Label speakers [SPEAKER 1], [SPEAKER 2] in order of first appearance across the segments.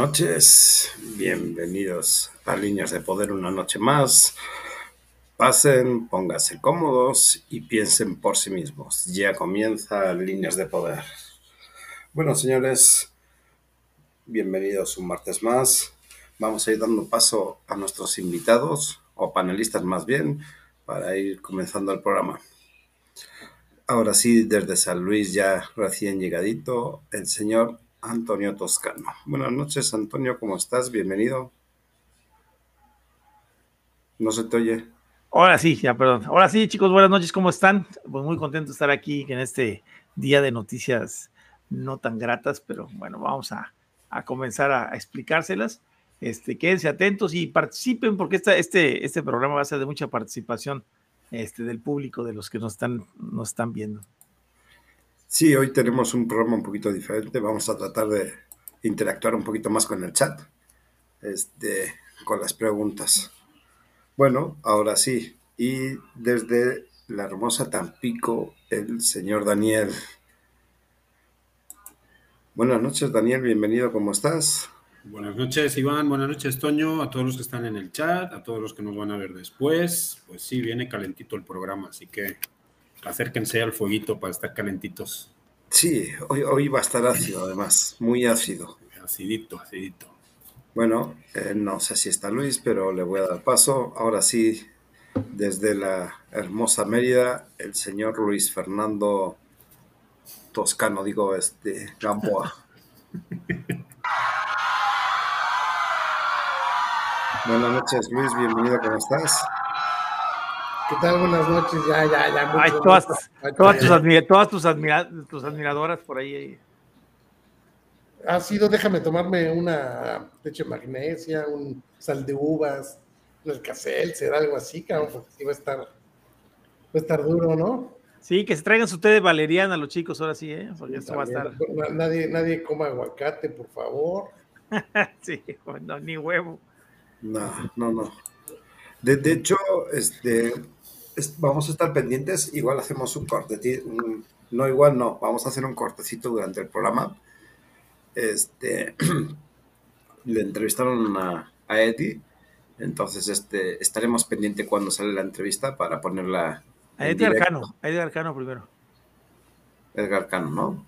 [SPEAKER 1] noches, bienvenidos a Líneas de Poder una noche más. Pasen, pónganse cómodos y piensen por sí mismos. Ya comienza Líneas de Poder. Bueno, señores, bienvenidos un martes más. Vamos a ir dando paso a nuestros invitados, o panelistas más bien, para ir comenzando el programa. Ahora sí, desde San Luis, ya recién llegadito, el señor Antonio Toscano. Buenas noches, Antonio, ¿cómo estás? Bienvenido. No se te oye.
[SPEAKER 2] Ahora sí, ya, perdón. Ahora sí, chicos, buenas noches, ¿cómo están? Pues muy contento de estar aquí en este día de noticias no tan gratas, pero bueno, vamos a, comenzar a, explicárselas. Este, quédense atentos y participen porque este, este programa va a ser de mucha participación este, del público, de los que nos están, nos están viendo.
[SPEAKER 1] Sí, hoy tenemos un programa un poquito diferente. Vamos a tratar de interactuar un poquito más con el chat, este, con las preguntas. Bueno, ahora sí. Y desde la hermosa Tampico, el señor Daniel. Buenas noches, Daniel. Bienvenido. ¿Cómo estás?
[SPEAKER 3] Buenas noches, Iván. Buenas noches, Toño. A todos los que están en el chat, a todos los que nos van a ver después. Pues sí, viene calentito el programa, así que acérquense al fueguito para estar calentitos.
[SPEAKER 1] Sí, hoy, hoy va a estar ácido además, muy ácido.
[SPEAKER 3] Acidito, acidito.
[SPEAKER 1] Bueno, eh, no sé si está Luis, pero le voy a dar paso. Ahora sí, desde la hermosa Mérida, el señor Luis Fernando Toscano, digo, este, Gamboa. Buenas noches, Luis, bienvenido, ¿cómo estás?
[SPEAKER 4] ¿Qué tal? Buenas noches. Ya, ya, ya.
[SPEAKER 2] Ay, todas, todas, tus, todas tus, tus, admiradoras por ahí.
[SPEAKER 4] Ha sido, déjame tomarme una leche magnesia, un sal de uvas, un será algo así, cabrón, porque va a estar, va a estar duro, ¿no?
[SPEAKER 2] Sí, que se traigan su té de valeriana los chicos ahora sí, ¿eh? Porque esto va a estar.
[SPEAKER 4] Nadie, nadie coma aguacate, por favor.
[SPEAKER 2] sí, no, ni huevo.
[SPEAKER 1] No, no, no. De, de hecho, este, vamos a estar pendientes, igual hacemos un corte, no igual no, vamos a hacer un cortecito durante el programa. Este, le entrevistaron a, a Eddie, entonces este, estaremos pendientes cuando sale la entrevista para ponerla.
[SPEAKER 2] A Eddie Arcano, a Eddie Arcano primero.
[SPEAKER 1] Edgar Cano, ¿no?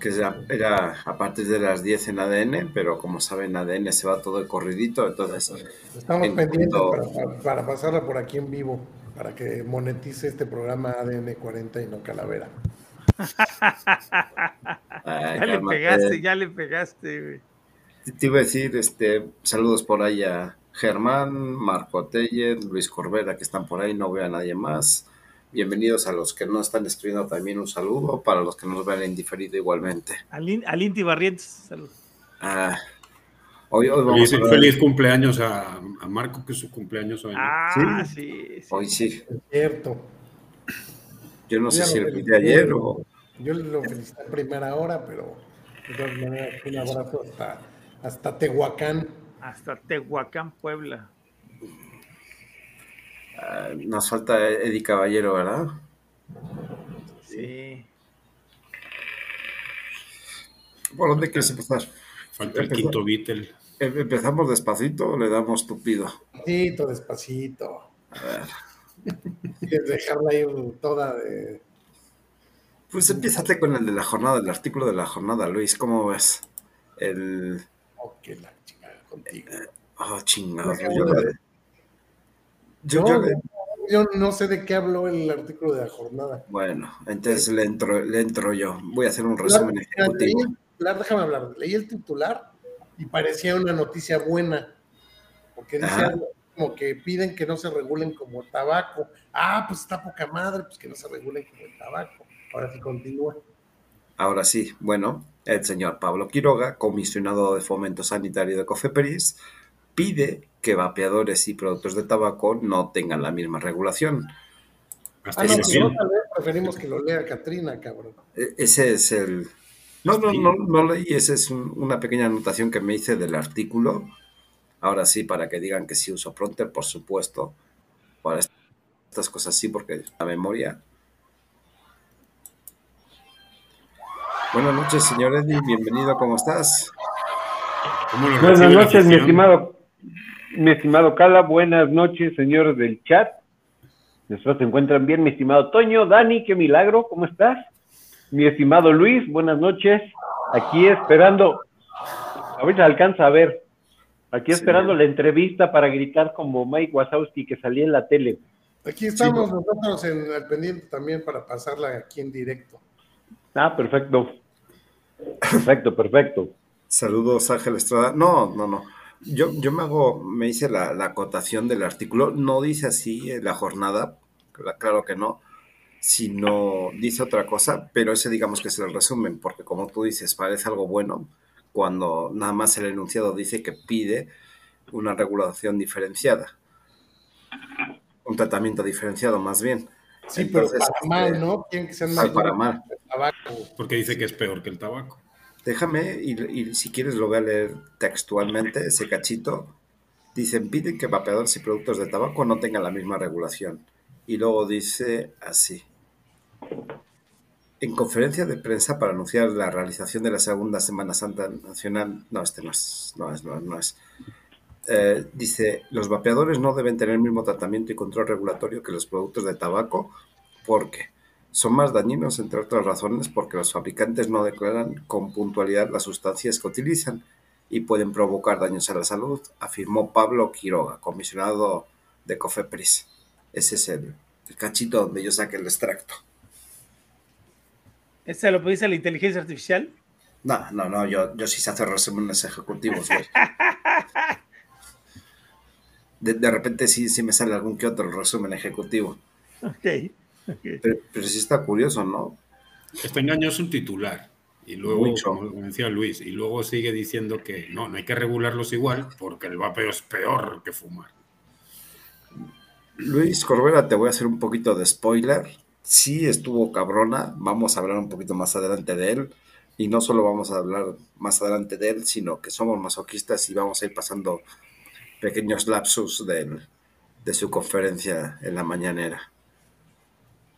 [SPEAKER 1] Que era, a partir de las 10 en ADN, pero como saben, ADN se va todo de corridito, entonces...
[SPEAKER 4] Estamos
[SPEAKER 1] en
[SPEAKER 4] pendientes
[SPEAKER 1] cuanto-
[SPEAKER 4] para, para pasarla por aquí en vivo, para que monetice este programa ADN 40 y no Calavera.
[SPEAKER 1] Ay,
[SPEAKER 2] Ya le pegaste, ya le pegaste, güey.
[SPEAKER 1] Te iba a decir, este, saludos por ahí a Germán, Marco Teller, Luis Corbera, que están por ahí, no veo a nadie más. Bienvenidos a los que no están escribiendo también un saludo, para los que nos vean en diferido igualmente.
[SPEAKER 2] Al, In- al Inti Barrientos, salud.
[SPEAKER 1] Ah, hoy, hoy vamos
[SPEAKER 3] Feliz,
[SPEAKER 1] a
[SPEAKER 3] feliz cumpleaños a, a Marco, que es su cumpleaños hoy. ¿no?
[SPEAKER 2] Ah, sí. sí.
[SPEAKER 1] Hoy sí.
[SPEAKER 4] Es cierto.
[SPEAKER 1] Yo no sé si
[SPEAKER 4] lo
[SPEAKER 1] el de ayer o...
[SPEAKER 4] Yo lo felicité a primera hora, pero de todas maneras, un abrazo hasta, hasta Tehuacán.
[SPEAKER 2] Hasta Tehuacán, Puebla.
[SPEAKER 1] Ah, nos falta Eddie Caballero, ¿verdad?
[SPEAKER 2] Sí.
[SPEAKER 1] ¿Por dónde quieres empezar?
[SPEAKER 3] Falta el quinto Beatle.
[SPEAKER 1] Em- ¿Empezamos despacito o le damos tupido?
[SPEAKER 4] Despacito, despacito.
[SPEAKER 1] A ver.
[SPEAKER 4] Y dejarla ir toda de.
[SPEAKER 1] Pues empiézate con el de la jornada, el artículo de la jornada, Luis, ¿cómo ves? El...
[SPEAKER 4] Oh, que la chingada contigo.
[SPEAKER 1] Oh, Yo,
[SPEAKER 4] de-
[SPEAKER 1] le- yo-
[SPEAKER 4] No,
[SPEAKER 1] yo le-
[SPEAKER 4] yo no sé de qué habló el artículo de la jornada.
[SPEAKER 1] Bueno, entonces le entro, le entro yo. Voy a hacer un resumen
[SPEAKER 4] Leí
[SPEAKER 1] ejecutivo.
[SPEAKER 4] el titular, déjame hablar. Leí el titular y parecía una noticia buena. Porque dice
[SPEAKER 1] Ajá.
[SPEAKER 4] algo como que piden que no se regulen como el tabaco. Ah, pues está poca madre, pues que no se regulen como el tabaco. Ahora sí continúa.
[SPEAKER 1] Ahora sí, bueno, el señor Pablo Quiroga, comisionado de Fomento Sanitario de Cofeperis, pide que vapeadores y productos de tabaco no tengan la misma regulación.
[SPEAKER 3] Hasta
[SPEAKER 4] Ah, no, pues no, tal vez preferimos que lo lea Katrina, cabrón.
[SPEAKER 1] E- Ese es el... No, no, no, no leí, esa es un- una pequeña anotación que me hice del artículo. Ahora sí, para que digan que sí uso Pronter, por supuesto. Para est- estas cosas sí, porque la memoria. Buenas noches, señor Eddie, bienvenido, ¿cómo estás?
[SPEAKER 3] ¿Cómo lo
[SPEAKER 5] Buenas noches, mi estimado, mi estimado Cala. Buenas noches, señores del chat. Espero se encuentran bien, mi estimado Toño, Dani, qué milagro, ¿cómo estás? Mi estimado Luis, buenas noches. Aquí esperando, a ver si alcanza a ver. Aquí
[SPEAKER 1] Sí.
[SPEAKER 5] esperando la entrevista para gritar como Mike Wazowski que salía en la tele.
[SPEAKER 4] Aquí estamos nosotros en el pendiente también para pasarla aquí en directo.
[SPEAKER 5] Ah, perfecto. Perfecto, perfecto.
[SPEAKER 1] Saludos, Ángel Estrada. No, no, no. Yo, yo me hago, me hice la, la acotación del artículo. No dice así en la jornada, cla- claro que no, sino dice otra cosa, pero ese digamos que es el resumen, porque como tú dices, parece algo bueno cuando nada más el enunciado dice que pide una regulación diferenciada. Un tratamiento diferenciado, más bien.
[SPEAKER 4] Sí,
[SPEAKER 1] Entonces,
[SPEAKER 4] pero para mal,
[SPEAKER 1] este,
[SPEAKER 4] ¿no? Quieren que sean
[SPEAKER 1] ay,
[SPEAKER 4] más
[SPEAKER 1] para mal.
[SPEAKER 3] Porque dice que es peor que el tabaco.
[SPEAKER 1] Déjame, y, si quieres lo voy a leer textualmente, ese cachito. Dicen, piden que vapeadores y productos de tabaco no tengan la misma regulación. Y luego dice así. En conferencia de prensa para anunciar la realización de la segunda Semana Santa Nacional, no, este no es, no es, no, no es. Eh, dice, los vapeadores no deben tener el mismo tratamiento y control regulatorio que los productos de tabaco porque son más dañinos, entre otras razones, porque los fabricantes no declaran con puntualidad las sustancias que utilizan y pueden provocar daños a la salud, afirmó Pablo Quiroga, comisionado de Cofepris. Ese es el, el cachito donde yo saqué el extracto.
[SPEAKER 2] ¿Este lo dice la inteligencia artificial?
[SPEAKER 1] No, no, no, yo, yo sí sé hacer resúmenes ejecutivos, de repente sí, sí me sale algún que otro resumen ejecutivo.
[SPEAKER 2] Ok. Ok.
[SPEAKER 1] Pero, pero sí está curioso, ¿no?
[SPEAKER 3] Está engañoso un titular. Y luego,
[SPEAKER 1] Mucho.
[SPEAKER 3] como decía Luis, y luego sigue diciendo que no, no hay que regularlos igual porque el vapeo es peor que fumar.
[SPEAKER 1] Luis Corbera, te voy a hacer un poquito de spoiler. Sí estuvo cabrona, vamos a hablar un poquito más adelante de él. Y no solo vamos a hablar más adelante de él, sino que somos masoquistas y vamos a ir pasando pequeños lapsus del- de su conferencia en la mañanera.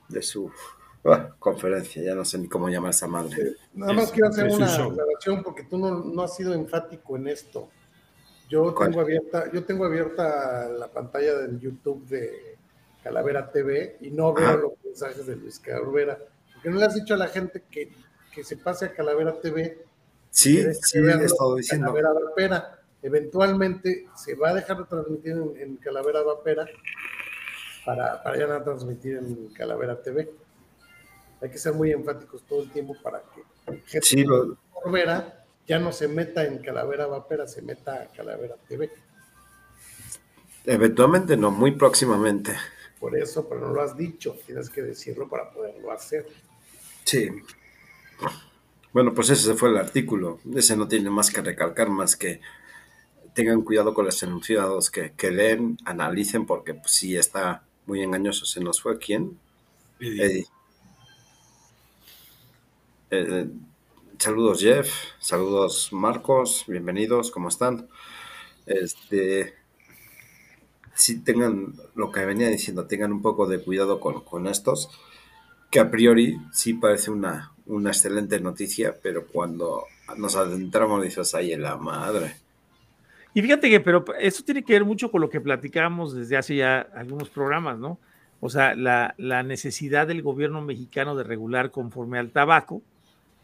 [SPEAKER 1] De su ah, conferencia, ya no sé ni cómo llamar esa madre.
[SPEAKER 4] Nada más
[SPEAKER 3] Es-
[SPEAKER 4] quiero hacer una aclaración porque tú no, no has sido enfático en esto. Yo
[SPEAKER 1] ¿Cuál?
[SPEAKER 4] tengo abierta, yo tengo abierta la pantalla del YouTube de Calavera TV y no veo
[SPEAKER 1] Ajá.
[SPEAKER 4] los mensajes de Luis Calavera. Porque no le has dicho a la gente que, que se pase a Calavera TV.
[SPEAKER 1] Sí, sí, he estado diciendo.
[SPEAKER 4] Calavera Vapera. Eventualmente se va a dejar de transmitir en, en Calavera Vapera para, para ya no transmitir en Calavera TV. Hay que ser muy enfáticos todo el tiempo para que gente
[SPEAKER 1] Sí, lo-
[SPEAKER 4] por Vera ya no se meta en Calavera Vapera, se meta a Calavera TV.
[SPEAKER 1] eventualmente no, muy próximamente.
[SPEAKER 4] Por eso, pero no lo has dicho, tienes que decirlo para poderlo hacer.
[SPEAKER 1] Sí. Bueno, pues ese fue el artículo. Ese no tiene más que recalcar, más que tengan cuidado con los enunciados que, que leen, analicen, porque pues, sí está muy engañoso. Se nos fue quién?
[SPEAKER 3] Eddie.
[SPEAKER 1] Eddie. Eh, saludos Jeff, saludos Marcos, bienvenidos, ¿cómo están? Este, si tengan lo que venía diciendo, tengan un poco de cuidado con, con estos, que a priori sí parece una, una excelente noticia, pero cuando nos adentramos dices, ay, en la madre.
[SPEAKER 2] Y fíjate que, pero eso tiene que ver mucho con lo que platicábamos desde hace ya algunos programas, ¿no? O sea, la, la necesidad del gobierno mexicano de regular conforme al tabaco,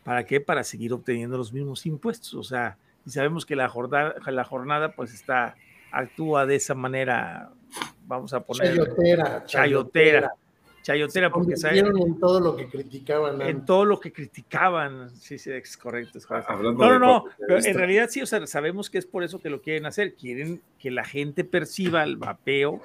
[SPEAKER 2] ¿para qué? Para seguir obteniendo los mismos impuestos. O sea, y sabemos que la jornada, la jornada pues está, actúa de esa manera, vamos a poner,
[SPEAKER 4] Chayotera,
[SPEAKER 2] chayotera, chayotera, porque sabe-
[SPEAKER 4] Convirtieron en todo lo que criticaban
[SPEAKER 2] en todo lo que criticaban. Sí, sí, es correcto. Es correcto. No,
[SPEAKER 1] de
[SPEAKER 2] no, no,
[SPEAKER 1] de
[SPEAKER 2] pero en realidad sí, o sea, sabemos que es por eso que lo quieren hacer. Quieren que la gente perciba el vapeo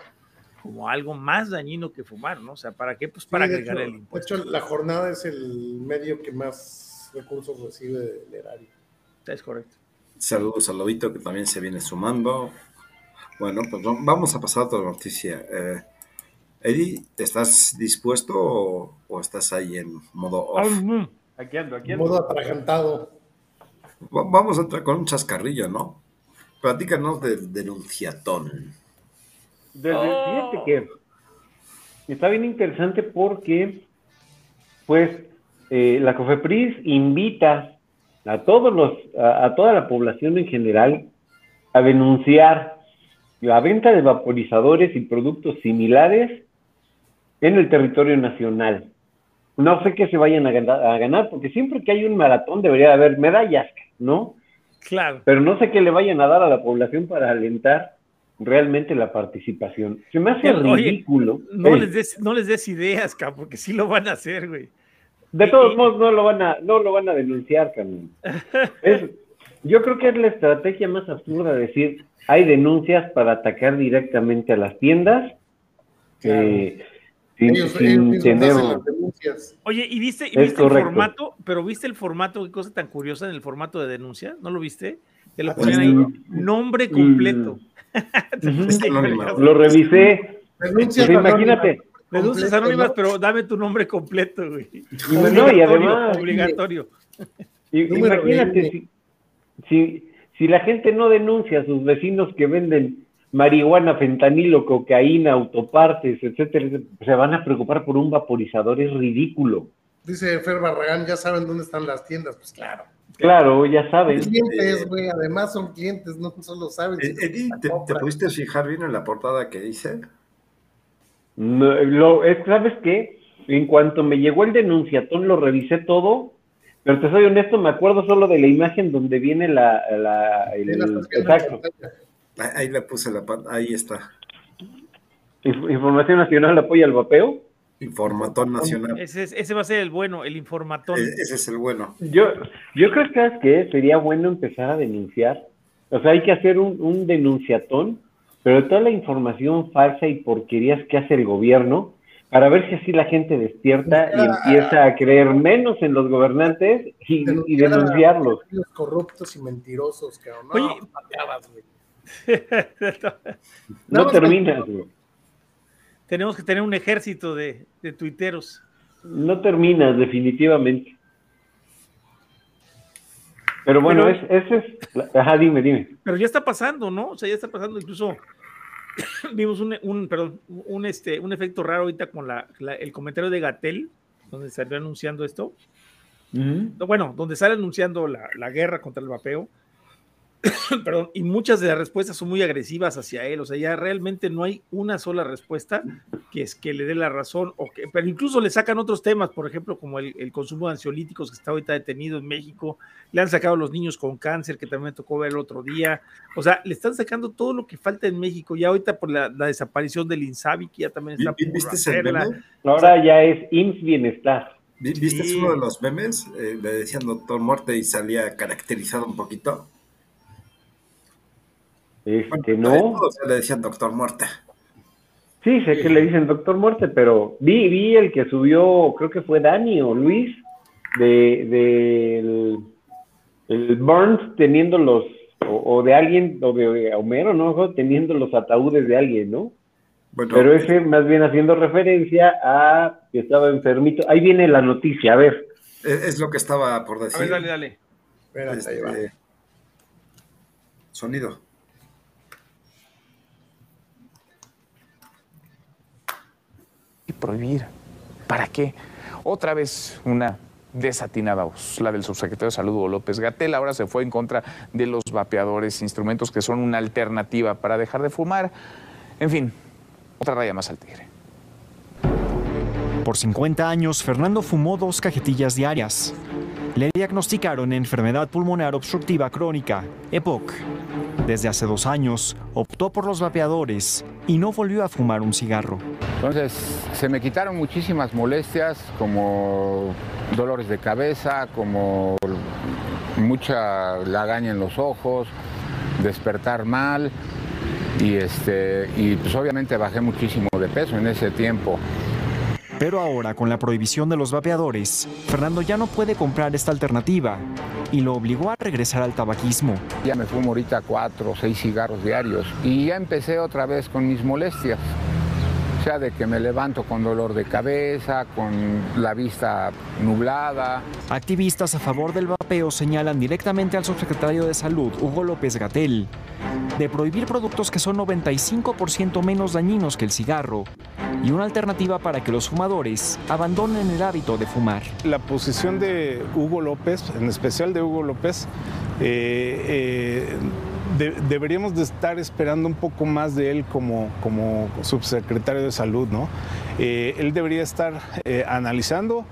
[SPEAKER 2] como algo más dañino que fumar, ¿no? O sea, ¿para qué? Pues para
[SPEAKER 4] Sí, de
[SPEAKER 2] agregar
[SPEAKER 4] hecho-
[SPEAKER 2] el
[SPEAKER 4] De
[SPEAKER 2] impuesto.
[SPEAKER 4] hecho, la jornada es el medio que más recursos recibe del erario.
[SPEAKER 2] Es correcto.
[SPEAKER 1] Saludos a Lobito que también se viene sumando. Bueno, pues va- vamos a pasar a otra noticia. Eh, Eddie, ¿estás dispuesto o, o estás ahí en modo off?
[SPEAKER 5] Aquí ando, aquí
[SPEAKER 4] En
[SPEAKER 5] ando.
[SPEAKER 4] modo atragantado.
[SPEAKER 1] Va- Vamos a entrar con un chascarrillo, ¿no? Platícanos del denunciatón.
[SPEAKER 5] Desde,
[SPEAKER 2] Oh.
[SPEAKER 5] Fíjate que está bien interesante porque, pues, eh, la COFEPRIS invita a todos los, a, a toda la población en general a denunciar la venta de vaporizadores y productos similares en el territorio nacional. No sé qué se vayan a ganar, a ganar, porque siempre que hay un maratón debería haber medallas, ¿no?
[SPEAKER 2] Claro.
[SPEAKER 5] pero no sé qué le vayan a dar a la población para alentar realmente la participación. Se me hace
[SPEAKER 2] Oye,
[SPEAKER 5] ridículo.
[SPEAKER 2] No
[SPEAKER 5] Eh,
[SPEAKER 2] les, des, no les des ideas, cabrón, porque sí lo van a hacer, güey.
[SPEAKER 5] de todos modos no lo van a, no lo van a denunciar, Carmen. Es, yo creo que es la estrategia más absurda decir hay denuncias para atacar directamente a las tiendas
[SPEAKER 4] Claro.
[SPEAKER 5] eh, sin,
[SPEAKER 4] Ellos,
[SPEAKER 5] sin
[SPEAKER 4] ellos mismos
[SPEAKER 5] tener
[SPEAKER 4] hacen las denuncias.
[SPEAKER 2] Oye, ¿y viste, y
[SPEAKER 5] Es
[SPEAKER 2] viste el formato? Pero viste el formato, qué cosa tan curiosa en el formato de denuncia, ¿no lo viste? Te lo
[SPEAKER 4] Ah,
[SPEAKER 2] ponían ahí,
[SPEAKER 5] Mm,
[SPEAKER 2] nombre completo.
[SPEAKER 1] Es anónimo.
[SPEAKER 5] lo revisé.
[SPEAKER 4] Denuncias
[SPEAKER 5] Pues imagínate.
[SPEAKER 4] anónimas,
[SPEAKER 2] Denuncias
[SPEAKER 4] completo,
[SPEAKER 2] anónimas, pero dame tu nombre completo, güey.
[SPEAKER 5] No, y además,
[SPEAKER 2] obligatorio.
[SPEAKER 5] Y- imagínate si, si, si la gente no denuncia a sus vecinos que venden marihuana, fentanilo, cocaína, autopartes, etcétera, se van a preocupar por un vaporizador, es ridículo.
[SPEAKER 4] Dice Fer Barragán, ya saben dónde están las tiendas. Pues claro.
[SPEAKER 5] Claro, ya saben.
[SPEAKER 4] Clientes, güey, además son clientes, no solo saben.
[SPEAKER 1] Eh,
[SPEAKER 4] la
[SPEAKER 1] ¿te, te pudiste fijar bien en la portada que hice?
[SPEAKER 5] No, lo, es- ¿Sabes qué? En cuanto me llegó el denunciatón, lo revisé todo, pero te soy honesto, me acuerdo solo de la imagen donde viene la... la el-
[SPEAKER 4] la
[SPEAKER 5] exacto.
[SPEAKER 4] pantalla.
[SPEAKER 1] Ahí, le puse la pan- ahí está.
[SPEAKER 5] Inf- Información Nacional apoya el vapeo.
[SPEAKER 1] Informatón Nacional.
[SPEAKER 2] Ese, es- ese va a ser el bueno, el informatón.
[SPEAKER 1] E- Ese es el bueno.
[SPEAKER 5] Yo, yo creo que ¿sabes qué? sería bueno empezar a denunciar. O sea, hay que hacer un, un denunciatón, pero toda la información falsa y porquerías que hace el gobierno, para ver si así la gente despierta y empieza a creer menos en los gobernantes y, denunciarlos.
[SPEAKER 4] los corruptos y mentirosos, cabrón. No,
[SPEAKER 2] Oye.
[SPEAKER 4] pateabas,
[SPEAKER 5] No terminas, güey.
[SPEAKER 2] Tenemos que tener un ejército de, de tuiteros.
[SPEAKER 5] No terminas, definitivamente. Pero bueno,
[SPEAKER 2] Pero-
[SPEAKER 5] es, ese es. Ajá, dime, dime.
[SPEAKER 2] Pero ya está pasando, ¿no? O sea, ya está pasando. Incluso vimos un, un- perdón, un, este, un efecto raro ahorita con la, la- el comentario de Gatel, donde salió anunciando esto. No, Bueno, donde sale anunciando la, la guerra contra el vapeo. Perdón, y muchas de las respuestas son muy agresivas hacia él. O sea, ya realmente no hay una sola respuesta que es que le dé la razón, o que, pero incluso le sacan otros temas, por ejemplo, como el, consumo de ansiolíticos que está ahorita detenido en México, le han sacado a los niños con cáncer, que también me tocó ver el otro día, o sea, le están sacando todo lo que falta en México, ya ahorita por la, desaparición del INSABI, que ya también está
[SPEAKER 5] por Ahora ya es IMSS Bienestar.
[SPEAKER 1] ¿Viste uno de los memes? Eh, le decían doctor muerte y salía caracterizado un poquito.
[SPEAKER 5] Este, no.
[SPEAKER 1] le decían doctor muerte.
[SPEAKER 5] Sí, sé que le dicen Doctor Muerte, pero vi, vi el que subió, creo que fue Dani o Luis, de, de el, Burns teniendo los, o, de alguien, o de Homero, ¿no? Teniendo los ataúdes de alguien, ¿no? pero ese más bien haciendo referencia a que estaba enfermito. Ahí viene la noticia, a ver.
[SPEAKER 1] Es, lo que estaba por decir. A
[SPEAKER 2] ver, dale, dale.
[SPEAKER 1] Espérate, ahí va. Este,
[SPEAKER 6] prohibir. ¿Para qué? Otra vez una desatinada voz, la del subsecretario de Salud López Gatel. Ahora se fue en contra de los vapeadores, instrumentos que son una alternativa para dejar de fumar. En fin, otra raya más al tigre.
[SPEAKER 7] Por 50 años, Fernando fumó dos cajetillas diarias. Le diagnosticaron enfermedad pulmonar obstructiva crónica, EPOC. Desde hace dos años, optó por los vapeadores y no volvió a fumar un cigarro.
[SPEAKER 8] Entonces, se me quitaron muchísimas molestias, como dolores de cabeza, como mucha lagaña en los ojos, despertar mal y este y pues obviamente bajé muchísimo de peso en ese tiempo.
[SPEAKER 7] Pero ahora, con la prohibición de los vapeadores, Fernando ya no puede comprar esta alternativa y lo obligó a regresar al tabaquismo.
[SPEAKER 8] Ya me fumo ahorita cuatro o seis cigarros diarios y ya empecé otra vez con mis molestias. O sea, de que me levanto con dolor de cabeza, con la vista nublada.
[SPEAKER 7] Activistas a favor del vapeo señalan directamente al subsecretario de Salud, Hugo López Gatel, de prohibir productos que son 95% menos dañinos que el cigarro y una alternativa para que los fumadores abandonen el hábito de fumar.
[SPEAKER 9] La posición de Hugo López, en especial de Hugo López, eh, eh, deberíamos de estar esperando un poco más de él como, como subsecretario de salud, ¿no? Eh, él debería estar eh, analizando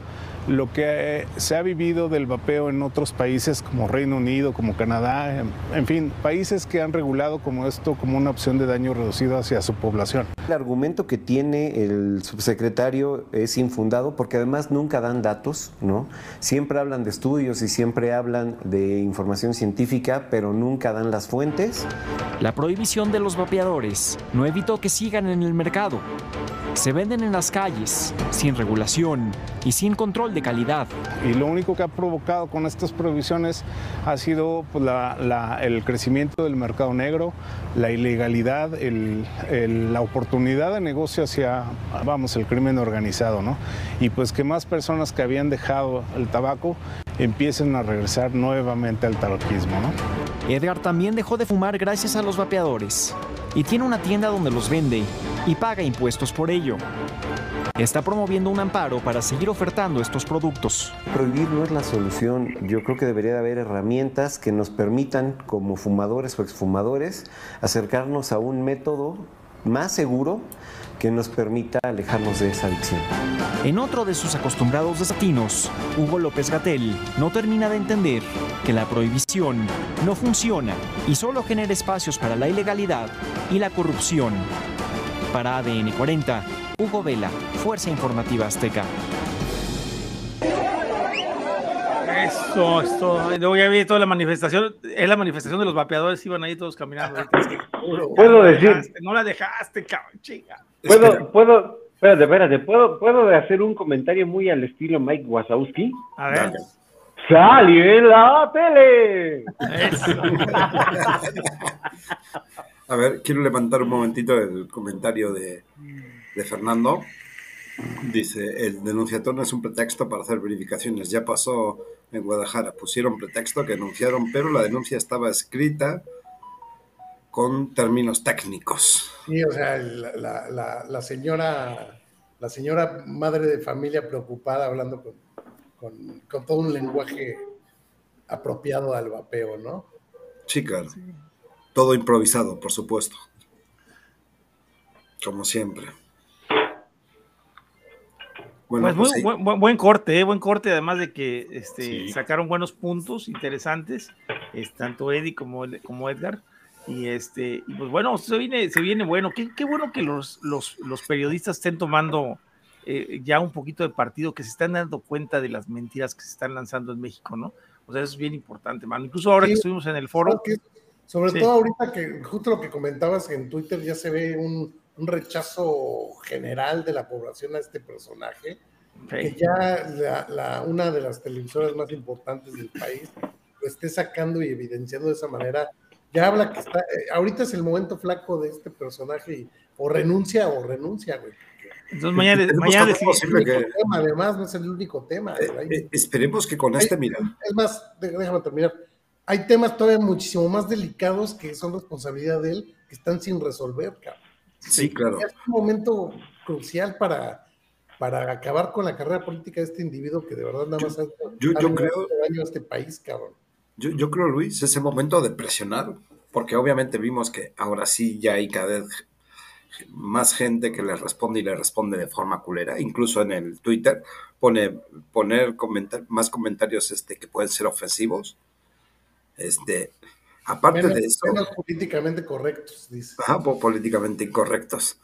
[SPEAKER 9] lo que se ha vivido del vapeo en otros países como Reino Unido, como Canadá, en, fin, países que han regulado como esto como una opción de daño reducido hacia su población.
[SPEAKER 10] El argumento que tiene el subsecretario es infundado porque además nunca dan datos, ¿no? Siempre hablan de estudios y siempre hablan de información científica, pero nunca dan las fuentes.
[SPEAKER 7] La prohibición de los vapeadores no evitó que sigan en el mercado. Se venden en las calles, sin regulación y sin control de calidad.
[SPEAKER 9] Y lo único que ha provocado con estas prohibiciones ha sido pues, el crecimiento del mercado negro, la ilegalidad, la oportunidad de negocio hacia, vamos, el crimen organizado, ¿no? Y pues que más personas que habían dejado el tabaco empiecen a regresar nuevamente al tabaquismo, ¿no?
[SPEAKER 7] Edgar también dejó de fumar gracias a los vapeadores y tiene una tienda donde los vende y paga impuestos por ello. Está promoviendo un amparo para seguir ofertando estos productos.
[SPEAKER 10] Prohibir no es la solución. Yo creo que debería haber herramientas que nos permitan, como fumadores o exfumadores, acercarnos a un método más seguro que nos permita alejarnos de esa adicción.
[SPEAKER 7] En otro de sus acostumbrados desatinos, Hugo López Gatel no termina de entender que la prohibición no funciona y solo genera espacios para la ilegalidad y la corrupción. Para ADN 40, Hugo Vela, Fuerza Informativa Azteca.
[SPEAKER 2] Eso, esto. Luego ya vi toda la manifestación. Es la manifestación de los vapeadores, iban ahí todos caminando.
[SPEAKER 5] Puedo decir.
[SPEAKER 2] no la dejaste, cabrón, chinga.
[SPEAKER 5] Puedo, puedo, espérate, espérate, ¿puedo, puedo hacer un comentario muy al estilo Mike Wazowski.
[SPEAKER 2] A ver.
[SPEAKER 5] ¡Salió en la tele!
[SPEAKER 1] A ver, quiero levantar un momentito el comentario de, Fernando. Dice, el denunciatorio es un pretexto para hacer verificaciones. Ya pasó en Guadalajara, pusieron pretexto que denunciaron, pero la denuncia estaba escrita con términos técnicos.
[SPEAKER 4] Sí, o sea, la, señora, la señora madre de familia preocupada hablando con, todo un lenguaje apropiado al vapeo, ¿no?
[SPEAKER 1] Sí, claro. Todo improvisado, por supuesto. Como siempre.
[SPEAKER 2] Bueno, pues, pues buen, buen, corte, ¿eh? buen corte, además de que este, sacaron buenos puntos interesantes, es, tanto Eddie como, como Edgar. Y este, y pues bueno, se viene, se viene bueno. Qué, qué bueno que los, los, los, periodistas estén tomando eh, ya un poquito de partido, que se están dando cuenta de las mentiras que se están lanzando en México, ¿no? O sea, eso es bien importante, mano. Incluso ahora que estuvimos en el foro.
[SPEAKER 4] Sobre todo ahorita que justo lo que comentabas en Twitter ya se ve un, un rechazo general de la población a este personaje, que ya la, una de las televisoras más importantes del país lo esté sacando y evidenciando de esa manera ya habla que está, eh, ahorita es el momento flaco de este personaje y o renuncia o renuncia, güey.
[SPEAKER 2] Entonces mañana, mañana
[SPEAKER 4] que... además no es el único tema.
[SPEAKER 1] Eh, eh, esperemos que con este, mira.
[SPEAKER 4] Es más, déjame terminar. Hay temas todavía muchísimo más delicados que son responsabilidad de él, que están sin resolver, cabrón.
[SPEAKER 1] Sí, claro.
[SPEAKER 4] Es un momento crucial para, para acabar con la carrera política de este individuo que de verdad nada más
[SPEAKER 1] yo, yo, creo,
[SPEAKER 4] daño a este país, cabrón.
[SPEAKER 1] Yo, yo creo, Luis, es el momento de presionar, porque obviamente vimos que ahora sí ya hay cada vez más gente que le responde y le responde de forma culera. Incluso en el Twitter pone poner más comentarios este, que pueden ser ofensivos. Este, aparte de eso.
[SPEAKER 4] políticamente correctos, dice.
[SPEAKER 1] Ajá, políticamente incorrectos.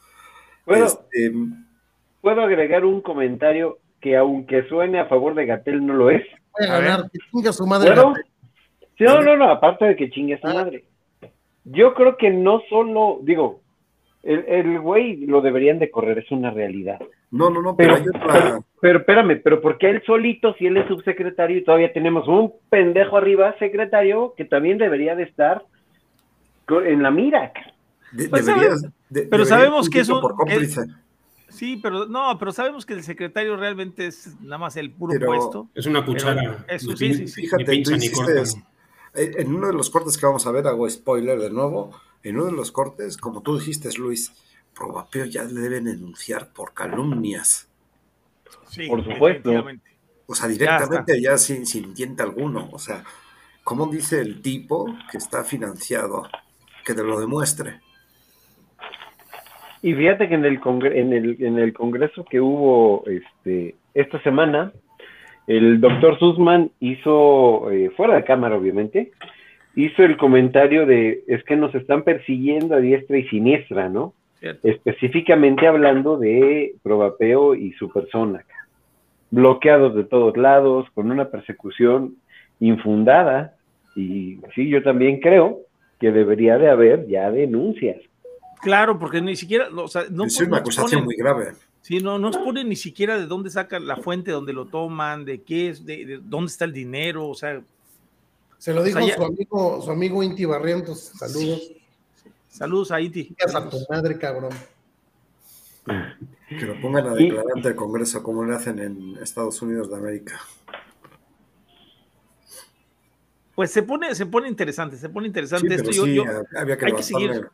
[SPEAKER 5] ¿Puedo, este, ¿Puedo agregar un comentario que aunque suene a favor de Gatel no lo es?
[SPEAKER 4] Voy a ganar, que chinga su madre.
[SPEAKER 5] no, no, no, aparte de que chingue su ah. madre. Yo creo que no solo, digo, el, el güey lo deberían de correr, es una realidad.
[SPEAKER 1] No, no, no,
[SPEAKER 5] pero, pero, espérame, pero ¿por qué él solito, si él es subsecretario y todavía tenemos un pendejo arriba, secretario, que también debería de estar en la mira?
[SPEAKER 2] Pues pero sabemos que es un... sí, pero no, pero sabemos que el secretario realmente es nada más el puro puesto.
[SPEAKER 3] Es una cuchara.
[SPEAKER 2] Eso, sí, sí, sí.
[SPEAKER 1] Fíjate, en uno de los cortes que vamos a ver, hago spoiler de nuevo, en uno de los cortes, como tú dijiste, Luis, Probapeo ya le deben denunciar por calumnias.
[SPEAKER 5] Sí, por supuesto.
[SPEAKER 1] O sea, directamente ya, sin, sin diente alguno. O sea, ¿cómo dice el tipo que está financiado? Que te lo demuestre.
[SPEAKER 5] Y fíjate que en el, en el, en el congreso que hubo este, esta semana, el doctor Sussman hizo, eh, fuera de cámara obviamente, hizo el comentario de, es que nos están persiguiendo a diestra y siniestra, ¿no? Específicamente hablando de Probapeo y su persona, bloqueados de todos lados, con una persecución infundada, y sí, yo también creo que debería de haber ya denuncias.
[SPEAKER 2] Claro, porque ni siquiera, o sea, no,
[SPEAKER 1] es una acusación muy grave.
[SPEAKER 2] Sí, no nos pone ni siquiera de dónde sacan la fuente donde lo toman, de qué es, de, dónde está el dinero, o sea.
[SPEAKER 4] Se lo dijo su amigo, su amigo Inti Barrientos, saludos.
[SPEAKER 2] Saludos a Inti.
[SPEAKER 4] A tu madre, cabrón.
[SPEAKER 1] Que lo pongan a declarar ante el Congreso como le hacen en Estados Unidos de América.
[SPEAKER 2] Pues se pone, se pone interesante, se pone interesante esto.
[SPEAKER 1] había que hay, que seguir,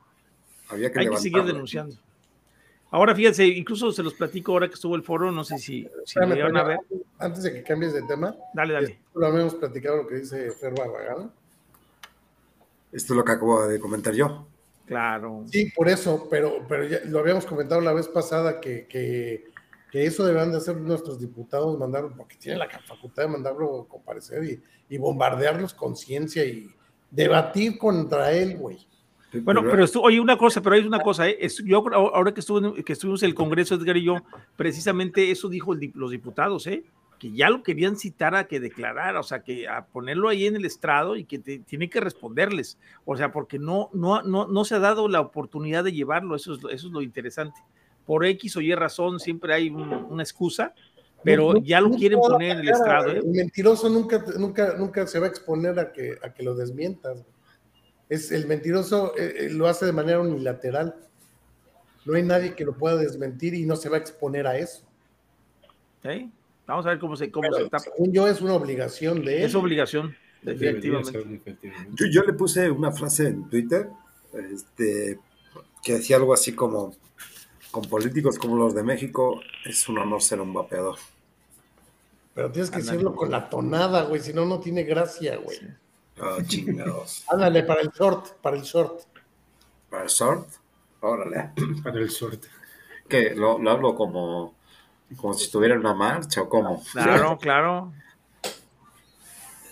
[SPEAKER 2] hay que seguir denunciando. Ahora fíjense, incluso se los platico ahora que estuvo el foro, no sé si, si a ver.
[SPEAKER 4] Antes de que cambies de tema,
[SPEAKER 2] dale, dale.
[SPEAKER 4] Lo habíamos platicado lo que dice Fer Barragán.
[SPEAKER 1] Esto es lo que acabo de comentar yo.
[SPEAKER 2] Claro.
[SPEAKER 4] Sí, por eso, pero, pero ya lo habíamos comentado la vez pasada que, que, que eso deberán de hacer nuestros diputados, mandarlo, porque tienen la facultad de mandarlo a comparecer y, y bombardearlos con ciencia y debatir contra él, güey.
[SPEAKER 2] Bueno, pero oye, una cosa, pero hay una cosa, ¿eh? yo ahora que, estuve, que estuvimos en el Congreso, Edgar y yo, precisamente eso dijo los diputados, ¿eh? Que ya lo querían citar a que declarara, o sea, que a ponerlo ahí en el estrado y que tiene que responderles, o sea, porque no, no, no, no se ha dado la oportunidad de llevarlo, eso es, eso es lo interesante. Por X o Y razón siempre hay una excusa, pero ya lo quieren poner en el estrado. ¿eh?
[SPEAKER 4] El mentiroso nunca, nunca, nunca se va a exponer a que, a que lo desmientas es el mentiroso eh, eh, lo hace de manera unilateral. No hay nadie que lo pueda desmentir y no se va a exponer a eso.
[SPEAKER 2] Vamos a ver cómo se, cómo se tapa.
[SPEAKER 4] Según yo, es una obligación de él.
[SPEAKER 2] Es obligación, definitivamente.
[SPEAKER 1] Yo, yo, le puse una frase en Twitter este, que decía algo así como: con políticos como los de México, es un honor ser un vapeador.
[SPEAKER 4] Pero tienes que decirlo con la tonada, güey, si no, no tiene gracia, güey.
[SPEAKER 1] Oh, chingados.
[SPEAKER 4] Ándale, para el short, para el short.
[SPEAKER 1] ¿Para el short? Órale.
[SPEAKER 3] Para el short.
[SPEAKER 1] Que lo, hablo como, Como si estuviera en una marcha o cómo.
[SPEAKER 2] Claro, claro.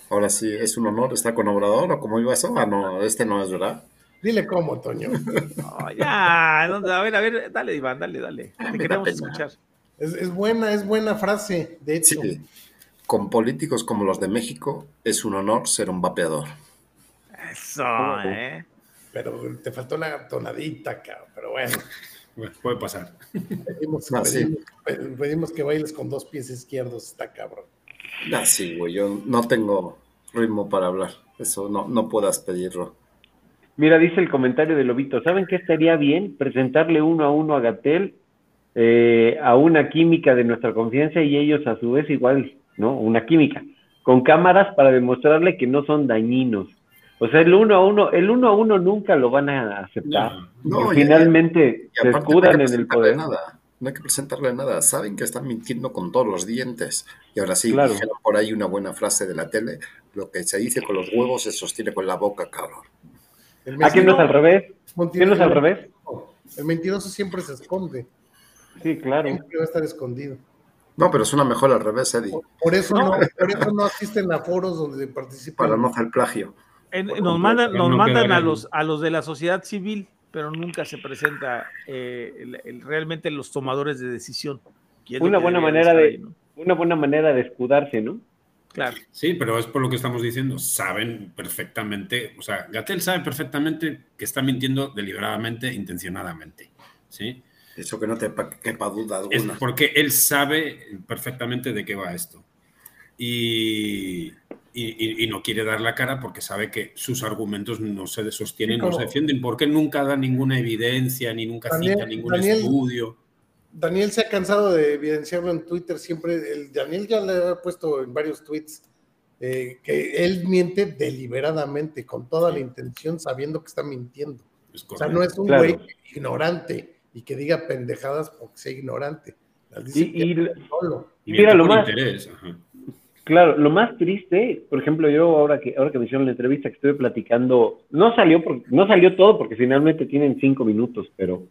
[SPEAKER 1] Ahora sí, es un honor estar con Obrador o cómo iba eso. Ah, no, este no es verdad.
[SPEAKER 4] Dile cómo, Toño.
[SPEAKER 2] No, ya, no, a ver, a ver, dale, Iván, dale, dale.
[SPEAKER 1] Ah,
[SPEAKER 2] Te queremos escuchar.
[SPEAKER 4] Es, es buena, es buena frase, de hecho.
[SPEAKER 1] Sí. Con políticos como los de México, es un honor ser un vapeador.
[SPEAKER 2] Eso, ¿eh?
[SPEAKER 4] Pero te faltó la tonadita, cabrón. Pero bueno,
[SPEAKER 3] Bueno, puede pasar.
[SPEAKER 4] pedimos,
[SPEAKER 1] Ah, sí.
[SPEAKER 4] pedimos- pedimos que bailes con dos pies izquierdos, está cabrón.
[SPEAKER 1] Ah, sí, güey, yo no tengo ritmo para hablar. Eso no, no puedas pedirlo.
[SPEAKER 5] Mira, dice el comentario de Lobito, ¿saben qué estaría bien? Presentarle uno a uno a Gatel, eh, a una química de nuestra confianza y ellos a su vez igual, ¿no? Una química, con cámaras para demostrarle que no son dañinos. O sea, el uno a uno, el uno a uno nunca lo van a aceptar.
[SPEAKER 3] No.
[SPEAKER 1] No, y-
[SPEAKER 5] finalmente
[SPEAKER 1] Y
[SPEAKER 5] se
[SPEAKER 1] no
[SPEAKER 5] escudan
[SPEAKER 1] que
[SPEAKER 5] en el
[SPEAKER 1] presentarle
[SPEAKER 5] poder.
[SPEAKER 1] nada. No hay que presentarle nada. Saben que están mintiendo con todos los dientes. Y ahora sí,
[SPEAKER 5] Claro.
[SPEAKER 1] dijeron por ahí una buena frase de la tele. Lo que se dice con los huevos se sostiene con la boca, cabrón.
[SPEAKER 5] ¿A quién no es al revés? ¿Quién no es al revés?
[SPEAKER 4] El mentiroso siempre se esconde.
[SPEAKER 5] Sí, claro.
[SPEAKER 4] Siempre va a estar escondido.
[SPEAKER 1] No, pero suena mejor al revés, Eddie.
[SPEAKER 4] Por eso
[SPEAKER 2] No.
[SPEAKER 4] no, por eso no asisten a foros donde participan.
[SPEAKER 1] Para no hacer plagio.
[SPEAKER 2] En- nos
[SPEAKER 1] completo,
[SPEAKER 2] mandan, nos
[SPEAKER 3] no
[SPEAKER 2] mandan a los, a los de la sociedad civil, pero nunca se presenta eh, el- el- realmente los tomadores de decisión. es
[SPEAKER 5] Una buena manera de,
[SPEAKER 2] ahí, ¿no?
[SPEAKER 5] una buena manera de escudarse, ¿no?
[SPEAKER 2] Claro.
[SPEAKER 3] Sí, pero es por lo que estamos diciendo. Saben perfectamente, o sea, Gatel sabe perfectamente que está mintiendo deliberadamente, intencionadamente. ¿Sí?
[SPEAKER 1] Eso que no te pa- quepa duda
[SPEAKER 3] Es
[SPEAKER 1] alguna.
[SPEAKER 3] porque él sabe perfectamente de qué va esto. Y, y- y- y no quiere dar la cara porque sabe que sus argumentos no se sostienen,
[SPEAKER 4] Sí,
[SPEAKER 3] no se defienden, porque nunca da ninguna evidencia, ni nunca
[SPEAKER 4] Daniel-
[SPEAKER 3] cita ningún
[SPEAKER 4] Daniel-
[SPEAKER 3] estudio.
[SPEAKER 4] Daniel se ha cansado de evidenciarlo en Twitter siempre. El, Daniel ya le ha puesto en varios tweets eh, que él miente deliberadamente, con toda la intención, sabiendo que está mintiendo.
[SPEAKER 3] Es
[SPEAKER 4] O sea, no es un
[SPEAKER 5] Claro.
[SPEAKER 4] güey ignorante y que diga pendejadas porque sea ignorante. Las dice
[SPEAKER 5] Y, y-
[SPEAKER 4] solo.
[SPEAKER 5] y mira, lo más,
[SPEAKER 3] interés. ajá.
[SPEAKER 5] Claro, lo más triste, por ejemplo, yo ahora que ahora que me hicieron la entrevista que estuve platicando, no salió no salió todo porque finalmente tienen cinco minutos, pero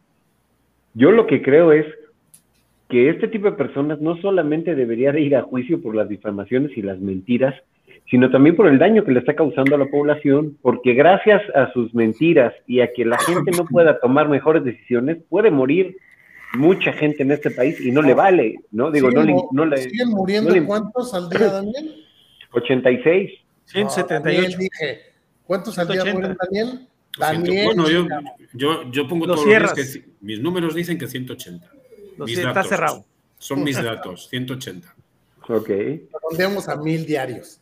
[SPEAKER 5] yo lo que creo es que este tipo de personas no solamente debería de ir a juicio por las difamaciones y las mentiras, sino también por el daño que le está causando a la población, porque gracias a sus mentiras y a que la gente no pueda tomar mejores decisiones, puede morir mucha gente en este país y no le vale, ¿no? Digo, no
[SPEAKER 4] ¿Siguen,
[SPEAKER 5] le, no le
[SPEAKER 4] siguen muriendo
[SPEAKER 5] no le-
[SPEAKER 4] cuántos al día, Daniel?
[SPEAKER 5] 86.
[SPEAKER 4] No,
[SPEAKER 2] 178.
[SPEAKER 4] Daniel, dije, ¿Cuántos al día
[SPEAKER 2] 180.
[SPEAKER 4] mueren, Daniel? Daniel.
[SPEAKER 3] Bueno, yo, yo, yo pongo todos los que mis números dicen que 180.
[SPEAKER 2] Lo
[SPEAKER 3] Mis
[SPEAKER 2] sé, está
[SPEAKER 3] datos.
[SPEAKER 2] cerrado.
[SPEAKER 3] Son mis datos, 180.
[SPEAKER 5] Ok.
[SPEAKER 4] Redondeamos a mil diarios.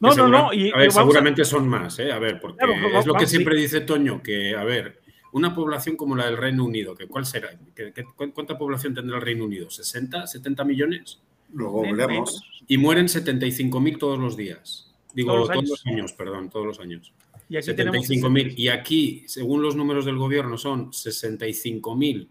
[SPEAKER 2] No, no, no. Y,
[SPEAKER 3] a ver,
[SPEAKER 2] a-
[SPEAKER 3] seguramente son más, ¿eh? A ver, porque
[SPEAKER 2] Claro,
[SPEAKER 3] es lo que siempre
[SPEAKER 2] sí.
[SPEAKER 3] dice Toño, que, a ver, una población como la del Reino Unido, que ¿cuál será? ¿Qué- qué- cu- ¿Cuánta población tendrá el Reino Unido? ¿60? ¿70 millones?
[SPEAKER 1] Luego veremos.
[SPEAKER 3] Y mueren 75.000 todos los días. Digo,
[SPEAKER 2] Todos
[SPEAKER 3] todos
[SPEAKER 2] los
[SPEAKER 3] los,
[SPEAKER 2] años.
[SPEAKER 3] perdón, todos los años.
[SPEAKER 2] Y aquí tenemos
[SPEAKER 3] 75.000. Y aquí, según los números del gobierno, son 65.000.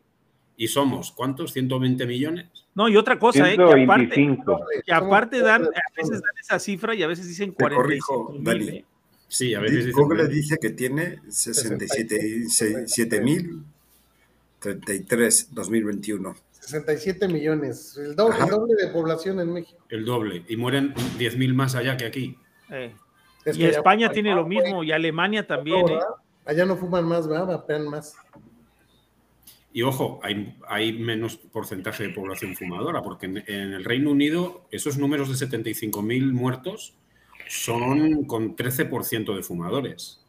[SPEAKER 3] ¿Y somos cuántos? ¿120 millones?
[SPEAKER 2] No, y otra cosa, ¿eh? Que aparte,
[SPEAKER 5] 125.
[SPEAKER 2] que aparte dan, a veces dan esa cifra y a veces dicen
[SPEAKER 1] Te corrijo,
[SPEAKER 2] 45
[SPEAKER 1] Dani.
[SPEAKER 2] mil. ¿eh?
[SPEAKER 3] Sí, a veces dicen
[SPEAKER 1] Google
[SPEAKER 3] que-
[SPEAKER 1] dice que tiene 67.033 2021.
[SPEAKER 4] 67 millones. El doble, el doble de población en México.
[SPEAKER 3] el doble. Y mueren 10.000 más allá que aquí.
[SPEAKER 2] Eh.
[SPEAKER 4] Es
[SPEAKER 2] Y
[SPEAKER 4] que
[SPEAKER 2] España tiene lo mismo, y Alemania también, ¿eh?
[SPEAKER 4] Allá no fuman más, ¿verdad? Vapean más.
[SPEAKER 3] Y ojo, hay, hay menos porcentaje de población fumadora, porque en, en el Reino Unido esos números de 75.000 muertos son con 13% de fumadores.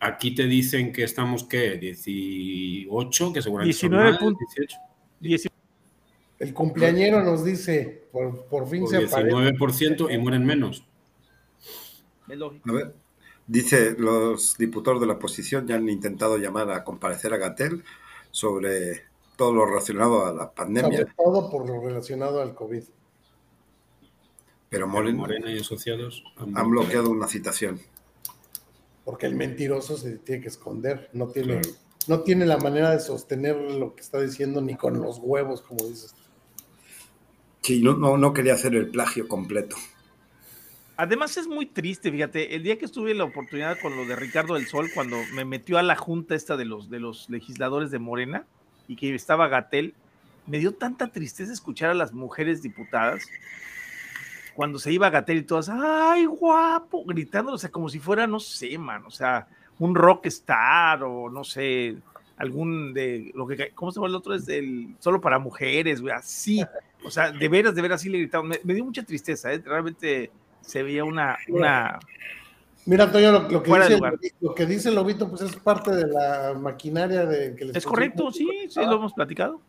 [SPEAKER 3] Aquí te dicen que estamos, ¿qué? 18, que seguramente son
[SPEAKER 2] 19
[SPEAKER 3] más,
[SPEAKER 2] punto-
[SPEAKER 3] 18.
[SPEAKER 2] 19
[SPEAKER 4] El cumpleañero nos dice, por, por fin
[SPEAKER 3] O
[SPEAKER 4] se aparece.
[SPEAKER 3] 19% y mueren menos.
[SPEAKER 2] es lógico.
[SPEAKER 1] A ver, dice, los diputados de la oposición ya han intentado llamar a comparecer a Gatel sobre todo lo relacionado a la
[SPEAKER 4] Sobre
[SPEAKER 1] pandemia,
[SPEAKER 4] todo por lo relacionado al COVID.
[SPEAKER 1] Pero Moren
[SPEAKER 3] Morena y asociados
[SPEAKER 1] han bloqueado una citación.
[SPEAKER 4] Porque el mentiroso se tiene que esconder. No tiene,
[SPEAKER 3] Claro.
[SPEAKER 4] no tiene la manera de sostener lo que está diciendo ni con los huevos, como dices.
[SPEAKER 1] Sí, no, no, no quería hacer el plagio completo.
[SPEAKER 2] Además es muy triste, fíjate, el día que estuve la oportunidad con lo de Ricardo del Sol, cuando me metió a la junta esta de los, de los legisladores de Morena y que estaba Gatel, me dio tanta tristeza escuchar a las mujeres diputadas cuando se iba a Gatel y todas, ¡ay, guapo! gritando, o sea, como si fuera, no sé, man, o sea, un rock star o no sé, algún de lo que, ¿cómo se llama el otro? Es del solo para mujeres, güey, así, o sea, de veras, de veras, así le gritaban, me, me dio mucha tristeza, ¿eh? realmente se veía una, una
[SPEAKER 4] Mira, Antonio, lo, lo que dice, lo que dice Lobito, pues es parte de la maquinaria de que les
[SPEAKER 2] es correcto, sí, sí, lo hemos platicado.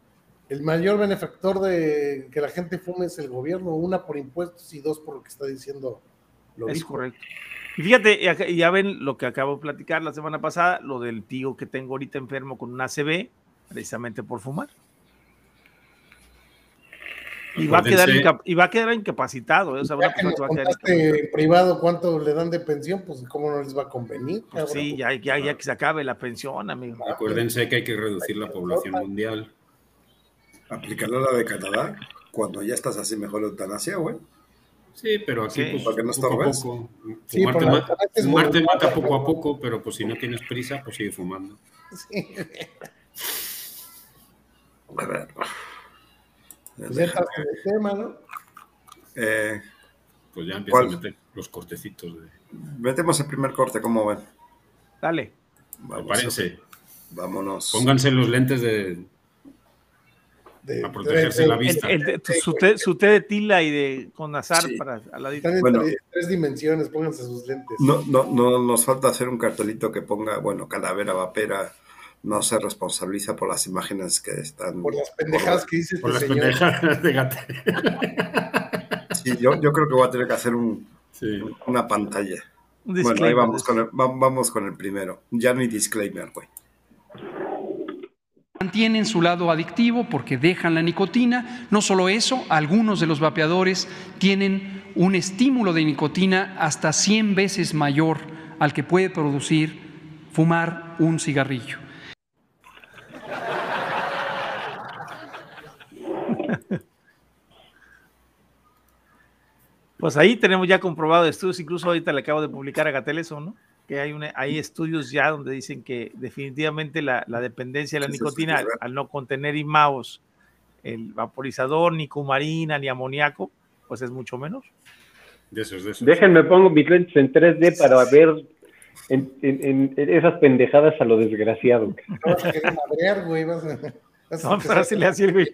[SPEAKER 4] El mayor benefactor de que la gente fume es el gobierno, una por impuestos y dos por lo que está diciendo Lobito.
[SPEAKER 2] Es correcto. Y fíjate, ya ven lo que acabo de platicar la semana pasada, lo del tío que tengo ahorita enfermo con un ACV, precisamente por fumar. Y va, a quedar y va a quedar incapacitado. ¿eh? O sea, una
[SPEAKER 4] Ya que
[SPEAKER 2] persona
[SPEAKER 4] nos
[SPEAKER 2] se va a quedar
[SPEAKER 4] contaste en privado cuánto le dan de pensión, pues cómo no les va a convenir.
[SPEAKER 2] Pues sí, ya, ya, ya que se acabe la pensión, amigo.
[SPEAKER 3] Acuérdense que hay que reducir la población mundial.
[SPEAKER 1] Aplicarle la de Canadá cuando ya estás así mejor la eutanasia, güey.
[SPEAKER 3] Sí, pero aquí
[SPEAKER 2] Sí.
[SPEAKER 3] pues,
[SPEAKER 1] Para que no
[SPEAKER 3] poco a
[SPEAKER 1] estorbes.
[SPEAKER 3] poco.
[SPEAKER 4] Sí,
[SPEAKER 3] Fumarte, mata poco a poco, pero pues si no tienes prisa, pues sigue fumando.
[SPEAKER 4] Sí.
[SPEAKER 1] A ver.
[SPEAKER 4] Pues ya estás en el tema, ¿no?
[SPEAKER 1] Eh,
[SPEAKER 3] Pues ya empieza
[SPEAKER 1] ¿Cuál?
[SPEAKER 3] a meter los cortecitos de.
[SPEAKER 1] metemos el primer corte, ¿cómo ven?
[SPEAKER 2] Dale.
[SPEAKER 1] Vamos,
[SPEAKER 3] Prepárense.
[SPEAKER 1] Vámonos.
[SPEAKER 3] Pónganse los lentes de.
[SPEAKER 4] De,
[SPEAKER 3] A protegerse la
[SPEAKER 2] El-
[SPEAKER 3] vista.
[SPEAKER 2] el de- su, té, su té de tila y de con azar
[SPEAKER 1] Sí.
[SPEAKER 2] para al ladito.
[SPEAKER 4] Están en
[SPEAKER 1] Bueno.
[SPEAKER 4] tres, tres dimensiones, pónganse sus lentes.
[SPEAKER 1] No, no, no nos falta hacer un cartelito que ponga, bueno, calavera vapera no se responsabiliza por las imágenes que están.
[SPEAKER 4] Por las pendejadas que dice
[SPEAKER 3] Por las
[SPEAKER 4] este señor.
[SPEAKER 3] pendejadas de Gate.
[SPEAKER 1] Sí, yo, yo creo que voy a tener que hacer un-
[SPEAKER 3] Sí.
[SPEAKER 1] una pantalla.
[SPEAKER 2] Un
[SPEAKER 1] Bueno, ahí vamos con, el, va- vamos con el primero. Ya no hay disclaimer, güey.
[SPEAKER 11] Mantienen su lado adictivo porque dejan la nicotina. No solo eso, algunos de los vapeadores tienen un estímulo de nicotina hasta 100 veces mayor al que puede producir fumar un cigarrillo.
[SPEAKER 2] Pues ahí tenemos ya comprobado estudios, incluso ahorita le acabo de publicar a Gatel eso, ¿no? Que hay, una, hay estudios ya donde dicen que definitivamente la, la dependencia de la nicotina, al, no contener imaos, el vaporizador, ni cumarina, ni amoníaco, pues es mucho menos.
[SPEAKER 3] De esos, de esos.
[SPEAKER 5] Déjenme pongo mis lentes en 3D para ver en, en- en esas pendejadas a lo desgraciado.
[SPEAKER 4] No vas a querer madrear, güey. Vas a, vas a
[SPEAKER 2] No, pero así le hacía el güey.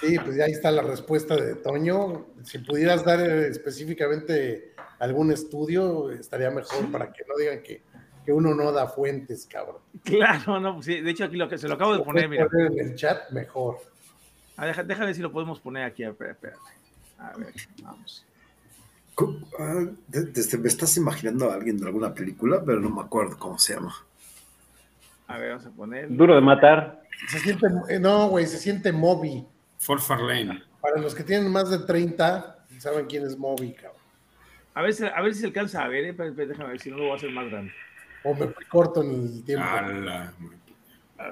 [SPEAKER 4] Sí, pues ya ahí está la respuesta de Toño. Si pudieras dar eh, específicamente algún estudio, estaría mejor para que no digan que, que uno no da fuentes, cabrón.
[SPEAKER 2] Claro, no, pues sí, de hecho aquí lo que se lo acabo de
[SPEAKER 4] Lo
[SPEAKER 2] poner, mira.
[SPEAKER 4] poner en el chat, mejor.
[SPEAKER 2] Ah, deja- déjame ver si lo podemos poner aquí, espérate. A ver, vamos.
[SPEAKER 1] Ah, desde- me estás imaginando a alguien de alguna película, pero no me acuerdo cómo se llama.
[SPEAKER 2] A ver, vamos a poner.
[SPEAKER 5] Duro de matar.
[SPEAKER 4] Se siente, eh, no, güey, se siente Moby.
[SPEAKER 3] Ford Farlane.
[SPEAKER 4] Para los que tienen más de 30, saben quién es Moby, cabrón.
[SPEAKER 2] A ver, si, a ver si se alcanza a ver, eh, espérate, déjame ver si no lo voy a hacer más grande.
[SPEAKER 4] O me corto en el tiempo.
[SPEAKER 3] Ala.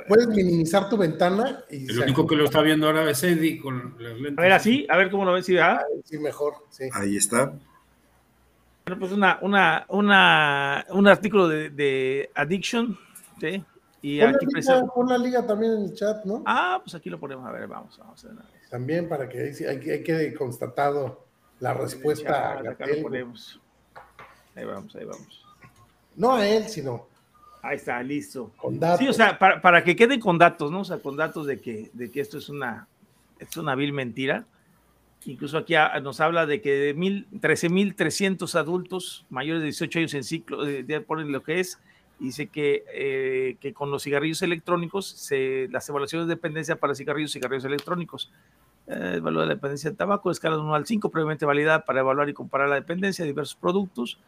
[SPEAKER 4] Puedes minimizar tu ventana y
[SPEAKER 3] El único que lo está viendo ahora es Eddie con las lentes.
[SPEAKER 2] A ver, así, a ver cómo lo si ah,
[SPEAKER 4] Sí, mejor, sí.
[SPEAKER 1] Ahí está.
[SPEAKER 2] Bueno, pues una, una, una, un artículo de, de Addiction, ¿sí? Y
[SPEAKER 4] Pon la,
[SPEAKER 2] aquí
[SPEAKER 4] liga,
[SPEAKER 2] presenta.
[SPEAKER 4] pon la liga también en el chat, ¿no?
[SPEAKER 2] Ah, pues aquí lo ponemos, a ver, vamos, vamos a ver.
[SPEAKER 4] También para que ahí sí- ahí ahí quede constatado la respuesta a
[SPEAKER 2] Acá lo ponemos. Ahí vamos, ahí vamos.
[SPEAKER 4] No a él, sino
[SPEAKER 2] Ahí está, listo.
[SPEAKER 4] con datos.
[SPEAKER 2] Sí, o sea, para, para que queden con datos, ¿no? O sea, con datos de que, de que esto es una, es una vil mentira. Incluso aquí ah, nos habla de que de mil- 13.300 adultos mayores de 18 años en ciclo, eh, ya ponen lo que es, dice que, eh, que con los cigarrillos electrónicos, se, las evaluaciones de dependencia para cigarrillos y cigarrillos electrónicos, eh, el valor de la dependencia del tabaco, escala de 1 al 5, previamente validada para evaluar y comparar la dependencia de diversos productos.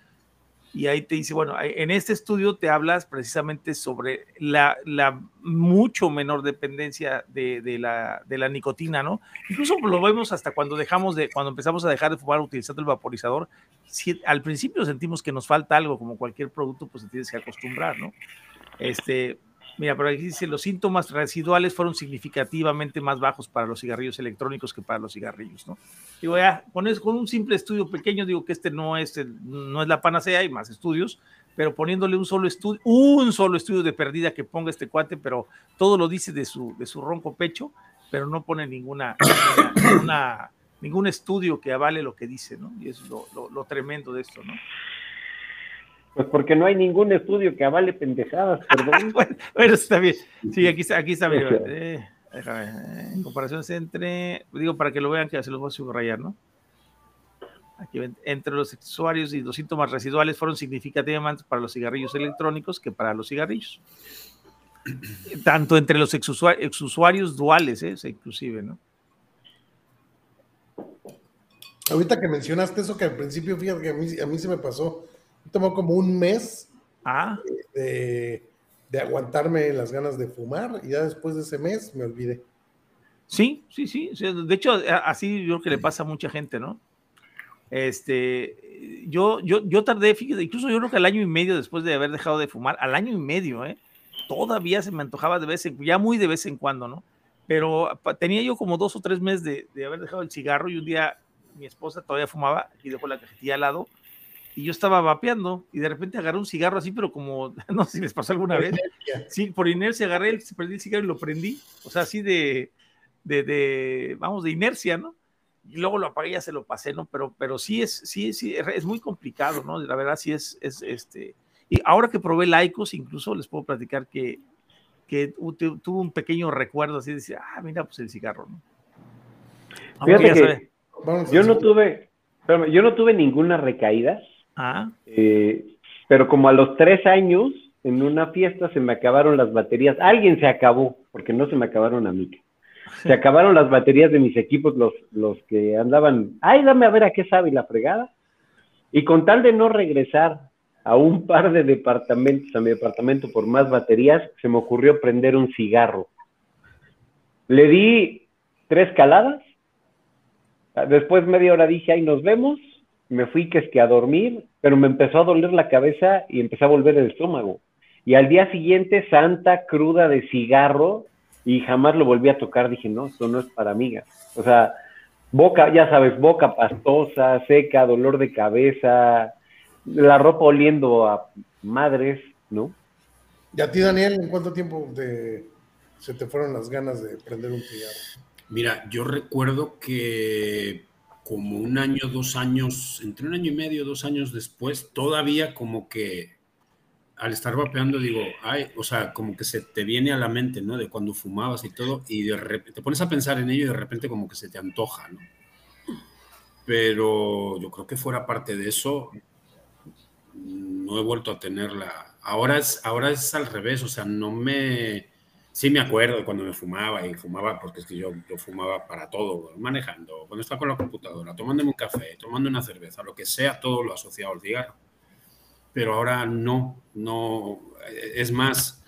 [SPEAKER 2] Y ahí te dice, bueno, en este estudio te hablas precisamente sobre la, la mucho menor dependencia de, de la, de la nicotina, ¿no? Incluso lo vemos hasta cuando dejamos de, cuando empezamos a dejar de fumar utilizando el vaporizador, si al principio sentimos que nos falta algo, como cualquier producto, pues te tienes que acostumbrar, ¿no? Este, Mira, pero aquí dice, los síntomas residuales fueron significativamente más bajos para los cigarrillos electrónicos que para los cigarrillos, ¿no? Digo, ya, con, con un simple estudio pequeño, digo que este no es, no es la panacea, hay más estudios, pero poniéndole un solo estudio, un solo estudio de pérdida que ponga este cuate, pero todo lo dice de su, de su ronco pecho, pero no pone ninguna, ninguna, ningún estudio que avale lo que dice, ¿no? Y es lo, lo, tremendo de esto, ¿no?
[SPEAKER 5] Pues porque no hay ningún estudio que avale pendejadas, perdón.
[SPEAKER 2] bueno, está bien. Sí, aquí está, aquí está. Eh, déjame, eh, en comparaciones entre, digo para que lo vean que se los voy a subrayar, ¿no? Aquí entre los usuarios y los síntomas residuales fueron significativamente para los cigarrillos electrónicos que para los cigarrillos tanto entre los exusuarios, duales, ¿eh? inclusive, ¿no?
[SPEAKER 4] Ahorita que mencionaste eso, que al principio, fíjate que a mí, a mí se me pasó, tomó como un mes
[SPEAKER 2] ah.
[SPEAKER 4] de, aguantarme las ganas de fumar y ya después de ese mes me olvidé.
[SPEAKER 2] Sí, sí, sí. De hecho, así yo creo que le pasa a mucha gente, ¿no? Este, yo, yo, yo tardé, fíjate, incluso yo creo que al año y medio después de haber dejado de fumar, al año y medio, ¿eh? todavía se me antojaba de vez en ya muy de vez en cuando, ¿no? Pero tenía yo como dos o tres meses de, haber dejado el cigarro y un día mi esposa todavía fumaba y dejó la cajetilla al lado y yo estaba vapeando y de repente agarré un cigarro así, pero como, no sé si les pasó alguna vez. Sí, por inercia agarré, el, prendí el cigarro y lo prendí, o sea, así de, de, de, vamos, de inercia, ¿no? Y luego lo apagué y ya se lo pasé, ¿no? Pero, pero sí es, sí, sí, es muy complicado, ¿no? La verdad sí es, es este, y ahora que probé Laicos, incluso les puedo platicar que, que tuvo un pequeño recuerdo así de decir, ah, mira, pues el cigarro, ¿no?
[SPEAKER 5] Fíjate que yo no tuve, yo no tuve ninguna recaída,
[SPEAKER 2] ah.
[SPEAKER 5] eh, pero como a los tres años, en una fiesta se me acabaron las baterías. Alguien se acabó, porque no se me acabaron a mí. Se acabaron las baterías de mis equipos, los, los que andaban, ay, dame a ver a qué sabe la fregada. Y con tal de no regresar a un par de departamentos, a mi departamento por más baterías, se me ocurrió prender un cigarro. Le di tres caladas, después media hora dije, ahí nos vemos, me fui que es que a dormir, pero me empezó a doler la cabeza y empecé a volver el estómago. Y al día siguiente, santa cruda de cigarro, y jamás lo volví a tocar, dije, no, esto no es para amigas. O sea, boca, ya sabes, boca pastosa, seca, dolor de cabeza, la ropa oliendo a madres, ¿no?
[SPEAKER 4] ¿Y a ti, Daniel, en cuánto tiempo se te fueron las ganas de prender un cigarro?
[SPEAKER 3] Mira, yo recuerdo que como un año, dos años, entre un año y medio, dos años después, todavía como que al estar vapeando digo, ay, o sea, como que se te viene a la mente, ¿no? De cuando fumabas y todo, y de repente te pones a pensar en ello y de repente como que se te antoja, ¿no? Pero yo creo que fuera parte de eso, no he vuelto a tenerla. Ahora es, ahora es al revés, o sea, no me... Sí me acuerdo cuando me fumaba y fumaba, porque es que yo, yo fumaba para todo, manejando, cuando estaba con la computadora, tomándome un café, tomando una cerveza, lo que sea, todo lo asociado al cigarro. Pero ahora no, no, es más,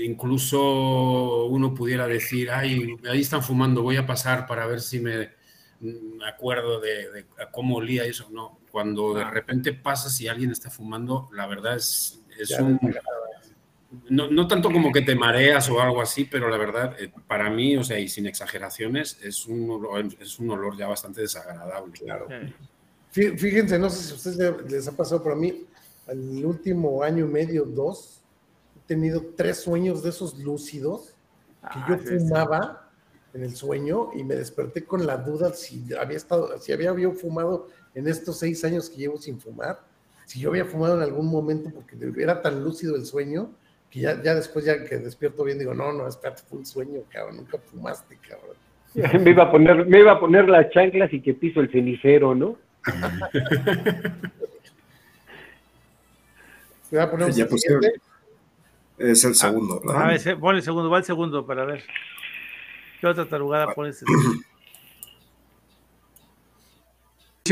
[SPEAKER 3] incluso uno pudiera decir, ay, ahí están fumando, voy a pasar para ver si me, acuerdo de, de cómo olía eso. No, cuando de repente pasa si alguien está fumando, la verdad es, un... No, tanto como que te mareas o algo así, pero la verdad, eh, para mí, o sea, y sin exageraciones, es un olor, es un olor ya bastante desagradable.
[SPEAKER 4] Claro. Fíjense, no sé si a ustedes les ha pasado, pero a mí, el último año y medio, dos, he tenido tres sueños de esos lúcidos que yo ah, fumaba en el sueño y me desperté con la duda si había estado, si había, había fumado en estos seis años que llevo sin fumar, si yo había fumado en algún momento porque era tan lúcido el sueño, que ya, ya después ya que despierto bien digo, no, no, espérate, fue un sueño, cabrón, nunca fumaste, cabrón.
[SPEAKER 5] Me iba a poner, me iba a poner las chanclas y que piso el cenicero, ¿no?
[SPEAKER 4] Se va a poner un ya
[SPEAKER 1] Es el segundo,
[SPEAKER 2] ¿no? A ver, pon el segundo, va el segundo para ver. ¿Qué otra tarugada pones?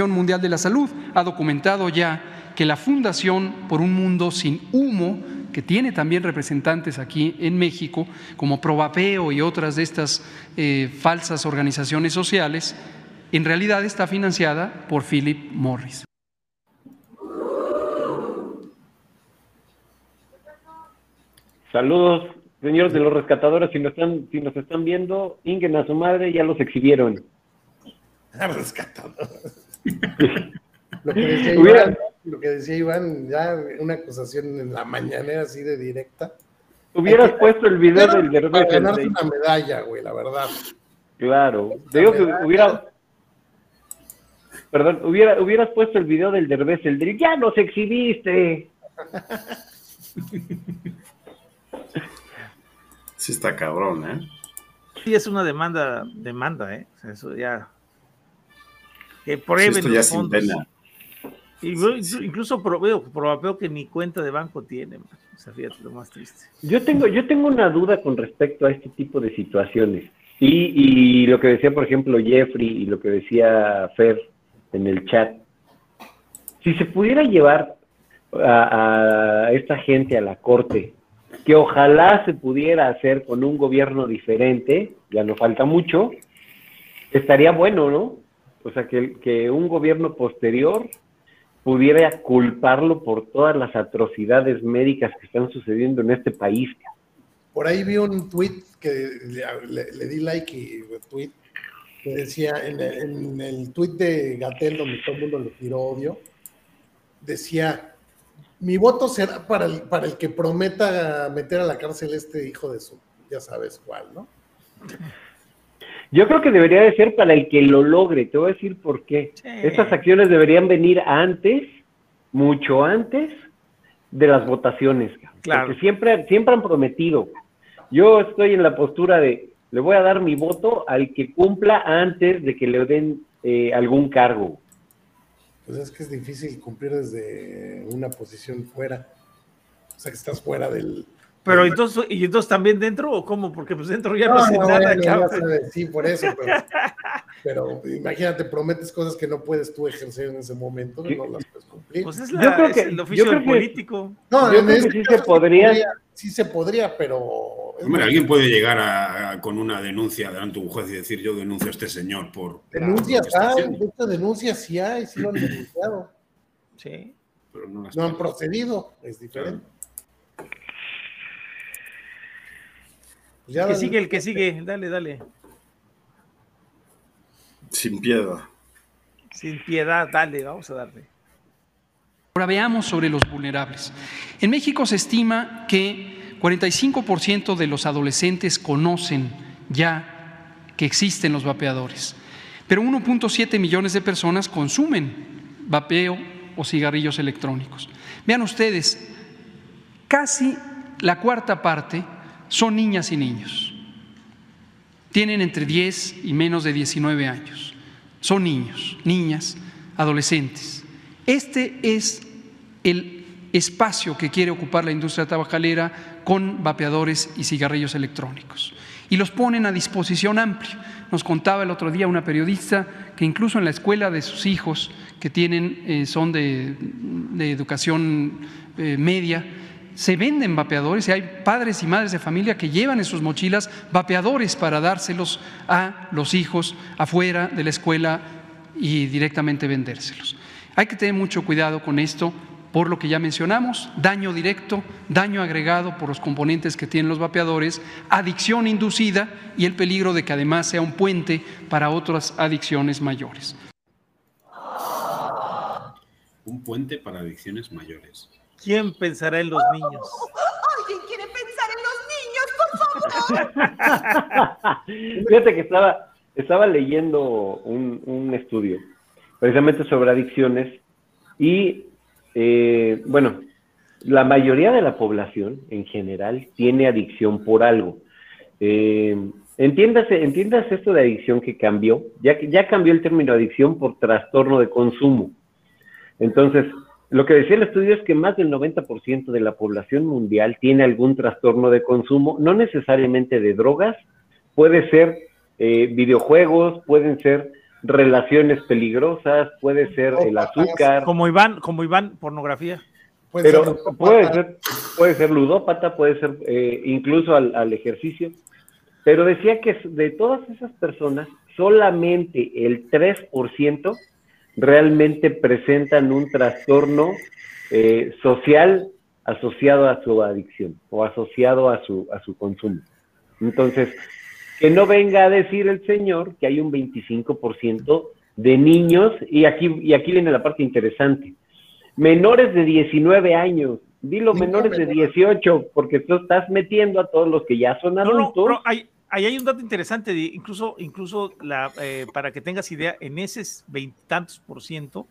[SPEAKER 11] Mundial de la Salud ha documentado ya que la Fundación por un Mundo sin Humo, que tiene también representantes aquí en México, como Provapeo y otras de estas eh, falsas organizaciones sociales, en realidad está financiada por Philip Morris.
[SPEAKER 5] Saludos, señores de los rescatadores, si nos están, si nos están viendo, inguen a su madre, ya los exhibieron.
[SPEAKER 4] Rescatadores. lo, que decía
[SPEAKER 5] Hubiera-
[SPEAKER 4] Iván, lo que decía Iván, ya una acusación en la mañanera así de directa.
[SPEAKER 5] Hubieras
[SPEAKER 4] que-
[SPEAKER 5] puesto el video del
[SPEAKER 4] Para
[SPEAKER 5] Derbez. de-
[SPEAKER 4] una medalla, güey, la verdad.
[SPEAKER 5] Claro. Te digo que hubiera. Perdón, hubiera, hubieras puesto el video del Derbez, el de ya nos exhibiste.
[SPEAKER 1] Sí está cabrón, ¿eh?
[SPEAKER 2] Sí, es una demanda, demanda, ¿eh? Eso ya. Que
[SPEAKER 1] Sí,
[SPEAKER 2] prueben
[SPEAKER 1] esto ya
[SPEAKER 2] los
[SPEAKER 1] sin
[SPEAKER 2] fondos.
[SPEAKER 1] pena.
[SPEAKER 2] Incluso pro- veo, pro- veo que ni cuenta de banco tiene, man. O sea, fíjate lo más triste.
[SPEAKER 5] Yo tengo, yo tengo una duda con respecto a este tipo de situaciones. Y, y lo que decía, por ejemplo, Jeffrey y lo que decía Fer en el chat. Si se pudiera llevar a, a esta gente a la corte, que ojalá se pudiera hacer con un gobierno diferente, ya no falta mucho, estaría bueno, ¿no? O sea, que, que un gobierno posterior pudiera culparlo por todas las atrocidades médicas que están sucediendo en este país.
[SPEAKER 4] Por ahí vi un tweet que le, di like y retweet, que decía en el, en tweet de Gatel, donde todo el mundo le tiró odio, decía: Mi voto será para el, para el que prometa meter a la cárcel este hijo de su, ya sabes cuál, ¿no?
[SPEAKER 5] Yo creo que debería de ser para el que lo logre. Te voy a decir por qué. Estas acciones deberían venir antes, mucho antes de las votaciones.
[SPEAKER 2] Claro.
[SPEAKER 5] Porque siempre, siempre han prometido. Yo estoy en la postura de, le voy a dar mi voto al que cumpla antes de que le den eh, algún cargo.
[SPEAKER 4] Pues es que es difícil cumplir desde una posición fuera. O sea, que estás fuera del.
[SPEAKER 2] Pero entonces, ¿y entonces también dentro o cómo? Porque pues dentro ya no,
[SPEAKER 4] No,
[SPEAKER 2] hace
[SPEAKER 4] no,
[SPEAKER 2] nada,
[SPEAKER 4] bueno, ya sabes, sí, por eso, pero, pero imagínate, prometes cosas que no puedes tú ejercer en ese momento, no las puedes cumplir.
[SPEAKER 2] Pues es,
[SPEAKER 5] Yo
[SPEAKER 2] la,
[SPEAKER 5] creo
[SPEAKER 2] es
[SPEAKER 5] que-
[SPEAKER 2] el
[SPEAKER 5] yo
[SPEAKER 2] oficio
[SPEAKER 5] creo
[SPEAKER 2] del
[SPEAKER 5] que-
[SPEAKER 2] político.
[SPEAKER 4] No,
[SPEAKER 5] Yo
[SPEAKER 4] en
[SPEAKER 5] creo que sí se podría.
[SPEAKER 4] Sí se podría, pero
[SPEAKER 3] Hombre, alguien puede llegar a- a- con una denuncia delante de un juez y decir yo denuncio a este señor por...
[SPEAKER 4] denuncias
[SPEAKER 3] que
[SPEAKER 4] hay,
[SPEAKER 3] haciendo",
[SPEAKER 4] de hecho, denuncias sí hay, sí lo han denunciado.
[SPEAKER 2] Sí.
[SPEAKER 3] pero no las
[SPEAKER 4] No han procedido, es diferente. Ya
[SPEAKER 2] El que
[SPEAKER 4] dale.
[SPEAKER 2] sigue, el que sigue, dale, dale.
[SPEAKER 1] Sin piedad.
[SPEAKER 2] Sin piedad, dale, vamos a darle.
[SPEAKER 11] Ahora veamos sobre los vulnerables. En México se estima que 45% de los adolescentes conocen ya que existen los vapeadores, pero 1.7 millones de personas consumen vapeo o cigarrillos electrónicos. Vean ustedes, casi la cuarta parte son niñas y niños. Tienen entre 10 y menos de 19 años. Son niños, niñas, adolescentes. Este es el espacio que quiere ocupar la industria tabacalera con vapeadores y cigarrillos electrónicos. Y los ponen a disposición amplia. Nos contaba el otro día una periodista que incluso en la escuela de sus hijos, que tienen, eh, son de, educación eh, media, se venden vapeadores y hay padres y madres de familia que llevan en sus mochilas vapeadores para dárselos a los hijos afuera de la escuela y directamente vendérselos. Hay que tener mucho cuidado con esto por lo que ya mencionamos, daño directo, daño agregado por los componentes que tienen los vapeadores, adicción inducida y el peligro de que además sea un puente para otras adicciones mayores.
[SPEAKER 3] Un puente para adicciones mayores.
[SPEAKER 2] ¿Quién pensará en los niños?
[SPEAKER 12] ¿Alguien quiere pensar en los niños, por favor?
[SPEAKER 5] Fíjate que estaba, estaba leyendo un, un estudio precisamente sobre adicciones y, eh, bueno, la mayoría de la población en general tiene adicción por algo. Eh, entiéndase, entiéndase esto de adicción que cambió, ya, que- ya cambió el término adicción por trastorno de consumo. Entonces, lo que decía el estudio es que más del 90% de la población mundial tiene algún trastorno de consumo, no necesariamente de drogas, puede ser eh, videojuegos, pueden ser relaciones peligrosas, puede ser el azúcar,
[SPEAKER 2] Como Iván, como Iván, pornografía.
[SPEAKER 4] Puede
[SPEAKER 5] pero
[SPEAKER 4] ser
[SPEAKER 5] puede ser, puede ser ludópata, puede ser eh, incluso al, al ejercicio. Pero decía que de todas esas personas, solamente el 3% realmente presentan un trastorno eh, social asociado a su adicción o asociado a su, a su consumo. Entonces, que no venga a decir el señor que hay un 25% de niños, y aquí, y aquí viene la parte interesante, menores de 19 años, dilo menores de 18, porque tú estás metiendo a todos los que ya son
[SPEAKER 2] No, no,
[SPEAKER 5] adultos.
[SPEAKER 2] pero hay, ahí hay un dato interesante, de- incluso, incluso la, eh, para que tengas idea, en ese veintitantos por ciento,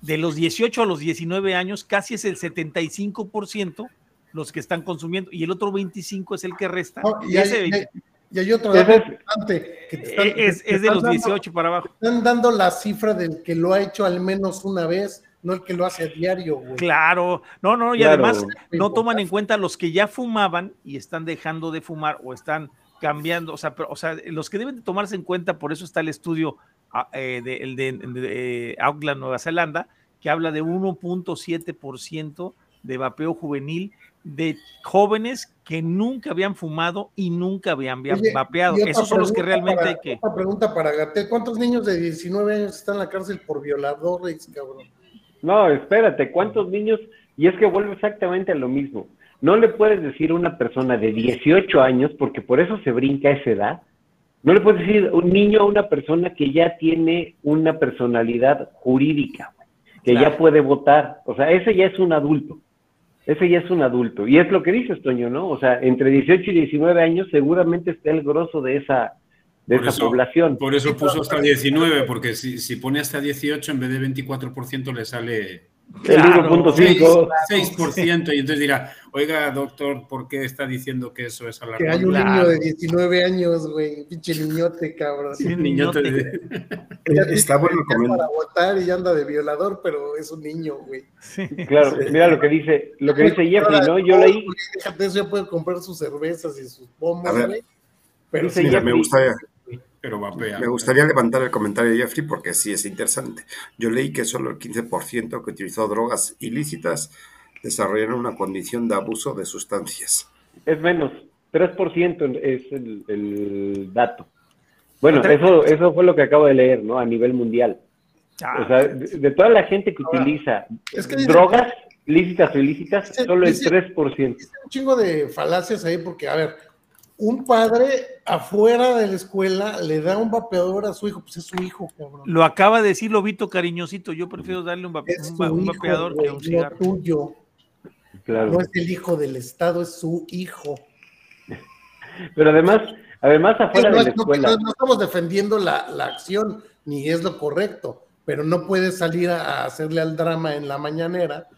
[SPEAKER 2] de los 18 a los 19 años, casi es el 75 por ciento los que están consumiendo, y el otro 25 es el que resta. Y
[SPEAKER 4] y, hay,
[SPEAKER 2] ese
[SPEAKER 4] y hay-
[SPEAKER 2] 20
[SPEAKER 4] y hay otro dato
[SPEAKER 5] es-
[SPEAKER 4] importante. Que te están-
[SPEAKER 2] es,
[SPEAKER 4] te
[SPEAKER 2] es de
[SPEAKER 4] están
[SPEAKER 2] los
[SPEAKER 4] dando-
[SPEAKER 2] 18 para abajo.
[SPEAKER 4] Están dando la cifra del que lo ha hecho al menos una vez, no el que lo hace a diario, güey.
[SPEAKER 2] Claro, no, no, y
[SPEAKER 5] Claro.
[SPEAKER 2] además no toman en cuenta los que ya fumaban y están dejando de fumar o están cambiando, o sea, pero, o sea, los que deben de tomarse en cuenta, por eso está el estudio ah, eh, de, el de, de, eh, Auckland, Nueva Zelanda, que habla de 1.7% de vapeo juvenil de jóvenes que nunca habían fumado y nunca habían,
[SPEAKER 4] Oye,
[SPEAKER 2] vapeado. Esos son los que realmente
[SPEAKER 4] para-
[SPEAKER 2] hay que...
[SPEAKER 4] Otra pregunta para Gatel. ¿Cuántos niños de 19 años están en la cárcel por violadores, cabrón?
[SPEAKER 5] No, espérate, ¿cuántos niños? Y es que vuelve exactamente a lo mismo. No le puedes decir a una persona de 18 años, porque por eso se brinca esa edad, no le puedes decir un niño a una persona que ya tiene una personalidad jurídica, que
[SPEAKER 2] Claro.
[SPEAKER 5] ya puede votar. O sea, ese ya es un adulto. Ese ya es un adulto. Y es lo que dices, Toño, ¿no? O sea, entre 18 y 19 años seguramente está el grosso de esa, de
[SPEAKER 3] Por
[SPEAKER 5] esa
[SPEAKER 3] eso-
[SPEAKER 5] población.
[SPEAKER 3] Por eso puso hasta 19, porque si, si pone hasta 18, en vez de 24%, le sale
[SPEAKER 5] El
[SPEAKER 2] Claro.
[SPEAKER 5] 1.5.
[SPEAKER 3] 6%. Y entonces dirá, oiga, doctor, ¿por qué está diciendo que eso es
[SPEAKER 4] Que
[SPEAKER 3] alarmante?
[SPEAKER 4] hay un
[SPEAKER 2] Claro.
[SPEAKER 4] niño de 19 años, güey. Pinche niñote, cabrón.
[SPEAKER 2] Sí,
[SPEAKER 3] Un niñote de-
[SPEAKER 4] Ya
[SPEAKER 1] Está bueno comer-
[SPEAKER 4] para votar y anda de violador, pero es un niño, güey.
[SPEAKER 2] Sí.
[SPEAKER 5] Claro, mira lo que dice, lo que dice Jeffrey, ¿no? Yo leí,
[SPEAKER 4] güey, Déjate eso, ya puede comprar sus cervezas y sus
[SPEAKER 1] ver.
[SPEAKER 4] güey. Pero
[SPEAKER 5] Dice
[SPEAKER 4] sí,
[SPEAKER 1] Mira, me gustaría,
[SPEAKER 3] Pero vapea.
[SPEAKER 1] me gustaría levantar el comentario de Jeffrey porque sí es interesante. Yo leí que solo el 15% que utilizó drogas ilícitas desarrollaron una condición de abuso de sustancias.
[SPEAKER 5] es menos, 3% es el, el dato. Bueno, eso, eso fue lo que acabo de leer, ¿no? A nivel mundial.
[SPEAKER 2] Ah,
[SPEAKER 5] O sea, de, de toda la gente que
[SPEAKER 4] Ahora,
[SPEAKER 5] utiliza
[SPEAKER 4] es que dice-
[SPEAKER 5] drogas lícitas o ilícitas,
[SPEAKER 4] Dice-
[SPEAKER 5] solo el
[SPEAKER 4] dice-
[SPEAKER 5] 3%.
[SPEAKER 4] Dice un chingo de falacias ahí porque, a ver, un padre afuera de la escuela le da un vapeador a su hijo, pues es su hijo, cabrón.
[SPEAKER 2] Lo acaba de decir Lobito cariñosito. Yo prefiero darle un, vape-
[SPEAKER 4] Es
[SPEAKER 2] un un
[SPEAKER 4] hijo,
[SPEAKER 2] vapeador que un
[SPEAKER 4] no
[SPEAKER 2] cigarro.
[SPEAKER 4] tuyo.
[SPEAKER 5] Claro.
[SPEAKER 4] No es el hijo del Estado, es su hijo.
[SPEAKER 5] Pero además, además afuera
[SPEAKER 4] no,
[SPEAKER 5] de la
[SPEAKER 4] no-
[SPEAKER 5] escuela.
[SPEAKER 4] no- no estamos defendiendo la, la acción, ni es lo correcto, pero no puedes salir a, a hacerle al drama en la mañanera,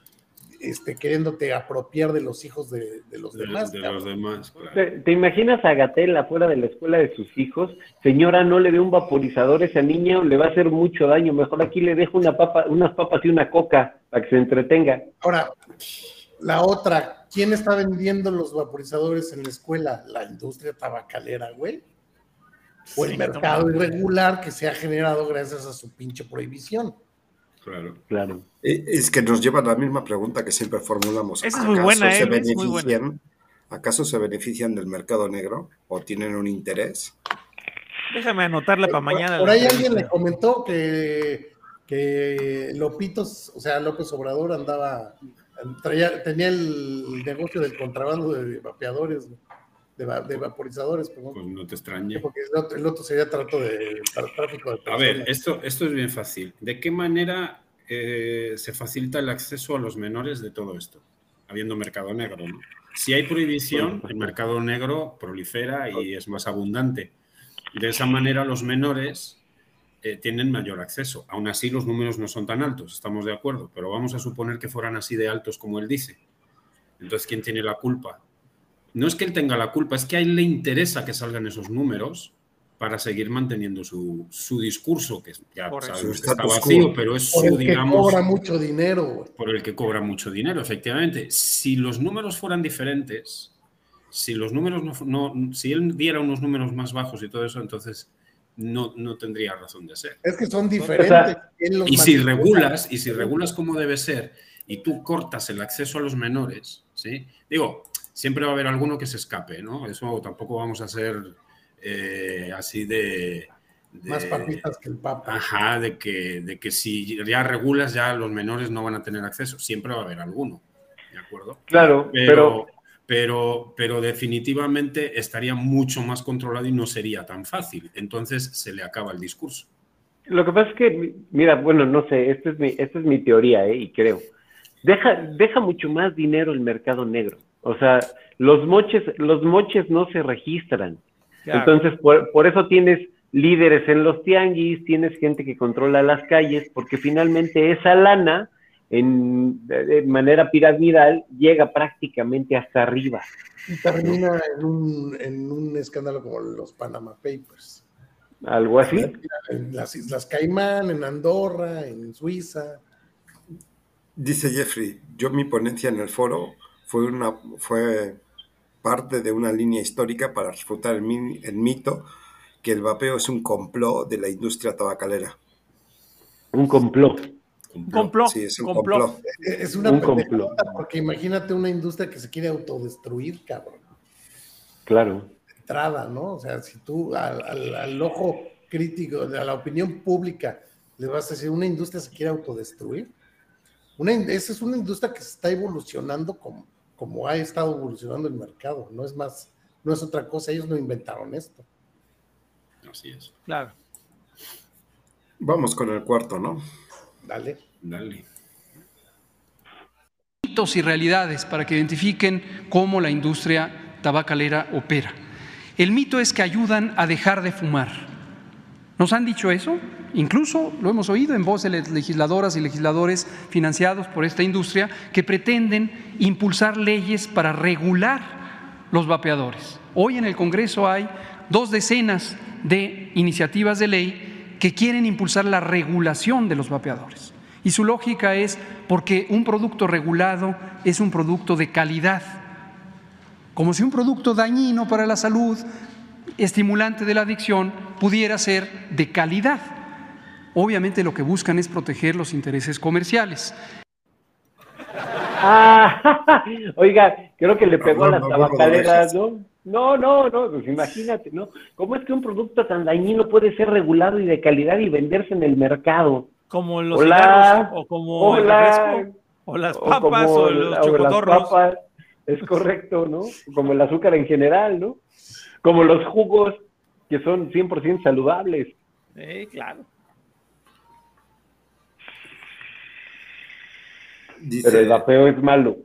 [SPEAKER 4] este, queriéndote apropiar de los hijos de, de los
[SPEAKER 3] De,
[SPEAKER 4] demás.
[SPEAKER 3] de los demás. claro.
[SPEAKER 5] ¿Te, te imaginas a Gatel afuera de la escuela de sus hijos? Señora, no le dé un vaporizador a esa niña, le va a hacer mucho daño. Mejor aquí le dejo una papa, unas papas y una coca para que se entretenga.
[SPEAKER 4] Ahora, la otra, ¿quién está vendiendo los vaporizadores en la escuela? La industria tabacalera, güey. O el
[SPEAKER 2] Sí,
[SPEAKER 4] mercado irregular que se ha generado gracias a su pinche prohibición.
[SPEAKER 3] Claro.
[SPEAKER 5] Claro.
[SPEAKER 1] Eh, Es que nos lleva a la misma pregunta que siempre formulamos.
[SPEAKER 2] Esa es muy buena,
[SPEAKER 1] se
[SPEAKER 2] ¿eh, Luis? Muy buena.
[SPEAKER 1] benefician- ¿Acaso se benefician del mercado negro o tienen un interés?
[SPEAKER 2] Déjame anotarla para mañana.
[SPEAKER 4] Por
[SPEAKER 2] la
[SPEAKER 4] ahí
[SPEAKER 2] entrevista.
[SPEAKER 4] alguien le comentó que, que Lopitos, o sea, López Obrador andaba, traía- tenía el negocio del contrabando de vapeadores, de, va- de vaporizadores, perdón,
[SPEAKER 3] Pues no te extrañe.
[SPEAKER 4] porque el otro, el otro sería trato de tráfico de
[SPEAKER 3] A ver,
[SPEAKER 4] personas.
[SPEAKER 3] esto, esto es bien fácil. ¿De qué manera eh, se facilita el acceso a los menores de todo esto? Habiendo mercado negro, ¿no? Si hay prohibición, el mercado negro prolifera y es más abundante. De esa manera los menores eh, tienen mayor acceso. Aún así los números no son tan altos, estamos de acuerdo, pero vamos a suponer que fueran así de altos como él dice. Entonces, ¿quién tiene la culpa? No es que él tenga la culpa, es que a él le interesa que salgan esos números para seguir manteniendo su, su discurso, que ya que está vacío, pero es
[SPEAKER 4] Por
[SPEAKER 3] su,
[SPEAKER 4] el que
[SPEAKER 3] digamos,
[SPEAKER 4] cobra mucho dinero,
[SPEAKER 3] por el que cobra mucho dinero, efectivamente. Si los números fueran diferentes, si los números no, no- si él diera unos números más bajos y todo eso, entonces no, no tendría razón de ser.
[SPEAKER 4] Es que son diferentes. los
[SPEAKER 3] Y si regulas, y si regulas como debe ser, y tú cortas el acceso a los menores, ¿sí? Digo, siempre va a haber alguno que se escape, ¿no? Eso tampoco vamos a ser eh, así de, de-
[SPEAKER 4] Más papitas que el papa.
[SPEAKER 3] Ajá, de que, de que si ya regulas, ya los menores no van a tener acceso. Siempre va a haber alguno. ¿de acuerdo?
[SPEAKER 5] Claro,
[SPEAKER 3] pero, pero, pero definitivamente estaría mucho más controlado y no sería tan fácil. Entonces se le acaba el discurso.
[SPEAKER 5] Lo que pasa es que, mira, bueno, no sé, esta es mi, esta es mi teoría, ¿eh? y creo. Deja, deja mucho más dinero el mercado negro. O sea, los moches, los moches no se registran.
[SPEAKER 2] Claro.
[SPEAKER 5] Entonces, por, por eso tienes líderes en los tianguis, tienes gente que controla las calles, porque finalmente esa lana, en, de manera piramidal, llega prácticamente hasta arriba.
[SPEAKER 4] Y termina en un, en un escándalo como los Panama Papers.
[SPEAKER 5] Algo así.
[SPEAKER 4] En las Islas Caimán, en Andorra, en Suiza.
[SPEAKER 1] Dice Jeffrey, yo mi ponencia en el foro fue, una, fue parte de una línea histórica para refutar el, mi- el mito que el vapeo es un complot de la industria tabacalera.
[SPEAKER 5] Un complot.
[SPEAKER 2] Un complot.
[SPEAKER 1] Sí, es un
[SPEAKER 2] complot.
[SPEAKER 1] complot.
[SPEAKER 4] Es una
[SPEAKER 5] Un
[SPEAKER 4] pendejada, porque imagínate una industria que se quiere autodestruir, cabrón.
[SPEAKER 5] Claro.
[SPEAKER 4] entrada, ¿no? O sea, si tú al, al- al ojo crítico, a la opinión pública, le vas a decir, una industria se quiere autodestruir. Una, esa es una industria que se está evolucionando como, como ha estado evolucionando el mercado, no es más, no es otra cosa, ellos no inventaron esto.
[SPEAKER 3] Así es.
[SPEAKER 2] Claro.
[SPEAKER 1] Vamos con el cuarto, ¿no?
[SPEAKER 4] Dale.
[SPEAKER 3] Dale.
[SPEAKER 11] mitos y realidades para que identifiquen cómo la industria tabacalera opera. El mito es que ayudan a dejar de fumar. ¿Nos han dicho eso? Incluso lo hemos oído en voz de legisladoras y legisladores financiados por esta industria que pretenden impulsar leyes para regular los vapeadores. Hoy en el Congreso hay dos decenas de iniciativas de ley que quieren impulsar la regulación de los vapeadores. Y su lógica es porque un producto regulado es un producto de calidad. Como si un producto dañino para la salud, estimulante de la adicción, pudiera ser de calidad. Obviamente lo que buscan es proteger los intereses comerciales.
[SPEAKER 5] Ah, oiga, creo que le pegó a las
[SPEAKER 1] No, no, no, no,
[SPEAKER 5] tabacaleras,
[SPEAKER 1] no
[SPEAKER 5] ¿no? No, no, pues imagínate, ¿no? ¿Cómo es que un producto tan dañino puede ser regulado y de calidad y venderse en el mercado?
[SPEAKER 2] Como los
[SPEAKER 5] Hola.
[SPEAKER 2] cigarros, o como el
[SPEAKER 5] Hola.
[SPEAKER 2] refresco, o las
[SPEAKER 5] O
[SPEAKER 2] papas,
[SPEAKER 5] como
[SPEAKER 2] o los
[SPEAKER 5] o las
[SPEAKER 2] chocotorros.
[SPEAKER 5] papas, es correcto, ¿no? Como el azúcar en general, ¿no? Como los jugos, que son 100% saludables.
[SPEAKER 2] Eh, claro.
[SPEAKER 1] Dice,
[SPEAKER 5] Pero el vapeo es malo.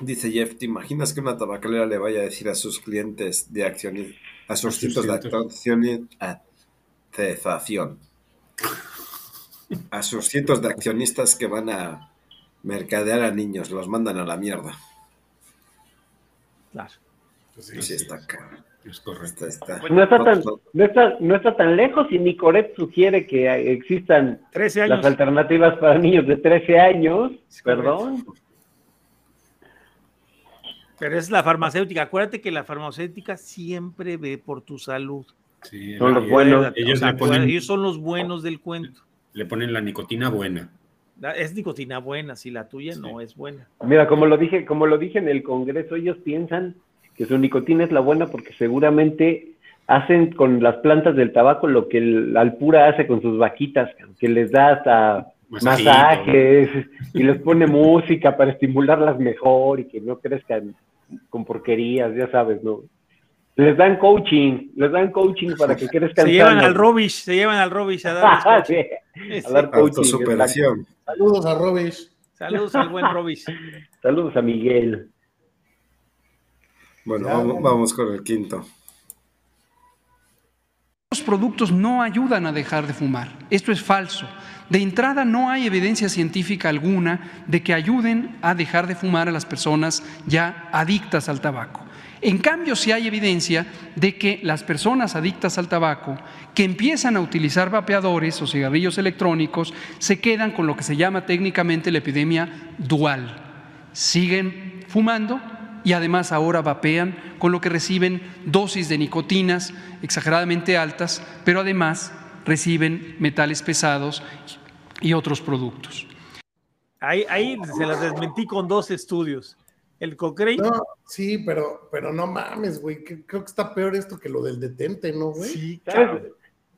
[SPEAKER 1] dice Jeff, ¿te imaginas que una tabacalera le vaya a decir a sus clientes de acciones, a sus cientos de
[SPEAKER 3] clientes.
[SPEAKER 1] acciones, a cesación, a sus cientos de accionistas que van a mercadear a niños, los mandan a la mierda?
[SPEAKER 2] Claro.
[SPEAKER 4] Pues
[SPEAKER 1] Sí,
[SPEAKER 4] sí.
[SPEAKER 1] está caro.
[SPEAKER 3] Es correcto.
[SPEAKER 1] Está, está.
[SPEAKER 5] Pues no está tan, no está, no está tan lejos y Nicoret sugiere que existan
[SPEAKER 2] 13 años.
[SPEAKER 5] las alternativas para niños de 13 años.
[SPEAKER 2] Es.
[SPEAKER 5] Perdón.
[SPEAKER 2] Pero es la farmacéutica. Acuérdate que la farmacéutica siempre ve por tu salud.
[SPEAKER 3] Sí,
[SPEAKER 5] Son los buenos.
[SPEAKER 3] Ellos
[SPEAKER 2] o sea,
[SPEAKER 3] le ponen-
[SPEAKER 2] ellos son los buenos del cuento.
[SPEAKER 3] Le ponen la nicotina buena.
[SPEAKER 2] Es nicotina buena, si la tuya no es buena.
[SPEAKER 5] Mira, como lo dije, como lo dije en el Congreso, ellos piensan que su nicotina es la buena porque seguramente hacen con las plantas del tabaco lo que el Alpura hace con sus vaquitas, que les da hasta
[SPEAKER 3] Masajito.
[SPEAKER 5] masajes y les pone música para estimularlas mejor y que no crezcan con porquerías, ya sabes, ¿no? Les dan coaching, les dan coaching para que crezcan
[SPEAKER 2] Se llevan
[SPEAKER 5] sanos.
[SPEAKER 2] al Robish, se llevan al Robish a dar
[SPEAKER 5] Sí, a dar coaching.
[SPEAKER 1] Autosuperación.
[SPEAKER 4] Saludos a Robish.
[SPEAKER 2] Saludos al buen Robish.
[SPEAKER 5] Saludos a Miguel.
[SPEAKER 1] Bueno,
[SPEAKER 4] Ya,
[SPEAKER 1] vamos, vamos con el quinto.
[SPEAKER 11] Los productos no ayudan a dejar de fumar. Esto es falso. De entrada no hay evidencia científica alguna de que ayuden a dejar de fumar a las personas ya adictas al tabaco. En cambio, sí hay evidencia de que las personas adictas al tabaco que empiezan a utilizar vapeadores o cigarrillos electrónicos se quedan con lo que se llama técnicamente la epidemia dual. Siguen fumando y además ahora vapean, con lo que reciben dosis de nicotinas exageradamente altas, pero además reciben metales pesados y otros productos.
[SPEAKER 2] Ahí, ahí se las desmentí con dos estudios. El Cochrane.
[SPEAKER 4] No, sí, pero, pero no mames, güey. Creo que está peor esto que lo del detente, ¿no, güey?
[SPEAKER 2] Sí,
[SPEAKER 5] ¿Sabes,
[SPEAKER 2] cabrón.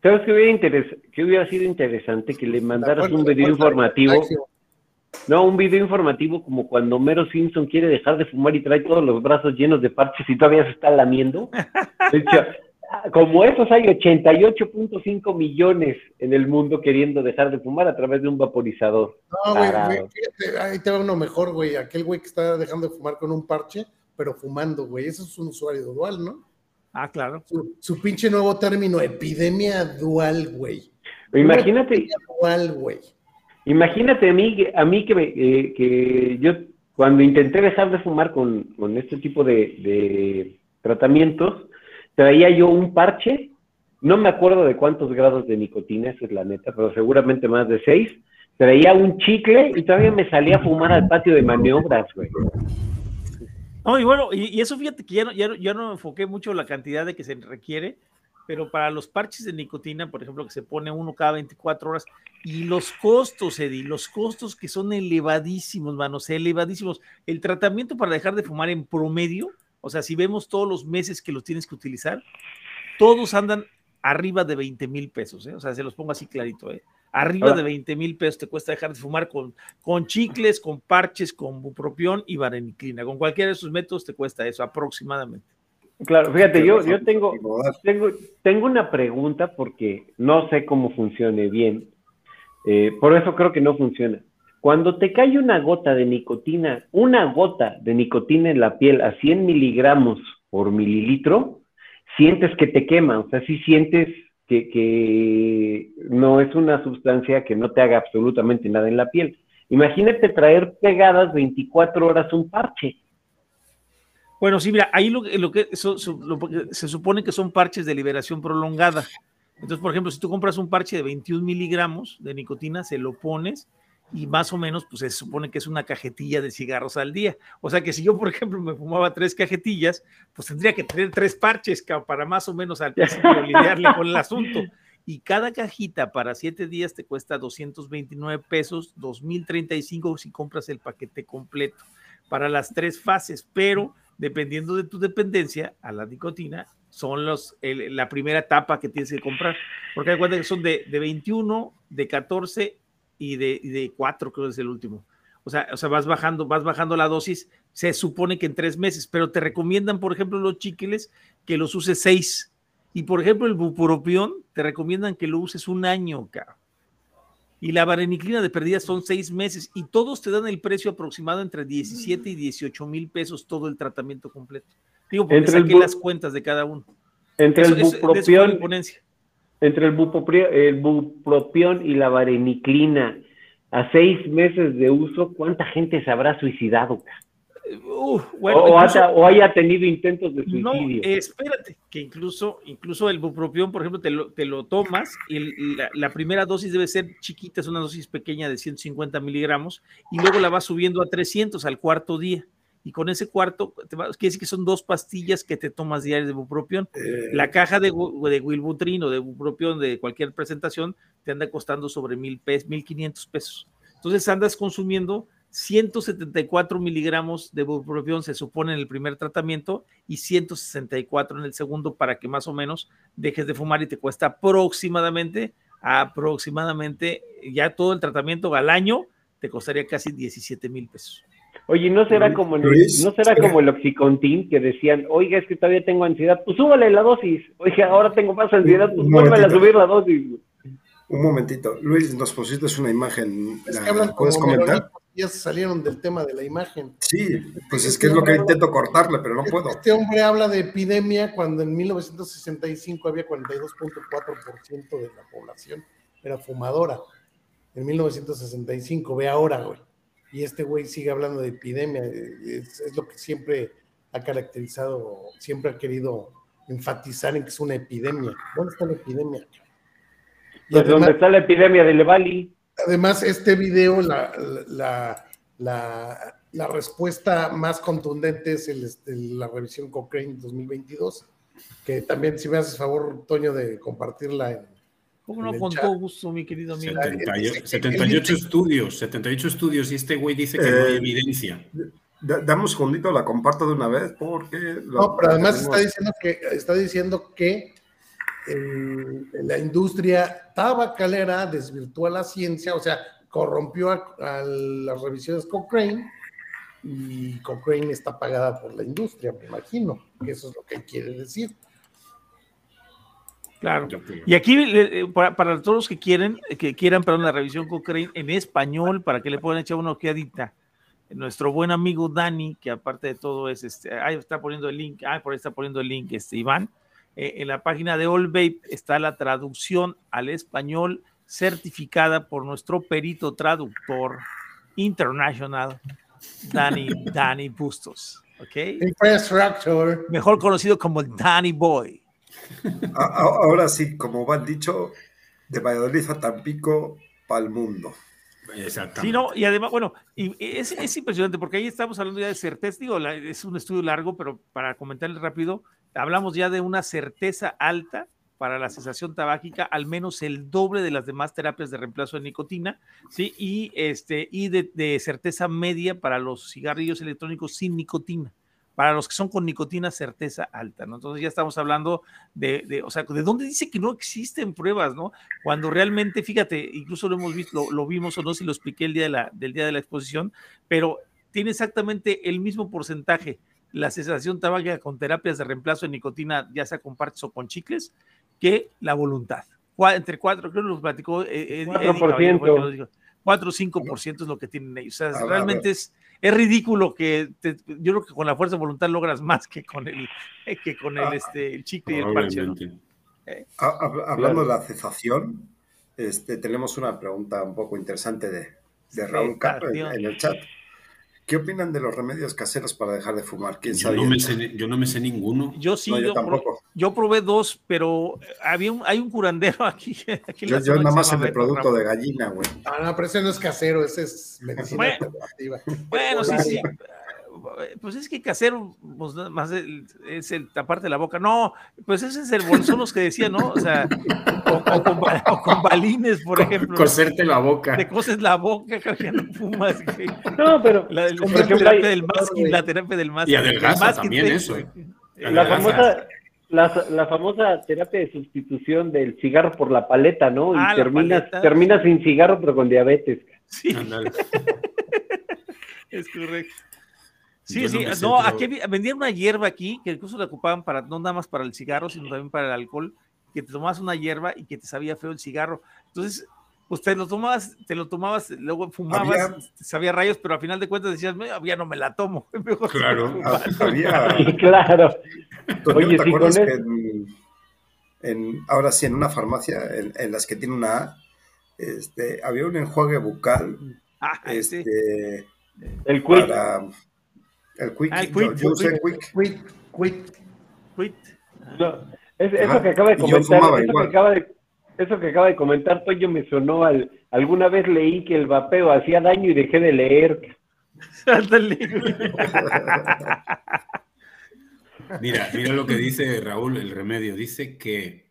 [SPEAKER 5] ¿Sabes qué hubiera, interes- qué hubiera sido interesante? Que le mandaras un video informativo. No, un video informativo como cuando Mero Simpson quiere dejar de fumar y trae todos los brazos llenos de parches y todavía se está lamiendo. De hecho, como esos hay 88.5 millones en el mundo queriendo dejar de fumar a través de un vaporizador.
[SPEAKER 4] No, güey,
[SPEAKER 5] Tarado.
[SPEAKER 4] güey, fíjate, ahí te va uno mejor, güey. Aquel güey que está dejando de fumar con un parche, pero fumando, güey. Eso es un usuario dual, ¿no?
[SPEAKER 2] Ah, claro.
[SPEAKER 4] Su, su pinche nuevo término, epidemia dual, güey.
[SPEAKER 5] Imagínate,
[SPEAKER 4] Epidemia dual, güey.
[SPEAKER 5] Imagínate a mí, a mí que, me- eh, que yo cuando intenté dejar de fumar con, con este tipo de, tratamientos, traía yo un parche, no me acuerdo de cuántos grados de nicotina, esa es la neta, pero seguramente más de seis. Traía un chicle y todavía me salía a fumar al patio de maniobras, güey.
[SPEAKER 2] No, y bueno, y, y eso fíjate que ya no, ya, no, ya no enfoqué mucho la cantidad de que se requiere, pero para los parches de nicotina, por ejemplo, que se pone uno cada 24 horas, y los costos, Eddie, los costos que son elevadísimos, manos, elevadísimos. El tratamiento para dejar de fumar en promedio, o sea, si vemos todos los meses que los tienes que utilizar, todos andan arriba de 20 mil pesos, ¿eh? o sea, se los pongo así clarito, ¿eh? arriba
[SPEAKER 5] Ahora-
[SPEAKER 2] de 20 mil pesos te cuesta dejar de fumar con, con chicles, con parches, con bupropión y vareniclina. Con cualquiera de esos métodos te cuesta eso aproximadamente.
[SPEAKER 5] Claro, fíjate, yo, yo tengo, tengo, tengo una pregunta porque no sé cómo funcione bien. Eh, por eso creo que no funciona. Cuando te cae una gota de nicotina, una gota de nicotina en la piel a 100 miligramos por mililitro, sientes que te quema, o sea, sí sientes que, que no es una sustancia que no te haga absolutamente nada en la piel. Imagínate traer pegadas 24 horas un parche.
[SPEAKER 2] Bueno, sí, mira, ahí lo, que- lo que lo que se supone que son parches de liberación prolongada. Entonces, por ejemplo, si tú compras un parche de 21 miligramos de nicotina, se lo pones y más o menos, pues se supone que es una cajetilla de cigarros al día. O sea que si yo, por ejemplo, me fumaba tres cajetillas, pues tendría que tener tres parches para más o menos al principio lidiarle con el asunto. Y cada cajita para siete días te cuesta 229 pesos, 2035 si compras el paquete completo para las tres fases, pero dependiendo de tu dependencia a la nicotina, son los, la primera etapa que tienes que comprar. Porque cuenta que son de, de 21, de 14 y de, de 4, creo que es el último. O sea, o sea, vas bajando, vas bajando la dosis, se supone que en tres meses, pero te recomiendan, por ejemplo, los chiquiles que los uses seis. Y por ejemplo, el bupropión te recomiendan que lo uses un año, cabrón. Y la vareniclina de perdida son seis meses y todos te dan el precio aproximado entre 17 y 18 mil pesos todo el tratamiento completo. Digo, porque
[SPEAKER 5] Entre
[SPEAKER 2] saqué las cuentas de cada uno.
[SPEAKER 5] Entre
[SPEAKER 2] Eso-
[SPEAKER 5] el
[SPEAKER 2] eso
[SPEAKER 5] bupropión, entre el, bupopri- el bupropión y la vareniclina, a seis meses de uso, ¿cuánta gente se habrá suicidado?
[SPEAKER 2] Uh, bueno,
[SPEAKER 5] o,
[SPEAKER 2] incluso-
[SPEAKER 5] haya, o haya tenido intentos de
[SPEAKER 2] No,
[SPEAKER 5] suicidio.
[SPEAKER 2] eh, espérate, que incluso, incluso el bupropión, por ejemplo, te lo, te lo tomas y el- la, la primera dosis debe ser chiquita, es una dosis pequeña de 150 miligramos, y luego la vas subiendo a 300 al cuarto día. Y con ese cuarto, te va- quiere decir que son dos pastillas que te tomas diarias de bupropión. La caja de, de Wilbutrin o de bupropión de cualquier presentación te anda costando sobre mil pesos, 1500 pesos. Entonces andas consumiendo 174 miligramos de bupropión, se supone en el primer tratamiento, y 164 en el segundo, para que más o menos dejes de fumar y te cuesta aproximadamente, aproximadamente, ya todo el tratamiento al año te costaría casi 17 mil pesos.
[SPEAKER 5] Oye, ¿no será como, el- ¿no será como el oxicontin que decían, oiga, es que todavía tengo ansiedad, pues súbale la dosis. Oiga, ahora tengo más ansiedad, pues
[SPEAKER 1] Un
[SPEAKER 5] vuélvele a subir la dosis.
[SPEAKER 1] Un momentito. Luis, nos pusiste una imagen.
[SPEAKER 4] Es
[SPEAKER 1] ¿La
[SPEAKER 4] que hablan
[SPEAKER 1] ¿Puedes comentar?
[SPEAKER 4] Ya se salieron del tema de la imagen.
[SPEAKER 1] Sí, pues es que es lo que intento cortarle, pero no puedo.
[SPEAKER 4] Este hombre habla de epidemia cuando en 1965 había 42.4% de la población era fumadora. En 1965, ve ahora, güey. Y este güey sigue hablando de epidemia. Es, es lo que siempre ha caracterizado, siempre ha querido enfatizar en que es una epidemia. ¿Dónde está la epidemia? Y
[SPEAKER 5] Pues donde
[SPEAKER 4] además,
[SPEAKER 5] está la epidemia de Levali.
[SPEAKER 4] Además, este video, la, la, la, la respuesta más contundente es el, este, la revisión Cochrane 2022, que también, si me haces favor, Toño, de compartirla en,
[SPEAKER 2] ¿Cómo no?
[SPEAKER 4] el
[SPEAKER 2] Con todo gusto, mi querido amigo.
[SPEAKER 3] 78, 78 estudios, 78 estudios, y este güey dice que no hay
[SPEAKER 1] Eh,
[SPEAKER 3] evidencia.
[SPEAKER 1] Da- Dame un segundito, la comparto de una vez porque... lo-
[SPEAKER 4] No, pero además
[SPEAKER 1] tenemos-
[SPEAKER 4] está diciendo que, está diciendo que el- la industria tabacalera desvirtúa la ciencia, o sea, corrompió a, a las revisiones Cochrane y Cochrane está pagada por la industria, me imagino, que eso es lo que quiere decir.
[SPEAKER 2] Claro. Y aquí, eh, para, para todos los que quieren, que quieran, perdón, la revisión Cochrane en español, para que le puedan echar una ojeadita, nuestro buen amigo Dani, que aparte de todo es, este, ahí está poniendo el link, ah, por ahí está poniendo el link, este, Iván, eh, en la página de All Vape está la traducción al español certificada por nuestro perito traductor internacional, Dani, Dani Bustos, ¿ok?
[SPEAKER 4] Infrastructure.
[SPEAKER 2] Mejor conocido como el Danny Boy.
[SPEAKER 1] Ahora sí, como van dicho, de Valladolid a Tampico, para el mundo.
[SPEAKER 3] Exactamente.
[SPEAKER 2] Sí, no, y además, bueno, y es, es impresionante porque ahí estamos hablando ya de certeza, digo, la- es un estudio largo, pero para comentarles rápido, hablamos ya de una certeza alta para la cesación tabáquica, al menos el doble de las demás terapias de reemplazo de nicotina, ¿sí? Y, este, y de, certeza media para los cigarrillos electrónicos sin nicotina. Para los que son con nicotina, certeza alta, ¿no? Entonces ya estamos hablando de, de, o sea, ¿de dónde dice que no existen pruebas, ¿no? Cuando realmente, fíjate, incluso lo hemos visto, lo, lo vimos o no, si lo expliqué el día de la, del día de la exposición, pero tiene exactamente el mismo porcentaje la cesación tabáquica con terapias de reemplazo de nicotina, ya sea con parches o con chicles, que la voluntad. Entre 4, creo que nos platicó eh, eh, Eddie
[SPEAKER 5] 4%.
[SPEAKER 2] Caballero, fue el que nos dijo. 4 o 5% es lo que tienen ellos. O sea,
[SPEAKER 1] A ver,
[SPEAKER 2] realmente es, es ridículo que te- yo creo que con la fuerza de voluntad logras más que con el, eh, que con el,
[SPEAKER 1] Ah,
[SPEAKER 2] este, el chicle y el parche.
[SPEAKER 1] hab- Hablando de la cesación, este, tenemos una pregunta un poco interesante de, de Raúl en,
[SPEAKER 2] Cesación.
[SPEAKER 1] en el chat. ¿Qué opinan de los remedios caseros para dejar de fumar? ¿Quién
[SPEAKER 3] Yo
[SPEAKER 1] sabe?
[SPEAKER 3] no, me sé, yo no me sé ninguno.
[SPEAKER 2] Yo sí,
[SPEAKER 1] No, yo
[SPEAKER 2] probé dos, pero había un, hay un curandero aquí.
[SPEAKER 1] Yo, yo nada más el de producto de gallina, güey.
[SPEAKER 4] Ah, no, pero ese no es casero, ese es medicina
[SPEAKER 2] Bueno. Bueno, sí, sí.
[SPEAKER 4] Horaria.
[SPEAKER 2] Pues es que casero, pues nada más el- es el taparte la boca. No, pues ese es el bolsón los que decía, ¿no? O sea, o, o con, ba- o con balines, por ejemplo.
[SPEAKER 3] Coserte la boca.
[SPEAKER 2] Te coses la boca, creo que no fumas.
[SPEAKER 5] No, pero
[SPEAKER 2] La,
[SPEAKER 5] por
[SPEAKER 2] la
[SPEAKER 5] ejemplo,
[SPEAKER 2] terapia
[SPEAKER 5] hay-
[SPEAKER 2] del masking, la terapia del masking.
[SPEAKER 3] Y adelgaza
[SPEAKER 2] El masking
[SPEAKER 3] también eso.
[SPEAKER 2] güey.
[SPEAKER 5] la
[SPEAKER 3] Adelgaza.
[SPEAKER 5] famosa, la, la famosa terapia de sustitución del cigarro por la paleta, ¿no? Y
[SPEAKER 2] Ah, la
[SPEAKER 5] terminas, sin cigarro, pero con diabetes.
[SPEAKER 2] Sí, es correcto. Sí,
[SPEAKER 3] no
[SPEAKER 2] sí, no, aquí vendían una hierba aquí que incluso la ocupaban para, no nada más para el cigarro, sino también para el alcohol, que te tomabas una hierba y que te sabía feo el cigarro. Entonces, pues te lo tomabas, te lo tomabas, luego fumabas,
[SPEAKER 1] Había-
[SPEAKER 2] sabía rayos, pero al final de cuentas decías, "Me- ya no me la tomo. mejor
[SPEAKER 3] Claro.
[SPEAKER 2] sigo
[SPEAKER 1] Ha-
[SPEAKER 2] fumando".
[SPEAKER 1] Había,
[SPEAKER 5] Sí, claro. Oye,
[SPEAKER 1] ¿te
[SPEAKER 5] sí,
[SPEAKER 1] acuerdas
[SPEAKER 5] con
[SPEAKER 1] que en, en- ahora sí, en una farmacia en, en las que tiene una A, este, había un enjuague bucal
[SPEAKER 2] Ah, sí.
[SPEAKER 1] este,
[SPEAKER 5] El
[SPEAKER 1] para el quick.
[SPEAKER 2] Ah, el
[SPEAKER 1] yo,
[SPEAKER 2] quick,
[SPEAKER 1] yo usé
[SPEAKER 2] quick.
[SPEAKER 1] quick.
[SPEAKER 4] Quit, quit.
[SPEAKER 2] Quit.
[SPEAKER 5] No, es- eso que acaba de
[SPEAKER 1] yo
[SPEAKER 5] comentar, eso que acaba de, eso que acaba de comentar Toño me sonó al, alguna vez leí que el vapeo hacía daño y dejé de leer.
[SPEAKER 3] Mira, mira lo que dice Raúl, el remedio. Dice que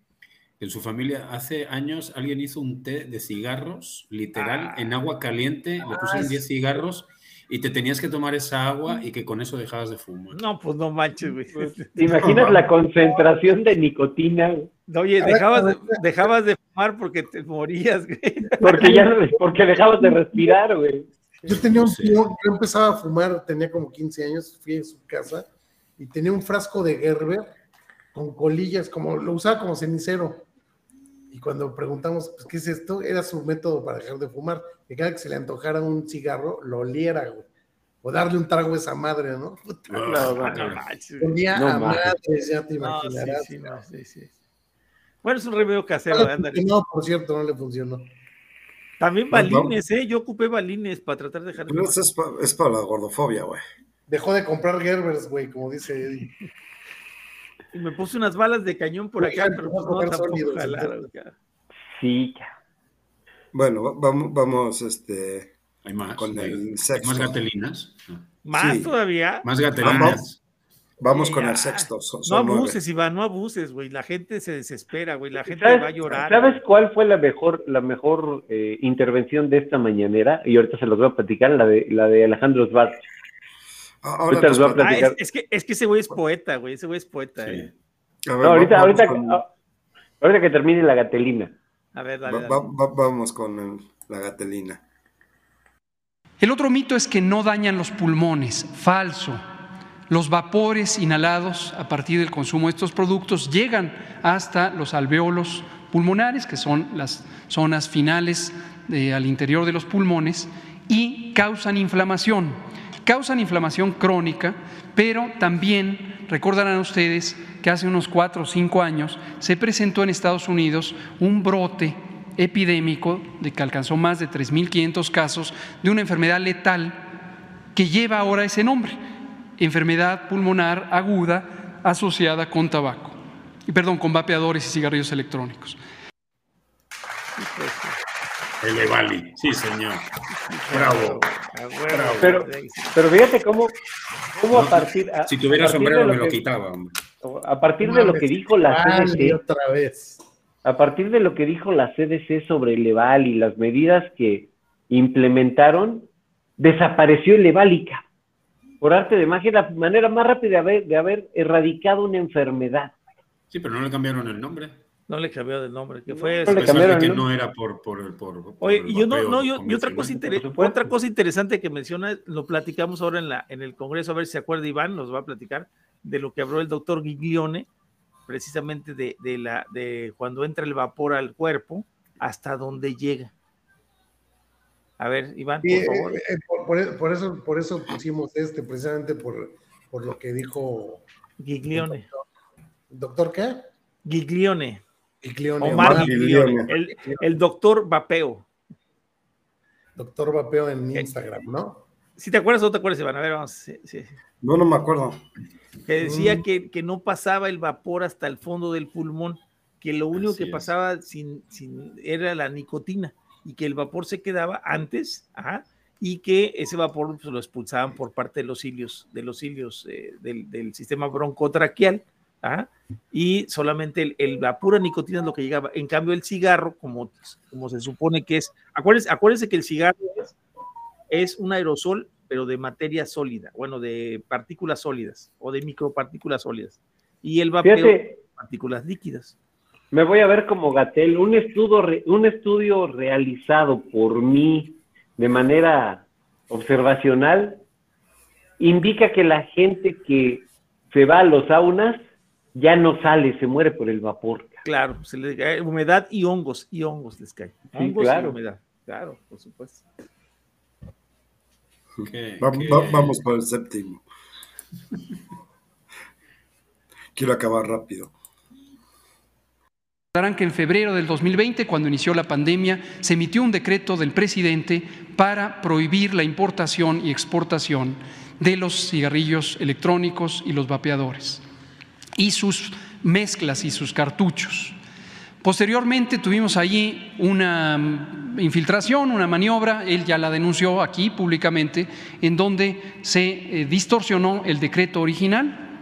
[SPEAKER 3] en su familia hace años alguien hizo un té de cigarros, literal,
[SPEAKER 2] Ah.
[SPEAKER 3] en agua caliente, le pusieron 10 cigarros y te tenías que tomar esa agua y que con eso dejabas de fumar.
[SPEAKER 2] No, pues no manches, güey.
[SPEAKER 5] ¿Te imaginas la concentración de nicotina?
[SPEAKER 2] Oye,
[SPEAKER 4] A ver,
[SPEAKER 2] dejabas de, dejabas de fumar porque te morías, güey.
[SPEAKER 5] Porque ya no- porque dejabas de respirar, güey.
[SPEAKER 4] Yo tenía un tío, yo empezaba a fumar, tenía como 15 años, fui a su casa y tenía un frasco de Gerber con colillas, como lo usaba como cenicero. Y cuando preguntamos, pues, ¿qué es esto? Era su método para dejar de fumar. Que cada que se le antojara un cigarro, lo oliera, güey. O darle un trago a esa madre, ¿no? Puta,
[SPEAKER 2] No, no
[SPEAKER 5] No
[SPEAKER 4] a madres, ya te
[SPEAKER 2] No, sí,
[SPEAKER 4] imaginarás.
[SPEAKER 2] sí, no, sí, sí. Bueno, es un remedio casero,
[SPEAKER 4] No le
[SPEAKER 2] ándale.
[SPEAKER 4] funcionó, por cierto, no le funcionó.
[SPEAKER 2] También balines, ¿eh? Yo ocupé balines para tratar de dejar de
[SPEAKER 1] Pero
[SPEAKER 2] fumar.
[SPEAKER 1] eso es, pa- es para la gordofobia, güey.
[SPEAKER 4] Dejó de comprar Gerbers, güey, como dice Eddie.
[SPEAKER 2] Y me puse unas balas de cañón por acá, pero
[SPEAKER 4] vamos
[SPEAKER 2] pues no,
[SPEAKER 4] comer
[SPEAKER 2] tampoco jalaron.
[SPEAKER 5] Sí, ya.
[SPEAKER 1] Bueno, va- vamos, vamos este,
[SPEAKER 3] Hay más.
[SPEAKER 1] con el
[SPEAKER 3] hay
[SPEAKER 1] sexto.
[SPEAKER 3] más gatelinas.
[SPEAKER 2] ¿Más
[SPEAKER 1] Sí.
[SPEAKER 2] todavía?
[SPEAKER 3] Más gatelinas.
[SPEAKER 1] Vamos
[SPEAKER 2] Sí,
[SPEAKER 1] con el sexto. Son,
[SPEAKER 2] No
[SPEAKER 1] son nueve.
[SPEAKER 2] abuses, Iván, no abuses, güey. La gente se desespera, güey. La gente
[SPEAKER 5] ¿Sabes,
[SPEAKER 2] va a llorar.
[SPEAKER 5] ¿Sabes cuál fue la mejor, la mejor eh, intervención de esta mañanera? Y ahorita se los voy a platicar, la de, la de Alejandro Svart.
[SPEAKER 1] Ah, Ahora
[SPEAKER 5] Ahorita les voy a
[SPEAKER 2] Ah,
[SPEAKER 5] platicar.
[SPEAKER 2] es, es que, es que ese güey es poeta, güey. Ese güey es poeta.
[SPEAKER 3] Sí.
[SPEAKER 2] eh.
[SPEAKER 1] A ver,
[SPEAKER 5] No, ahorita,
[SPEAKER 1] va- vamos
[SPEAKER 5] ahorita,
[SPEAKER 1] con-
[SPEAKER 5] ah, ahorita que termine la gatelina.
[SPEAKER 2] A ver, dale,
[SPEAKER 1] va-
[SPEAKER 2] dale.
[SPEAKER 1] va- va- vamos con el- la gatelina.
[SPEAKER 11] El otro mito es que no dañan los pulmones. Falso. Los vapores inhalados a partir del consumo de estos productos llegan hasta los alveolos pulmonares, que son las zonas finales de, al interior de los pulmones, y causan inflamación. Causan inflamación crónica, pero también recordarán ustedes que hace unos cuatro o cinco años se presentó en Estados Unidos un brote epidémico de que alcanzó más de 3.500 casos de una enfermedad letal que lleva ahora ese nombre, enfermedad pulmonar aguda asociada con tabaco, perdón, con vapeadores y cigarrillos electrónicos.
[SPEAKER 3] El Evali, sí, señor. Bravo. Bravo.
[SPEAKER 5] Pero, pero fíjate cómo, cómo a partir. a-
[SPEAKER 3] Si tuviera
[SPEAKER 5] a partir
[SPEAKER 3] sombrero
[SPEAKER 5] de
[SPEAKER 3] me lo
[SPEAKER 5] que-
[SPEAKER 3] quitaba. hombre.
[SPEAKER 5] A partir de lo que dijo la CDC,
[SPEAKER 4] otra vez.
[SPEAKER 5] a partir de lo que dijo la CDC sobre el Eval y las medidas que implementaron, desapareció el Evalica. Por arte de magia, la manera más rápida de haber, de haber erradicado una enfermedad.
[SPEAKER 3] Sí, pero no le cambiaron el nombre.
[SPEAKER 2] No le cambió del nombre, que fue...
[SPEAKER 5] No le
[SPEAKER 3] A pesar
[SPEAKER 5] cambiaron
[SPEAKER 3] de
[SPEAKER 5] el
[SPEAKER 3] que no era por, por, por, por
[SPEAKER 2] Oye,
[SPEAKER 3] el
[SPEAKER 2] y yo no,
[SPEAKER 3] vapeo
[SPEAKER 2] no, yo, y otra cosa, otra cosa interesante que menciona, lo platicamos ahora en, la, en el Congreso, a ver si se acuerda Iván, nos va a platicar de lo que habló el doctor Giglione, precisamente de, de la, de cuando entra el vapor al cuerpo, hasta dónde llega. A ver, Iván,
[SPEAKER 4] Sí,
[SPEAKER 2] por favor.
[SPEAKER 4] eh, eh, por, por- por eso, por eso pusimos este, precisamente por, por lo que dijo.
[SPEAKER 2] Giglione.
[SPEAKER 4] ¿Doctor qué?
[SPEAKER 2] Giglione.
[SPEAKER 4] Giglione,
[SPEAKER 2] Omar
[SPEAKER 4] Omar
[SPEAKER 2] Giglione.
[SPEAKER 4] Giglione.
[SPEAKER 2] El, el doctor vapeo.
[SPEAKER 4] Doctor Vapeo
[SPEAKER 2] Eh,
[SPEAKER 4] en Instagram, ¿no?
[SPEAKER 2] Si te acuerdas o no te acuerdas, Iván, a ver, vamos. sí, sí.
[SPEAKER 1] No, no me acuerdo.
[SPEAKER 2] que decía
[SPEAKER 1] Mm.
[SPEAKER 2] que, que no pasaba el vapor hasta el fondo del pulmón, que lo único
[SPEAKER 3] Así
[SPEAKER 2] que
[SPEAKER 3] es.
[SPEAKER 2] pasaba sin, sin- era la nicotina y que el vapor se quedaba antes, ajá, y que ese vapor pues, lo expulsaban por parte de los cilios, de los cilios eh, del, del sistema broncotraqueal, ajá, y solamente el, el- la pura nicotina es lo que llegaba. En cambio, el cigarro, como, como se supone que es, acuérdense, acuérdense que el cigarro es, es un aerosol, pero de materia sólida, bueno, de partículas sólidas o de micropartículas sólidas. Y el vapeo,
[SPEAKER 5] Fíjate.
[SPEAKER 2] partículas líquidas.
[SPEAKER 5] Me voy a ver como Gatel. Un estudio, un estudio realizado por mí de manera observacional indica que la gente que se va a los saunas ya no sale, se muere por el vapor.
[SPEAKER 2] Claro, se le cae humedad y hongos, y hongos les cae.
[SPEAKER 5] Sí,
[SPEAKER 2] Hongos
[SPEAKER 5] claro.
[SPEAKER 2] y humedad. Claro, por supuesto.
[SPEAKER 1] Va- va- vamos por el séptimo. Quiero acabar rápido.
[SPEAKER 11] Recordarán que en febrero del 2020, cuando inició la pandemia, se emitió un decreto del presidente para prohibir la importación y exportación de los cigarrillos electrónicos y los vapeadores y sus mezclas y sus cartuchos. Posteriormente tuvimos allí una infiltración, una maniobra, él ya la denunció aquí públicamente, en donde se eh, distorsionó el decreto original,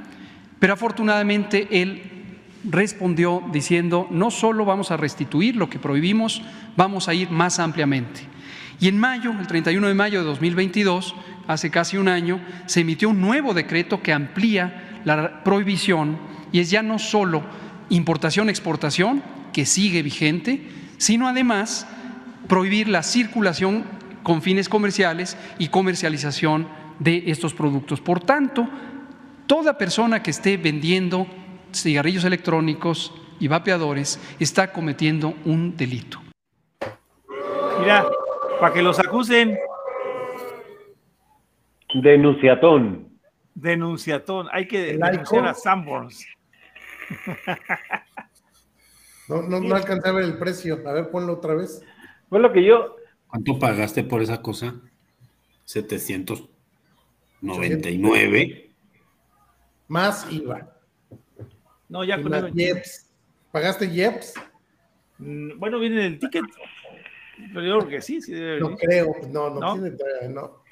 [SPEAKER 11] pero afortunadamente él respondió diciendo, no solo vamos a restituir lo que prohibimos, vamos a ir más ampliamente. Y en mayo, el 31 de mayo de 2022, hace casi un año, se emitió un nuevo decreto que amplía la prohibición y es ya no solo importación-exportación, que sigue vigente, sino además prohibir la circulación con fines comerciales y comercialización de estos productos. Por tanto, toda persona que esté vendiendo cigarrillos electrónicos y vapeadores está cometiendo un delito.
[SPEAKER 2] Mira, para que los acusen,
[SPEAKER 5] Denunciatón.
[SPEAKER 2] Denunciatón. Hay que
[SPEAKER 4] ¿El
[SPEAKER 2] denunciar a Sanborns.
[SPEAKER 4] No, no, no alcancé a ver el precio. A ver, ponlo otra vez.
[SPEAKER 5] Fue lo que yo,
[SPEAKER 3] ¿Cuánto pagaste por esa cosa? 799.
[SPEAKER 4] Más IVA.
[SPEAKER 2] No, ya
[SPEAKER 4] Y
[SPEAKER 2] con eso-
[SPEAKER 4] IEPS. ¿Pagaste IEPS?
[SPEAKER 2] Mm, Bueno, viene en el ticket. Pero yo creo que sí, sí debe
[SPEAKER 4] No
[SPEAKER 2] venir.
[SPEAKER 4] creo. No, no,
[SPEAKER 2] ¿No?
[SPEAKER 4] tiene no.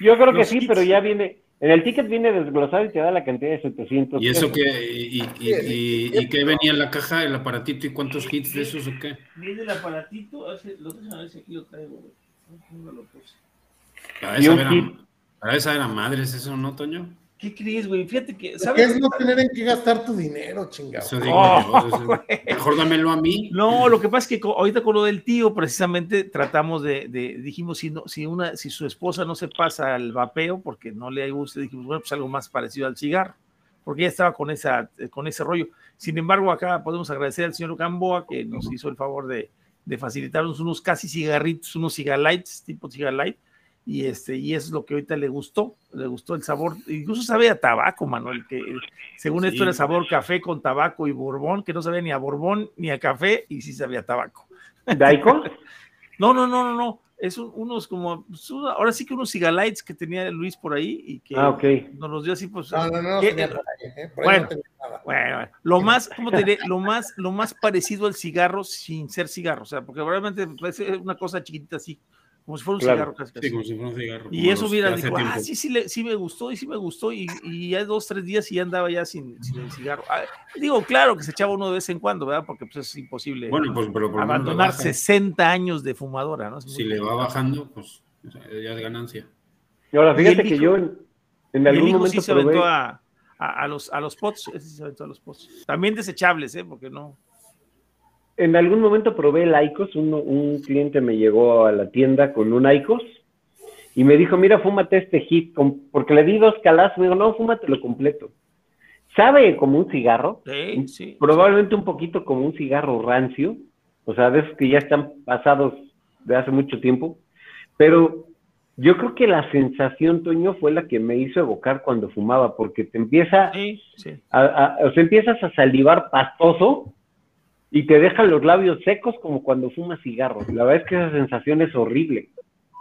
[SPEAKER 5] yo creo que sí,
[SPEAKER 2] kits.
[SPEAKER 5] pero ya viene, en el ticket viene desglosado y te da la cantidad de 700
[SPEAKER 3] ¿Y eso
[SPEAKER 5] pesos.
[SPEAKER 3] qué? ¿Y, y, y- y qué venía en la caja, el aparatito y cuántos hits de esos o qué?
[SPEAKER 2] Viene el aparatito, hace- lo a ver si aquí lo traigo, güey. ¿Dónde lo puse?
[SPEAKER 3] Para esa, era, para esa madres, eso, ¿no, Toño?
[SPEAKER 2] ¿Qué crees, güey? Fíjate que, ¿sabes?
[SPEAKER 4] es no tener en qué gastar tu dinero, chingado.
[SPEAKER 3] Eso digo
[SPEAKER 2] Oh,
[SPEAKER 3] eso- mejor dámelo a mí.
[SPEAKER 2] No, lo que pasa es que ahorita con lo del tío, precisamente tratamos de, de- dijimos, si, no, si, una, si su esposa no se pasa al vapeo, porque no le gusta, dijimos, bueno, pues algo más parecido al cigarro, porque ya estaba con, esa, con ese rollo. Sin embargo, acá podemos agradecer al señor Gamboa que nos hizo el favor de, de facilitarnos unos casi cigarritos, unos cigarlights, tipo cigarlight, y este y es lo que ahorita le gustó, le gustó el sabor, incluso sabe a tabaco, Manuel, que según esto era sabor café con tabaco y borbón, que no sabía ni a borbón ni a café y sí sabía a tabaco.
[SPEAKER 5] ¿Daico?
[SPEAKER 2] No, no, no, no, no, es un- unos como, pues, ahora sí que unos cigalites que tenía Luis por ahí y que
[SPEAKER 5] Ah,
[SPEAKER 2] nos los dio así, pues.
[SPEAKER 4] No, no, no,
[SPEAKER 2] ¿qué?
[SPEAKER 4] tenía por ahí, ¿eh? Por ahí
[SPEAKER 2] Bueno,
[SPEAKER 4] no tenía nada.
[SPEAKER 2] bueno, lo más, ¿cómo te diré? Lo más, lo más parecido al cigarro sin ser cigarro, o sea, porque realmente parece una cosa chiquitita así, como si fuera un
[SPEAKER 5] Claro.
[SPEAKER 2] cigarro casi, casi.
[SPEAKER 3] Sí, como si fuera un cigarro.
[SPEAKER 2] Y eso hubiera dicho, ah,
[SPEAKER 3] tiempo.
[SPEAKER 2] sí, sí, le- sí me gustó y sí me gustó y, y ya dos, tres días y ya andaba ya sin, sin el cigarro. Ah, digo, claro que se echaba uno de vez en cuando, ¿verdad? Porque pues es imposible
[SPEAKER 3] Bueno, pues pero por
[SPEAKER 2] abandonar
[SPEAKER 3] baja.
[SPEAKER 2] 60 años de fumadora, ¿no?
[SPEAKER 3] Si le va bajando, pues ya es ganancia.
[SPEAKER 5] Y ahora, fíjate que
[SPEAKER 2] hijo-
[SPEAKER 5] yo en, en
[SPEAKER 2] el
[SPEAKER 5] algún
[SPEAKER 2] hijo
[SPEAKER 5] momento
[SPEAKER 2] sí se
[SPEAKER 5] probé...
[SPEAKER 2] aventó a, a- a los, a los pots, ese sí se aventó a los pots. También desechables, ¿eh? Porque no.
[SPEAKER 5] En algún momento probé el Icos, un, un cliente me llegó a la tienda con un Icos y me dijo, mira, fúmate este hit, porque le di dos calazos, me dijo, no, fúmatelo completo. Sabe como un cigarro,
[SPEAKER 2] Sí, sí.
[SPEAKER 5] probablemente un poquito como un cigarro rancio, o sea, de esos que ya están pasados de hace mucho tiempo, pero yo creo que la sensación, Toño, fue la que me hizo evocar cuando fumaba, porque te empieza
[SPEAKER 2] Sí, sí.
[SPEAKER 5] a- a- o sea, empiezas a salivar pastoso y te dejan los labios secos como cuando fumas cigarro. La verdad es que esa sensación es horrible.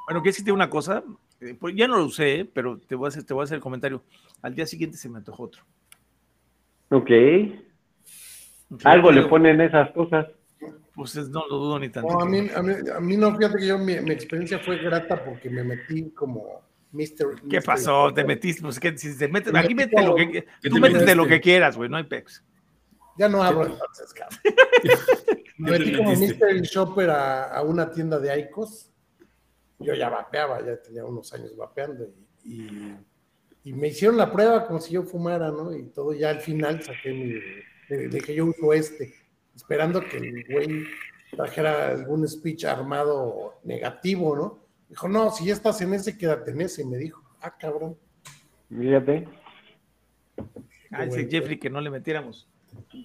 [SPEAKER 2] Bueno, que decirte una cosa, eh, pues ya no lo usé, pero te voy, a hacer, te voy a hacer el comentario. Al día siguiente se me antojó otro.
[SPEAKER 5] Ok. Algo le ponen esas cosas.
[SPEAKER 2] Pues es- no lo dudo ni tanto.
[SPEAKER 4] No, a mí, a, mí, a mí no, fíjate que yo, mi, mi experiencia fue grata porque me metí como Mr.
[SPEAKER 2] ¿Qué pasó? Te metiste, pues que si te metes,
[SPEAKER 4] Me
[SPEAKER 2] aquí métete lo que
[SPEAKER 3] ¿Qué
[SPEAKER 2] tú
[SPEAKER 3] te
[SPEAKER 2] métete lo que quieras, güey, no hay pex.
[SPEAKER 4] Ya no hablo entonces, cabrón. Me
[SPEAKER 3] ¿Qué te
[SPEAKER 4] metí como? Mystery Shopper a, a una tienda de Icos. Yo ya vapeaba, ya tenía unos años vapeando. Y, y, y me hicieron la prueba como si yo fumara, ¿no? Y todo ya al final saqué mi. de, de que yo uso este, esperando que el güey trajera algún speech armado negativo, ¿no? Dijo, no, si ya estás en ese, quédate en ese. Y me dijo, ah, cabrón.
[SPEAKER 5] Fíjate.
[SPEAKER 2] Ah, dice
[SPEAKER 4] bueno.
[SPEAKER 2] Jeffrey que no le metiéramos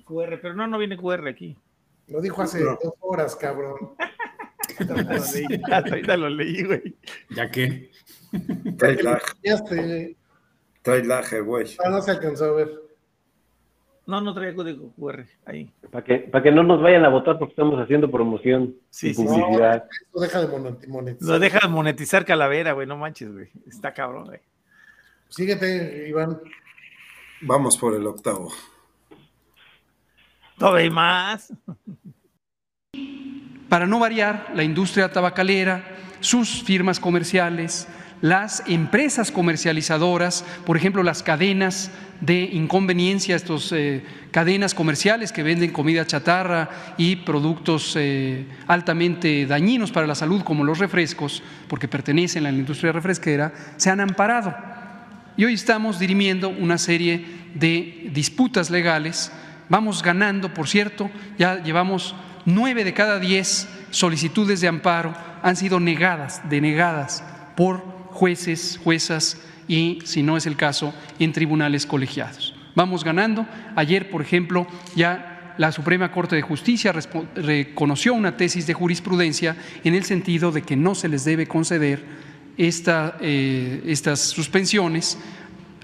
[SPEAKER 2] QR, pero no, no viene QR aquí.
[SPEAKER 4] Lo dijo hace
[SPEAKER 1] No.
[SPEAKER 4] dos horas, cabrón.
[SPEAKER 2] Ahorita lo leí, ahorita lo leí, güey.
[SPEAKER 3] Ya que
[SPEAKER 1] Trae lag,
[SPEAKER 4] Ya este,
[SPEAKER 1] trae lag, güey.
[SPEAKER 4] ah, no se alcanzó a ver.
[SPEAKER 2] No, no traía código QR ahí.
[SPEAKER 5] Para que, para que no nos vayan a votar porque estamos haciendo promoción
[SPEAKER 2] Sí,
[SPEAKER 5] y
[SPEAKER 2] sí,
[SPEAKER 5] publicidad.
[SPEAKER 4] Eso deja de monet- monetizar.
[SPEAKER 2] Lo deja de monetizar Calavera, güey, no manches, güey. Está cabrón, güey.
[SPEAKER 4] Síguete, Iván.
[SPEAKER 1] Vamos por el octavo.
[SPEAKER 2] Todavía más.
[SPEAKER 11] Para no variar, la industria tabacalera, sus firmas comerciales, las empresas comercializadoras, por ejemplo, las cadenas de inconveniencia, estas cadenas comerciales que venden comida chatarra y productos eh, altamente dañinos para la salud, como los refrescos, porque pertenecen a la industria refresquera, se han amparado. Y hoy estamos dirimiendo una serie de disputas legales. Vamos ganando, por cierto, ya llevamos nueve de cada diez solicitudes de amparo han sido negadas, denegadas por jueces, juezas y, si no es el caso, en tribunales colegiados. Vamos ganando. Ayer, por ejemplo, ya la Suprema Corte de Justicia reconoció una tesis de jurisprudencia en el sentido de que no se les debe conceder eh, estas suspensiones,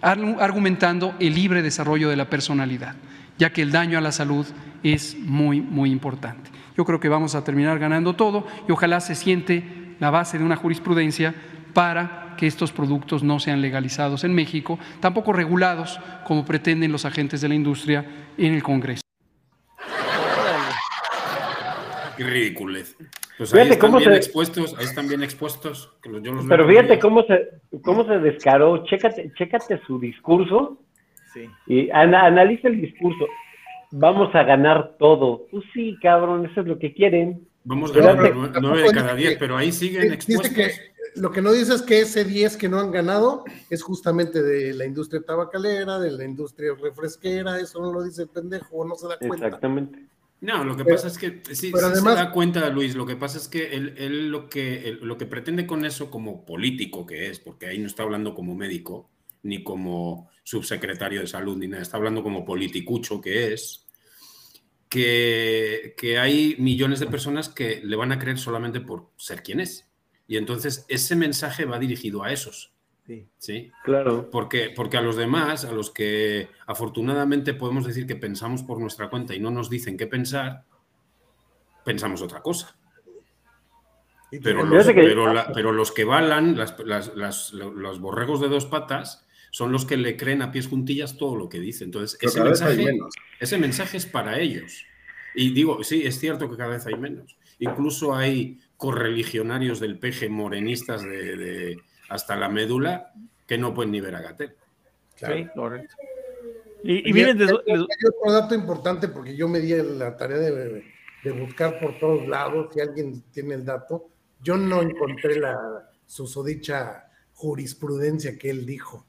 [SPEAKER 11] argumentando el libre desarrollo de la personalidad, ya que el daño a la salud es muy, muy importante. Yo creo que vamos a terminar ganando todo y ojalá se siente la base de una jurisprudencia para que estos productos no sean legalizados en México, tampoco regulados como pretenden los agentes de la industria en el Congreso.
[SPEAKER 3] Qué ridiculez. Pues
[SPEAKER 5] Fíjate
[SPEAKER 3] ahí están
[SPEAKER 5] cómo
[SPEAKER 3] bien
[SPEAKER 5] se-
[SPEAKER 3] expuestos, ahí están bien expuestos. que los- yo los
[SPEAKER 5] Pero fíjate cómo se, cómo se descaró. Chécate, chécate su discurso
[SPEAKER 2] Sí.
[SPEAKER 5] y ana- analiza el discurso. Vamos a ganar todo. Pues sí, cabrón, eso es lo que quieren.
[SPEAKER 3] Vamos
[SPEAKER 5] hace-
[SPEAKER 3] nue- nueve de cada diez, pero ahí siguen
[SPEAKER 4] Dice
[SPEAKER 3] expuestos.
[SPEAKER 4] que lo que no dice es que ese 10 que no han ganado es justamente de la industria tabacalera, de la industria refresquera, eso no lo dice el pendejo, no se da cuenta.
[SPEAKER 5] Exactamente.
[SPEAKER 3] No, lo que
[SPEAKER 4] Pero-
[SPEAKER 3] pasa es que sí,
[SPEAKER 4] pero
[SPEAKER 3] sí
[SPEAKER 4] además-
[SPEAKER 3] se da cuenta, Luis. Lo que pasa es que él, él lo que él- lo que pretende con eso, como político que es, porque ahí no está hablando como médico, ni como subsecretario de salud, ni nada, está hablando como politicucho que es, que, que hay millones de personas que le van a creer solamente por ser quien es. Y entonces ese mensaje va dirigido a esos.
[SPEAKER 2] Sí.
[SPEAKER 3] ¿sí?
[SPEAKER 5] Claro.
[SPEAKER 3] Porque, porque a los demás, a los que afortunadamente podemos decir que pensamos por nuestra cuenta y no nos dicen qué pensar, pensamos otra cosa. Pero los,
[SPEAKER 5] que-
[SPEAKER 3] pero la- pero los que balan, las- las- las- lo- los borregos de dos patas, son los que le creen a pies juntillas todo lo que dice. Entonces, ese mensaje, ese mensaje es para ellos. Y digo, sí, es cierto que cada vez hay menos. Incluso hay correligionarios del peje morenistas de, de- hasta la médula que no pueden ni ver a Gatel.
[SPEAKER 2] Sí, correcto. Y, y miren,
[SPEAKER 4] hay-
[SPEAKER 2] les-
[SPEAKER 4] hay
[SPEAKER 2] les-
[SPEAKER 4] otro dato importante porque yo me di la tarea de, de buscar por todos lados si alguien tiene el dato. Yo no encontré la susodicha jurisprudencia que él dijo.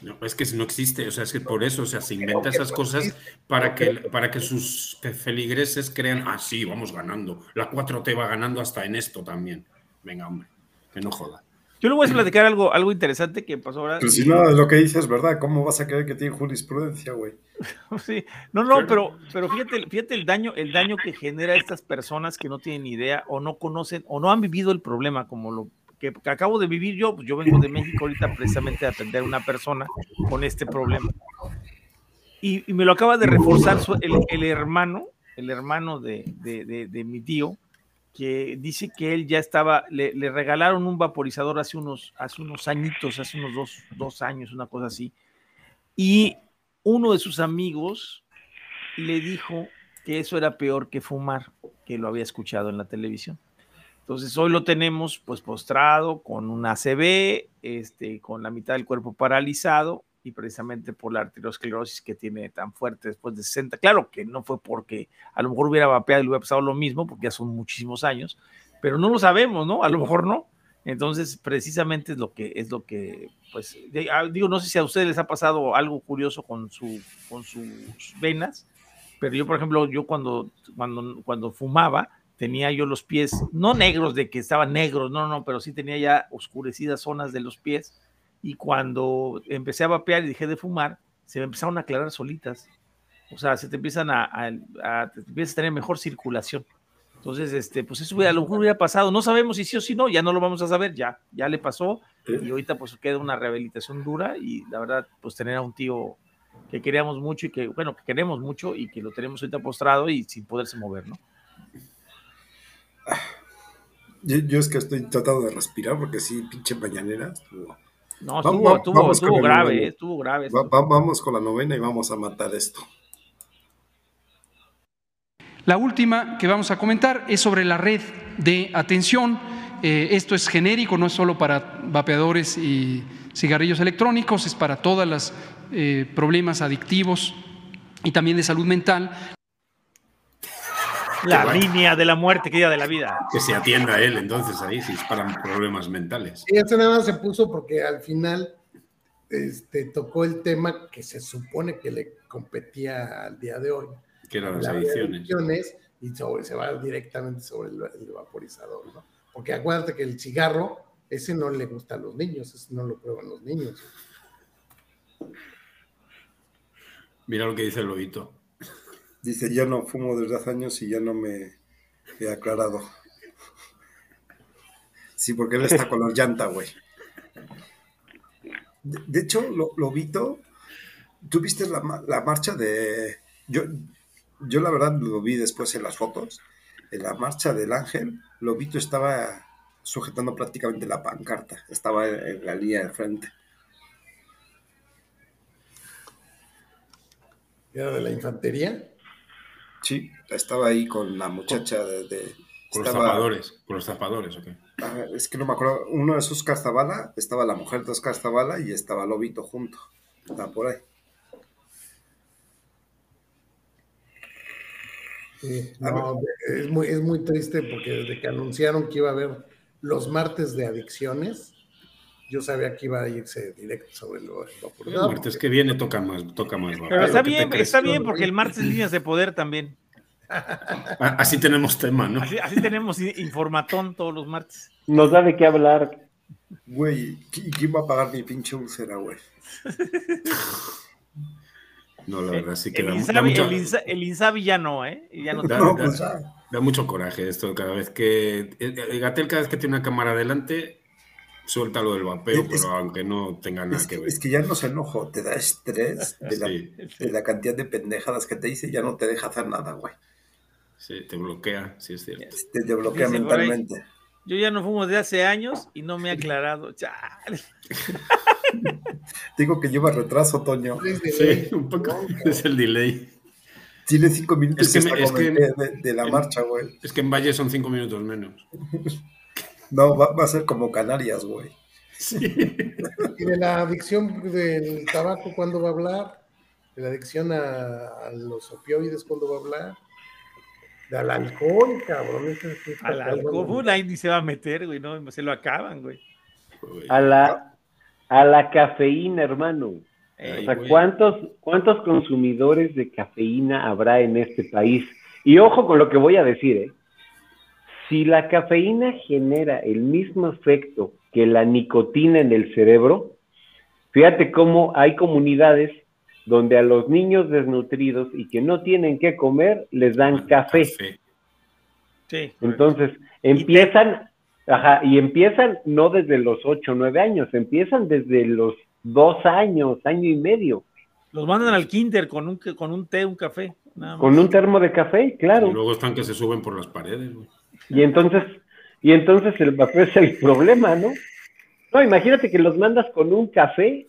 [SPEAKER 3] No, es que no existe, o sea, es que por eso, o sea, se inventa esas cosas para que, para que sus feligreses crean, ah, sí, vamos ganando, la 4T va ganando hasta en esto también. Venga, hombre, que no joda.
[SPEAKER 2] yo le voy a platicar algo, algo interesante que pasó ahora.
[SPEAKER 1] Pero si nada de lo que dices es verdad, ¿cómo vas a creer que tiene jurisprudencia, güey?
[SPEAKER 2] Sí, no, no, pero, pero fíjate, fíjate el daño, el daño que genera a estas personas que no tienen idea o no conocen o no han vivido el problema como lo que, que acabo de vivir yo. Pues yo vengo de México ahorita precisamente a atender a una persona con este problema. Y, y me lo acaba de reforzar el, el hermano, el hermano de, de- de- de mi tío, que dice que él ya estaba, le, le regalaron un vaporizador hace unos, hace unos añitos, hace unos dos, dos años, una cosa así. Y uno de sus amigos le dijo que eso era peor que fumar, que lo había escuchado en la televisión. Entonces hoy lo tenemos pues postrado con una ACV, este, con la mitad del cuerpo paralizado y precisamente por la arteriosclerosis que tiene tan fuerte después de 60. Claro que no fue porque a lo mejor hubiera vapeado y le hubiera pasado lo mismo, porque ya son muchísimos años, pero no lo sabemos, ¿no? A lo mejor no. Entonces, precisamente es lo que es lo que, pues, ah, digo, no sé si a ustedes les ha pasado algo curioso con su, con sus venas, pero yo, por ejemplo, yo cuando, cuando, cuando fumaba, tenía yo los pies, no negros de que estaban negros, no, no, pero sí tenía ya oscurecidas zonas de los pies. Y cuando empecé a vapear y dejé de fumar, se me empezaron a aclarar solitas. O sea, se te empiezan a, a- a- te empiezas a tener mejor circulación. Entonces, este, pues eso a lo mejor hubiera pasado. No sabemos si sí o si no, ya no lo vamos a saber, ya, ya le pasó. Y ahorita pues queda una rehabilitación dura y la verdad, pues tener a un tío que queríamos mucho y que, bueno, que queremos mucho y que lo tenemos ahorita postrado y sin poderse mover, ¿no?
[SPEAKER 1] Yo, yo es que estoy tratando de respirar porque sí, pinche mañanera. estuvo-
[SPEAKER 2] No, estuvo,
[SPEAKER 1] va-
[SPEAKER 2] estuvo,
[SPEAKER 1] vamos
[SPEAKER 2] estuvo
[SPEAKER 1] el
[SPEAKER 2] grave, eh, estuvo grave.
[SPEAKER 1] Va- va- vamos con la novena y vamos a matar esto.
[SPEAKER 11] La última que vamos a comentar es sobre la red de atención. Eh, esto es genérico, no es solo para vapeadores y cigarrillos electrónicos, es para todos los problemas adictivos y también de salud mental.
[SPEAKER 2] La línea de la muerte, que día de la vida.
[SPEAKER 3] Que se atienda a él entonces ahí, si es para problemas mentales.
[SPEAKER 4] Y eso nada más se puso porque al final este, tocó el tema que se supone que le competía al día de hoy.
[SPEAKER 3] Que eran las
[SPEAKER 4] la de
[SPEAKER 3] adicciones.
[SPEAKER 4] adicciones, y sobre- se va directamente sobre el, el vaporizador, ¿no? Porque acuérdate que el cigarro, ese no le gusta a los niños, ese no lo prueban los niños.
[SPEAKER 3] Mira lo que dice el lobito.
[SPEAKER 1] Dice, yo no fumo desde hace años y ya no me he aclarado. Sí, porque él está con la llanta, güey. De, hecho, lo, Lobito, ¿tú viste la, la marcha de... Yo, yo la verdad lo vi después en las fotos. En la marcha del ángel, Lobito estaba sujetando prácticamente la pancarta. Estaba en la línea de frente.
[SPEAKER 4] Era de la infantería.
[SPEAKER 1] Sí, estaba ahí con la muchacha de... de-
[SPEAKER 3] Con los zapadores. Con los zapadores, ¿o qué?
[SPEAKER 1] Ah, es que no me acuerdo. Uno de esos Zavala, estaba la mujer de Oscar Zavala y estaba Lobito junto. Estaba por ahí.
[SPEAKER 4] Sí, no, es, muy, es muy triste porque desde que anunciaron que iba a haber los martes de adicciones. Yo sabía que iba a irse directo sobre lo, lo
[SPEAKER 3] El martes que viene toca más, toca más.
[SPEAKER 2] Pero está
[SPEAKER 3] ¿qué te
[SPEAKER 2] bien, está bien, porque el martes líneas de poder también.
[SPEAKER 3] Ah, Así tenemos tema, ¿no?
[SPEAKER 2] Así, así tenemos informatón todos los martes.
[SPEAKER 5] Nos da de qué hablar.
[SPEAKER 1] Güey, ¿y quién va a pagar mi pinche úlcera, güey?
[SPEAKER 3] No, la verdad sí que
[SPEAKER 2] El
[SPEAKER 3] da, mucho,
[SPEAKER 2] el, Insa- el Insabi ya no, ¿eh? Ya no
[SPEAKER 3] da-
[SPEAKER 1] pues ya.
[SPEAKER 3] da mucho coraje esto cada vez que... eh, eh, Gatel cada vez que tiene una cámara adelante suelta lo del vapeo,
[SPEAKER 1] Es-
[SPEAKER 3] pero aunque no tenga nada
[SPEAKER 1] Es
[SPEAKER 3] que
[SPEAKER 1] que,
[SPEAKER 3] ver.
[SPEAKER 1] es que ya no se enojo, te da estrés de la,
[SPEAKER 3] Sí,
[SPEAKER 1] de la cantidad de pendejadas que te dice y ya no te deja hacer nada, güey.
[SPEAKER 3] sí, te bloquea, sí es cierto.
[SPEAKER 1] Te, te bloquea mentalmente.
[SPEAKER 2] Yo ya no fumo desde hace años y no me he aclarado. Chale.
[SPEAKER 1] Digo que lleva retraso, Toño.
[SPEAKER 3] Sí, un poco. Es el delay.
[SPEAKER 1] Tiene cinco minutos
[SPEAKER 3] Es que
[SPEAKER 1] que
[SPEAKER 3] me-
[SPEAKER 1] se
[SPEAKER 3] es que-
[SPEAKER 1] comenté de, de la
[SPEAKER 3] en-
[SPEAKER 1] marcha, güey.
[SPEAKER 3] Es que en Valle son cinco minutos menos.
[SPEAKER 1] No, va, va a ser como Canarias, güey.
[SPEAKER 4] Y de la adicción del tabaco, ¿cuándo va a hablar? De la adicción a, a los opioides, ¿cuándo va a hablar? Del alcohol, cabrón. ese sí está
[SPEAKER 2] Al
[SPEAKER 4] cabrón.
[SPEAKER 2] alcohol, nadie ni se va a meter, güey, no, se lo acaban, güey.
[SPEAKER 5] A la, a la cafeína, hermano.
[SPEAKER 2] Ey,
[SPEAKER 5] O sea,
[SPEAKER 3] güey.
[SPEAKER 5] ¿cuántos, ¿cuántos consumidores de cafeína habrá en este país? Y ojo con lo que voy a decir, ¿eh? Si la cafeína genera el mismo efecto que la nicotina en el cerebro, fíjate cómo hay comunidades donde a los niños desnutridos y que no tienen que comer les dan café.
[SPEAKER 2] Sí.
[SPEAKER 5] Entonces, empiezan, ajá, y empiezan no desde los 8 o 9 años, empiezan desde los 2 años, año y medio,
[SPEAKER 2] Los mandan al kinder con un, con un té, un café. nada más.
[SPEAKER 5] con un termo de café,
[SPEAKER 3] Y
[SPEAKER 5] claro.
[SPEAKER 3] luego están que se suben por las paredes. güey.
[SPEAKER 5] Y entonces, y entonces el vapeo es el problema, ¿no? No, imagínate que los mandas con un café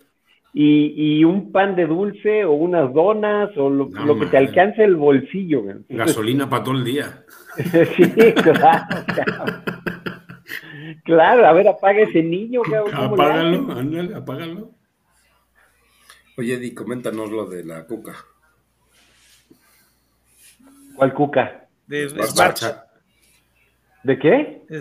[SPEAKER 5] y, y un pan de dulce o unas donas o lo,
[SPEAKER 3] No,
[SPEAKER 5] lo que te alcance el bolsillo.
[SPEAKER 3] Gasolina para todo el día.
[SPEAKER 5] sí, claro. Claro, a ver, apaga ese niño.
[SPEAKER 3] Apágalo, ándale, apágalo.
[SPEAKER 1] Oye, Eddie, coméntanos lo de la cuca.
[SPEAKER 5] ¿Cuál cuca?
[SPEAKER 2] De.
[SPEAKER 5] ¿De?
[SPEAKER 2] De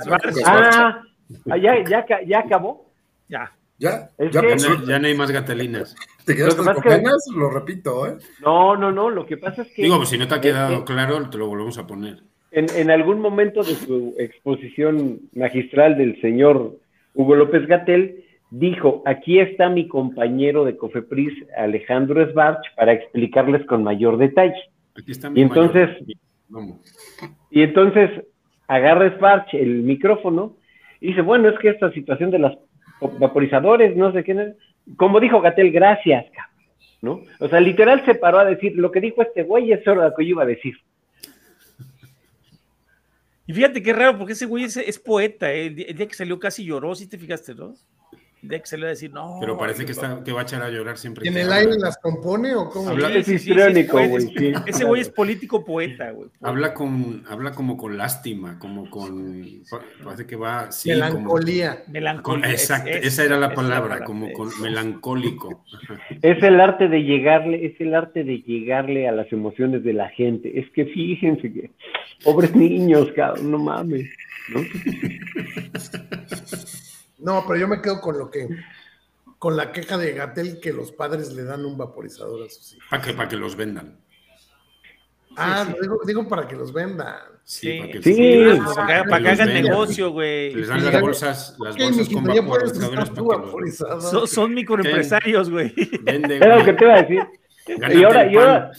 [SPEAKER 2] Svarch.
[SPEAKER 5] Ah, ah, ya, ya, ya acabó.
[SPEAKER 2] Ya.
[SPEAKER 1] ¿Ya?
[SPEAKER 5] Es
[SPEAKER 1] ¿Ya
[SPEAKER 5] que-
[SPEAKER 3] no, ya no hay más gatelinas.
[SPEAKER 1] ¿Te quedaste
[SPEAKER 5] Lo que
[SPEAKER 1] con
[SPEAKER 5] que-
[SPEAKER 1] ganas? Lo repito, ¿eh?
[SPEAKER 5] No, no, no, lo que pasa es que
[SPEAKER 3] Digo, pues si no te ha quedado claro, te lo volvemos a poner.
[SPEAKER 5] en, en algún momento de su exposición magistral del señor Hugo López Gatel, dijo, aquí está mi compañero de Cofepris, Alejandro Svarch, para explicarles con mayor detalle.
[SPEAKER 3] Aquí está mi
[SPEAKER 5] Y entonces,
[SPEAKER 3] mayor. Vamos.
[SPEAKER 5] y entonces agarra Svarch el micrófono y dice, bueno, es que esta situación de los vaporizadores, no sé qué, no- como dijo Gatel, gracias, cabrón", ¿no? O sea, literal se paró a decir, lo que dijo este güey es lo que yo iba a decir.
[SPEAKER 2] Y fíjate qué raro, porque ese güey es, es poeta, ¿eh? el, día, que salió casi lloró, ¿sí te fijaste, no? El día que salió a decir, no.
[SPEAKER 3] Pero parece que, está, que va a echar a llorar siempre.
[SPEAKER 4] ¿Y en el aire las compone o cómo?
[SPEAKER 3] Habla-
[SPEAKER 5] Es histriónico,
[SPEAKER 2] es-
[SPEAKER 5] güey,
[SPEAKER 2] es-
[SPEAKER 5] sí.
[SPEAKER 2] Ese güey es político poeta, güey.
[SPEAKER 3] Habla, con, habla como con lástima, como con... Parece que va... Sí, como-
[SPEAKER 4] Melancolía.
[SPEAKER 3] con-
[SPEAKER 2] Melancolía.
[SPEAKER 3] exacto,
[SPEAKER 2] es-
[SPEAKER 3] esa era la
[SPEAKER 2] es
[SPEAKER 3] palabra, como con melancólico.
[SPEAKER 5] Es el arte de llegarle, es el arte de llegarle a las emociones de la gente. Es que fíjense que, pobres niños, cabrón, no mames. ¿no?
[SPEAKER 4] No, pero yo me quedo con lo que, con la queja de Gatel que los padres le dan un vaporizador a sus hijos.
[SPEAKER 3] Para que, para que los vendan.
[SPEAKER 4] Ah,
[SPEAKER 2] sí.
[SPEAKER 4] Digo, digo para que los vendan.
[SPEAKER 3] Sí,
[SPEAKER 2] Sí.
[SPEAKER 3] para que,
[SPEAKER 5] Sí.
[SPEAKER 3] sí,
[SPEAKER 2] Para que, para que
[SPEAKER 3] los
[SPEAKER 2] hagan
[SPEAKER 3] vendan.
[SPEAKER 2] negocio, güey.
[SPEAKER 3] Les dan
[SPEAKER 4] Sí,
[SPEAKER 3] las bolsas, las bolsas con vaporizadores para que los.
[SPEAKER 2] Son, son microempresarios, güey.
[SPEAKER 5] Era lo que te iba a decir.
[SPEAKER 3] Gánate
[SPEAKER 5] Y ahora,
[SPEAKER 3] el
[SPEAKER 5] y ahora,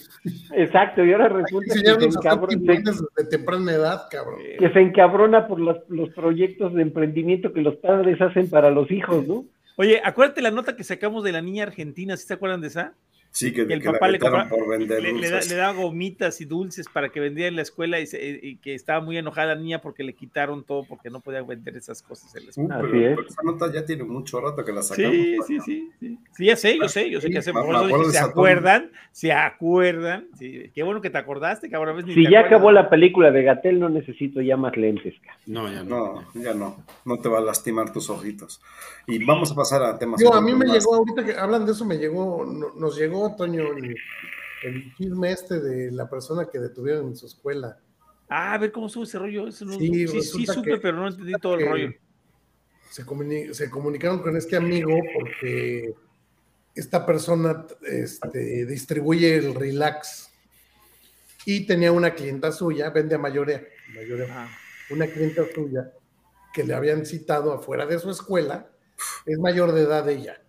[SPEAKER 5] exacto, y ahora resulta que se, encabrona,
[SPEAKER 4] desde temprana edad, cabrón.
[SPEAKER 5] que se encabrona por los, los proyectos de emprendimiento que los padres hacen para los hijos, ¿no?
[SPEAKER 2] Oye, acuérdate la nota que sacamos de la niña argentina, ¿sí te acuerdan de esa?
[SPEAKER 1] Sí, que,
[SPEAKER 2] Que el
[SPEAKER 1] que la
[SPEAKER 2] papá le,
[SPEAKER 1] vetaron
[SPEAKER 2] compra-
[SPEAKER 1] por vender
[SPEAKER 2] le, le da,
[SPEAKER 1] dulces.
[SPEAKER 2] le da gomitas y dulces para que vendiera en la escuela y, se- y que estaba muy enojada la niña porque le quitaron todo porque no podía vender esas cosas en la
[SPEAKER 1] Uh,
[SPEAKER 2] escuela.
[SPEAKER 1] pero,
[SPEAKER 5] Así es.
[SPEAKER 1] pero esa nota ya tiene mucho rato que la sacamos.
[SPEAKER 2] Sí, sí,
[SPEAKER 1] ¿no?
[SPEAKER 2] sí, sí. Sí, ya sé, yo sé, yo sé que hace por eso ¿se acuerdan? ¿Se acuerdan? Sí, qué bueno que te acordaste, ves, ni
[SPEAKER 5] Si
[SPEAKER 2] te
[SPEAKER 5] ya
[SPEAKER 2] acuerdas.
[SPEAKER 5] acabó la película de Gatel, no necesito ya más lentes.
[SPEAKER 3] No, ya no.
[SPEAKER 1] No, ya no. No te va a lastimar tus ojitos. Y vamos a pasar a temas.
[SPEAKER 4] Digo, a mí me
[SPEAKER 1] más-
[SPEAKER 4] llegó, ahorita que hablan de eso, me llegó, no- nos llegó, Toño, el, el chisme este de la persona que detuvieron en su escuela.
[SPEAKER 2] Ah, a ver cómo sube ese rollo. Eso no,
[SPEAKER 4] Sí,
[SPEAKER 2] sí, supe,
[SPEAKER 4] que-
[SPEAKER 2] pero no entendí todo el rollo.
[SPEAKER 4] se, comuni- se comunicaron con este amigo porque esta persona este, distribuye el relax y tenía una clienta suya, vende a mayoría, mayoría, una clienta suya que le habían citado afuera de su escuela, es mayor de edad ella,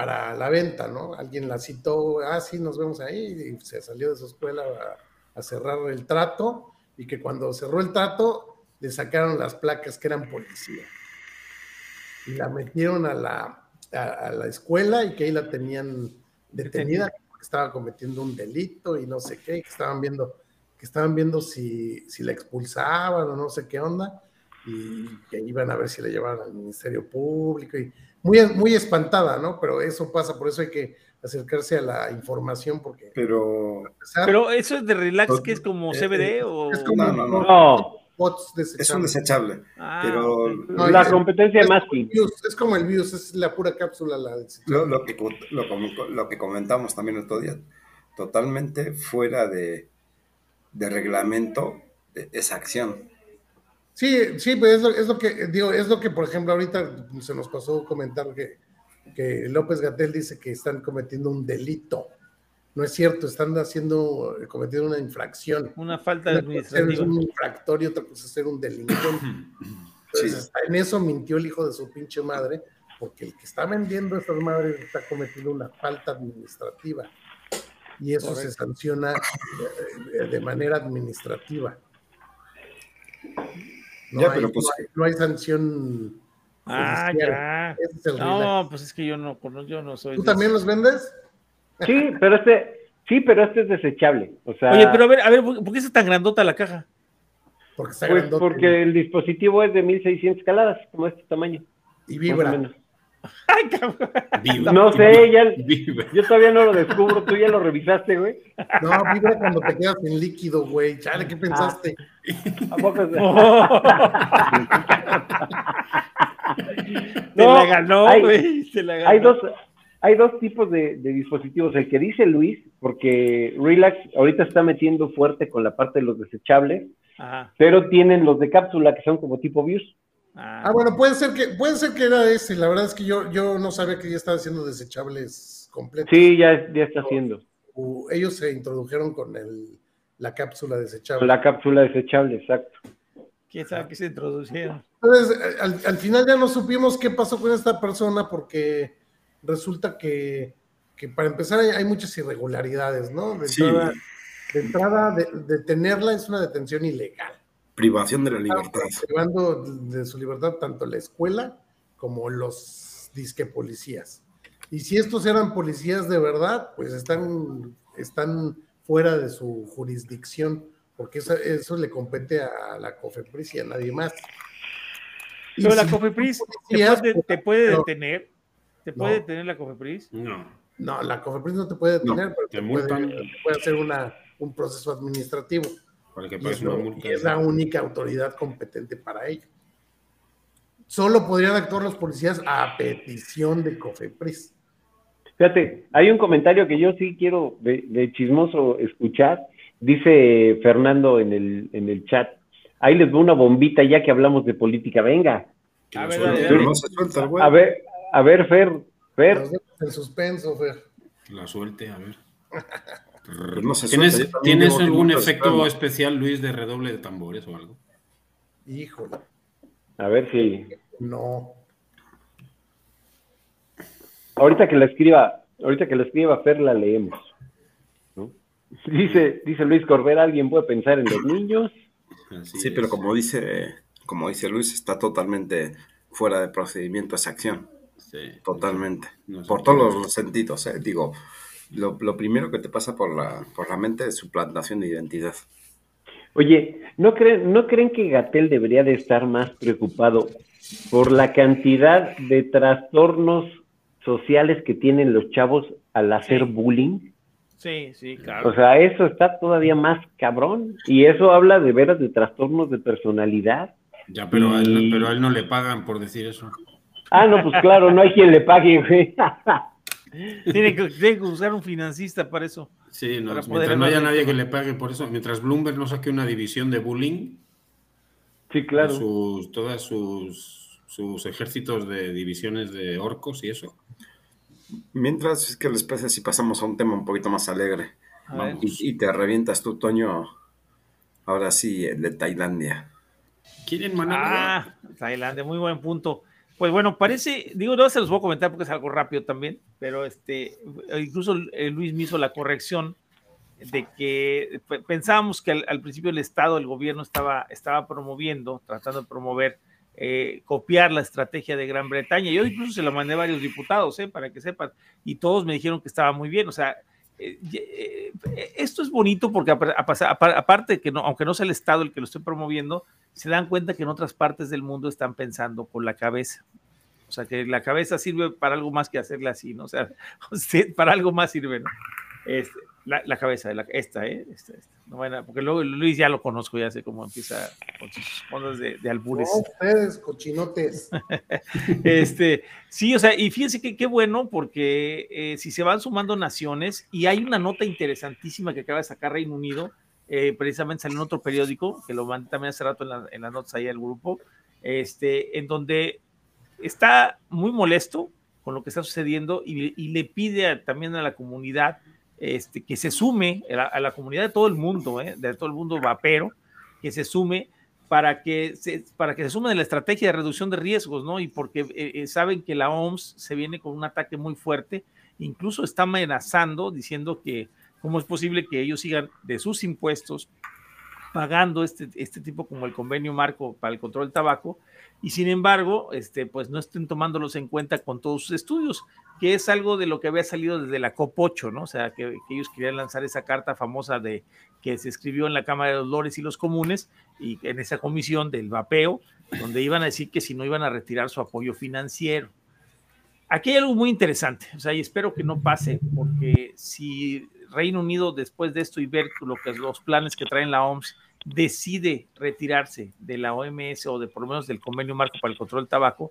[SPEAKER 4] para la venta, ¿no? Alguien la citó, ah, sí, nos vemos ahí, y se salió de su escuela a, a cerrar el trato, y que cuando cerró el trato, le sacaron las placas que eran policía. Y la metieron a la, a, a la escuela y que ahí la tenían detenida, porque estaba cometiendo un delito y no sé qué, y que estaban viendo, que estaban viendo si, si la expulsaban o no sé qué onda, y que iban a ver si la llevaban al Ministerio Público, y muy, muy espantada, ¿no? Pero eso pasa, por eso hay que acercarse a la información, porque...
[SPEAKER 1] Pero...
[SPEAKER 2] Pero eso es de relax, que es como
[SPEAKER 1] Eh,
[SPEAKER 2] CBD
[SPEAKER 1] eh,
[SPEAKER 2] o.
[SPEAKER 1] es como- No, no,
[SPEAKER 5] No.
[SPEAKER 1] Es un desechable.
[SPEAKER 2] Ah,
[SPEAKER 1] pero.
[SPEAKER 4] No,
[SPEAKER 5] la
[SPEAKER 4] es-
[SPEAKER 5] competencia
[SPEAKER 4] es
[SPEAKER 5] más
[SPEAKER 4] Es como el Bius, es la pura cápsula la
[SPEAKER 1] lo, lo que, lo, lo que comentamos también el otro día, totalmente fuera de, de reglamento de esa acción.
[SPEAKER 4] Sí, sí, pues es lo, es lo que digo, es lo que, por ejemplo, ahorita se nos pasó comentar que, que López Gatel dice que están cometiendo un delito. No es cierto, están haciendo, cometiendo una infracción.
[SPEAKER 2] Una falta
[SPEAKER 4] Una cosa es
[SPEAKER 2] administrativa.
[SPEAKER 4] un infractor y otra cosa es ser un delincuente. Entonces,
[SPEAKER 1] Sí.
[SPEAKER 4] hasta en eso mintió el hijo de su pinche madre, porque el que está vendiendo estas madres está cometiendo una falta administrativa. Y eso se sanciona eh, de manera administrativa. No,
[SPEAKER 1] Ya,
[SPEAKER 4] hay,
[SPEAKER 1] pero pues-
[SPEAKER 4] no, hay, no hay sanción.
[SPEAKER 2] Ah, ya.
[SPEAKER 4] Es
[SPEAKER 2] No,
[SPEAKER 4] relax.
[SPEAKER 2] pues es que yo no, yo no soy.
[SPEAKER 4] ¿Tú
[SPEAKER 2] de
[SPEAKER 4] también los vendes?
[SPEAKER 5] Sí, pero este, sí, pero este es desechable. O sea,
[SPEAKER 2] Oye, pero a ver, a ver, ¿por qué está tan grandota la caja?
[SPEAKER 4] Porque está
[SPEAKER 5] pues porque el dispositivo es de 1600 caladas, como este tamaño.
[SPEAKER 4] y
[SPEAKER 5] más o
[SPEAKER 4] vibra.
[SPEAKER 2] Ay, cabrón.
[SPEAKER 5] No sé, ya, yo todavía no lo descubro, tú ya lo revisaste, güey.
[SPEAKER 4] No, vibra cuando te quedas sin líquido, güey. Chale, ¿qué pensaste?
[SPEAKER 5] ¿A poco se-
[SPEAKER 2] la ganó,
[SPEAKER 5] hay-
[SPEAKER 2] güey. Te la ganó.
[SPEAKER 5] Hay dos, hay dos tipos de, de dispositivos. El que dice Luis, porque Relax ahorita está metiendo fuerte con la parte de los desechables,
[SPEAKER 2] Ajá.
[SPEAKER 5] pero tienen los de cápsula que son como tipo Views.
[SPEAKER 2] Ah,
[SPEAKER 4] Ah, bueno, puede ser que, puede ser que era ese. La verdad es que yo, yo no sabía que ya estaba haciendo desechables completos.
[SPEAKER 5] Sí, ya, ya está haciendo.
[SPEAKER 4] Ellos se introdujeron con el, la cápsula desechable.
[SPEAKER 5] La cápsula desechable, exacto.
[SPEAKER 2] ¿Quién sabe qué se introducieron?
[SPEAKER 4] Entonces, al, al final ya no supimos qué pasó con esta persona porque resulta que, que para empezar hay, hay muchas irregularidades, ¿no? De
[SPEAKER 1] Sí.
[SPEAKER 4] entrada, de entrada, de- detenerla es una detención ilegal.
[SPEAKER 1] Privación de la libertad.
[SPEAKER 4] privando de su libertad tanto la escuela como los disque policías. Y si estos eran policías de verdad, pues están, están fuera de su jurisdicción, porque eso, eso le compete a la COFEPRIS y a nadie más. Y
[SPEAKER 2] Pero la COFEPRIS te
[SPEAKER 4] policías,
[SPEAKER 2] puede, te puede
[SPEAKER 4] no,
[SPEAKER 2] detener. ¿Te puede
[SPEAKER 4] No.
[SPEAKER 2] detener la COFEPRIS?
[SPEAKER 3] No.
[SPEAKER 4] No, la COFEPRIS no te puede detener,
[SPEAKER 3] No,
[SPEAKER 4] pero
[SPEAKER 3] te
[SPEAKER 4] te puede, te puede hacer una, un proceso administrativo.
[SPEAKER 3] Para que
[SPEAKER 4] Y
[SPEAKER 3] pagues
[SPEAKER 4] es,
[SPEAKER 3] una
[SPEAKER 4] lo-
[SPEAKER 3] multa.
[SPEAKER 4] y es la única autoridad competente para ello. Solo podrían actuar los policías a petición de COFEPRIS.
[SPEAKER 5] Fíjate, hay un comentario que yo sí quiero de, de chismoso escuchar. Dice Fernando en el, en el chat. Ahí les va una bombita ya que hablamos de política. Venga.
[SPEAKER 2] A ver,
[SPEAKER 1] no se suelta el güey.
[SPEAKER 5] A ver, a ver, Fer, Fer.
[SPEAKER 4] En suspenso, Fer.
[SPEAKER 3] la suelte, a ver.
[SPEAKER 1] No se
[SPEAKER 3] ¿Tienes,
[SPEAKER 1] suelta. Yo también
[SPEAKER 3] ¿tienes
[SPEAKER 1] llevo
[SPEAKER 3] algún efecto
[SPEAKER 1] esperando.
[SPEAKER 3] especial, Luis, de redoble de tambores o algo?
[SPEAKER 4] Híjole,
[SPEAKER 5] A ver si.
[SPEAKER 4] no.
[SPEAKER 5] Ahorita que la escriba, ahorita que la escriba Fer la leemos. ¿no? Dice, dice Luis Corbera, ¿alguien puede pensar en los niños?
[SPEAKER 3] Así
[SPEAKER 1] Sí,
[SPEAKER 3] es.
[SPEAKER 1] pero como dice, como dice Luis, está totalmente fuera de procedimiento esa acción.
[SPEAKER 3] Sí.
[SPEAKER 1] Totalmente.
[SPEAKER 3] No
[SPEAKER 1] por todos los sentidos, ¿eh? Digo, lo, lo primero que te pasa por la, por la mente es suplantación de identidad.
[SPEAKER 5] Oye, ¿no creen, ¿no creen que Gatel debería de estar más preocupado por la cantidad de trastornos sociales que tienen los chavos al hacer
[SPEAKER 2] Sí.
[SPEAKER 5] bullying?
[SPEAKER 2] Sí, sí, claro.
[SPEAKER 5] O sea, eso está todavía más cabrón. Y eso habla de veras de trastornos de personalidad.
[SPEAKER 3] Ya, pero, a él, pero a él no le pagan por decir eso.
[SPEAKER 5] Ah, no, pues claro, no hay quien le pague, güey.
[SPEAKER 2] Tiene que, que usar un financista para eso.
[SPEAKER 3] Sí, no,
[SPEAKER 2] Para
[SPEAKER 3] mientras no haya nadie que le pague por eso, mientras Bloomberg no saque una división de bullying,
[SPEAKER 5] Sí, claro.
[SPEAKER 3] sus, todas sus, sus ejércitos de divisiones de orcos y eso.
[SPEAKER 1] Mientras, ¿qué les parece si pasamos a un tema un poquito más alegre? Y, y te revientas tú, Toño, ahora sí, el de Tailandia.
[SPEAKER 3] ¿Quieren Manolo?
[SPEAKER 2] Ah, Tailandia, muy buen punto. Pues bueno, parece, digo, no se los voy a comentar porque es algo rápido también, pero este, incluso eh, Luis me hizo la corrección de que pe- pensábamos que al, principio el Estado, el gobierno estaba, estaba promoviendo, tratando de promover, eh, copiar la estrategia de Gran Bretaña. Yo incluso se la mandé a varios diputados, eh, para que sepan, y todos me dijeron que estaba muy bien. O sea, eh, esto es bonito porque apa- apa- apa- aparte que no, aunque no sea el Estado el que lo esté promoviendo, se dan cuenta que en otras partes del mundo están pensando con la cabeza. O sea, que la cabeza sirve para algo más que hacerla así, ¿no? O sea, usted para algo más sirve, ¿no? Este, la, la cabeza, la- esta, ¿eh? Esta, esta. No, bueno, porque luego Luis ya lo conozco, ya sé cómo empieza con sus ondas de, de albures.
[SPEAKER 4] No, ustedes, cochinotes.
[SPEAKER 2] Este, sí, o sea, y fíjense que qué bueno, porque eh, si se van sumando naciones, y hay una nota interesantísima que acaba de sacar Reino Unido, eh, precisamente salió en otro periódico, que lo mandé también hace rato en, la- las notas ahí al grupo, este, en donde está muy molesto con lo que está sucediendo y, y le pide a- también a la comunidad este, que se sume, a la, a comunidad de todo el mundo, eh, de todo el mundo vapero, que se sume para que se, para que se sume de la estrategia de reducción de riesgos, ¿no? Y porque eh, eh, saben que la OMS se viene con un ataque muy fuerte, incluso está amenazando, diciendo que cómo es posible que ellos sigan de sus impuestos pagando este, este tipo como el convenio marco para el control del tabaco y sin embargo, este, pues no estén tomándolos en cuenta con todos sus estudios, que es algo de lo que había salido desde la COP8, ¿no? O sea, que, ellos querían lanzar esa carta famosa de que se escribió en la Cámara de los Lores y los Comunes y en esa comisión del vapeo, donde iban a decir que si no iban a retirar su apoyo financiero. Aquí hay algo muy interesante, o sea, y espero que no pase, porque si Reino Unido después de esto y ver lo que los planes que traen la OMS decide retirarse de la OMS o de por lo menos del convenio marco para el control del tabaco,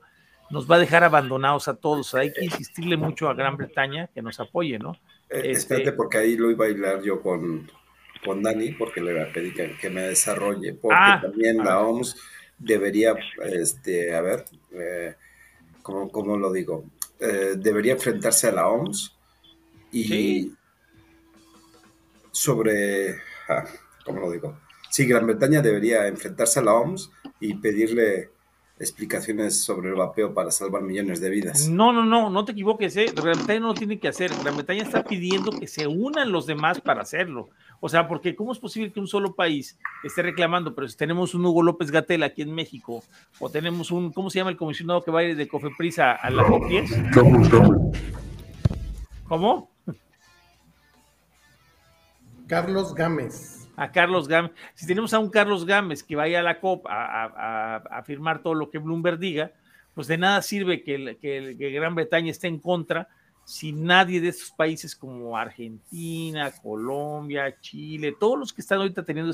[SPEAKER 2] nos va a dejar abandonados a todos. Hay que insistirle mucho a Gran Bretaña que nos apoye, ¿no?
[SPEAKER 1] Eh,
[SPEAKER 2] Este-
[SPEAKER 1] Espérate, porque ahí lo iba a bailar yo con, con Dani, porque le pedí que, que me desarrolle, porque
[SPEAKER 2] Ah,
[SPEAKER 1] también
[SPEAKER 2] a
[SPEAKER 1] la. OMS debería, este, a ver, eh, ¿cómo, cómo lo digo? Eh, debería enfrentarse a la OMS y
[SPEAKER 2] Sí.
[SPEAKER 1] Sobre, ah, ¿cómo lo digo? Sí, Gran Bretaña debería enfrentarse a la OMS y pedirle explicaciones sobre el vapeo para salvar millones de vidas.
[SPEAKER 2] No, no, no, no te equivoques, ¿eh? Gran Bretaña no lo tiene que hacer. Gran Bretaña está pidiendo que se unan los demás para hacerlo. O sea, porque ¿cómo es posible que un solo país esté reclamando? Pero si tenemos un Hugo López Gatel aquí en México, o tenemos un, ¿cómo se llama el comisionado que va a ir de Cofeprisa a la COP10? ¿Cómo?
[SPEAKER 4] Carlos Gámez.
[SPEAKER 2] a Carlos Gámez. Si tenemos a un Carlos Gámez que vaya a la COP a, a- a- firmar todo lo que Bloomberg diga, pues de nada sirve que, el- que Gran Bretaña esté en contra si nadie de estos países como Argentina, Colombia, Chile, todos los que están ahorita teniendo,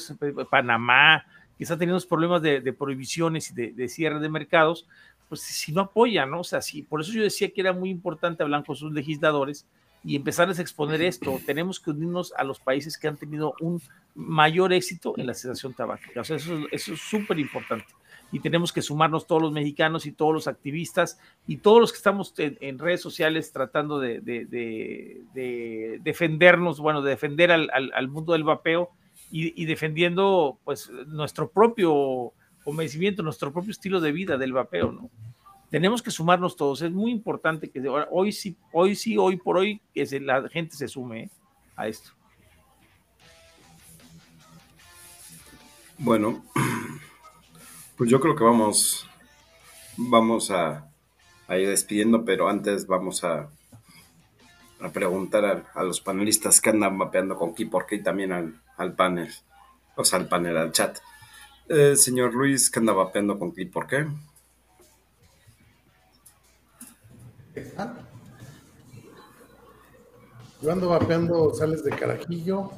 [SPEAKER 2] Panamá, que están teniendo problemas de, prohibiciones y de, cierre de mercados, pues si no apoyan, ¿no? O sea, sí, por eso yo decía que era muy importante hablar con sus legisladores y empezarles a exponer esto. Tenemos que unirnos a los países que han tenido un mayor éxito en la cesación tabáquica. O sea, eso, eso es súper importante. Y tenemos que sumarnos todos los mexicanos y todos los activistas y todos los que estamos en, en redes sociales tratando de, de- de- de defendernos, bueno, de defender al, al- al mundo del vapeo y, y defendiendo pues nuestro propio convencimiento, nuestro propio estilo de vida del vapeo, ¿no? Tenemos que sumarnos todos. Es muy importante que hoy sí, hoy sí, hoy por hoy, que la gente se sume ¿eh? a esto.
[SPEAKER 1] Bueno, pues yo creo que vamos, vamos a, ir despidiendo, pero antes vamos a, preguntar a, los panelistas que andan mapeando con Key por qué y también al, panel, o sea, al panel, al chat. Eh, señor Luis, ¿qué anda vapeando con Key por qué?
[SPEAKER 4] Yo ando vapeando sales de carajillo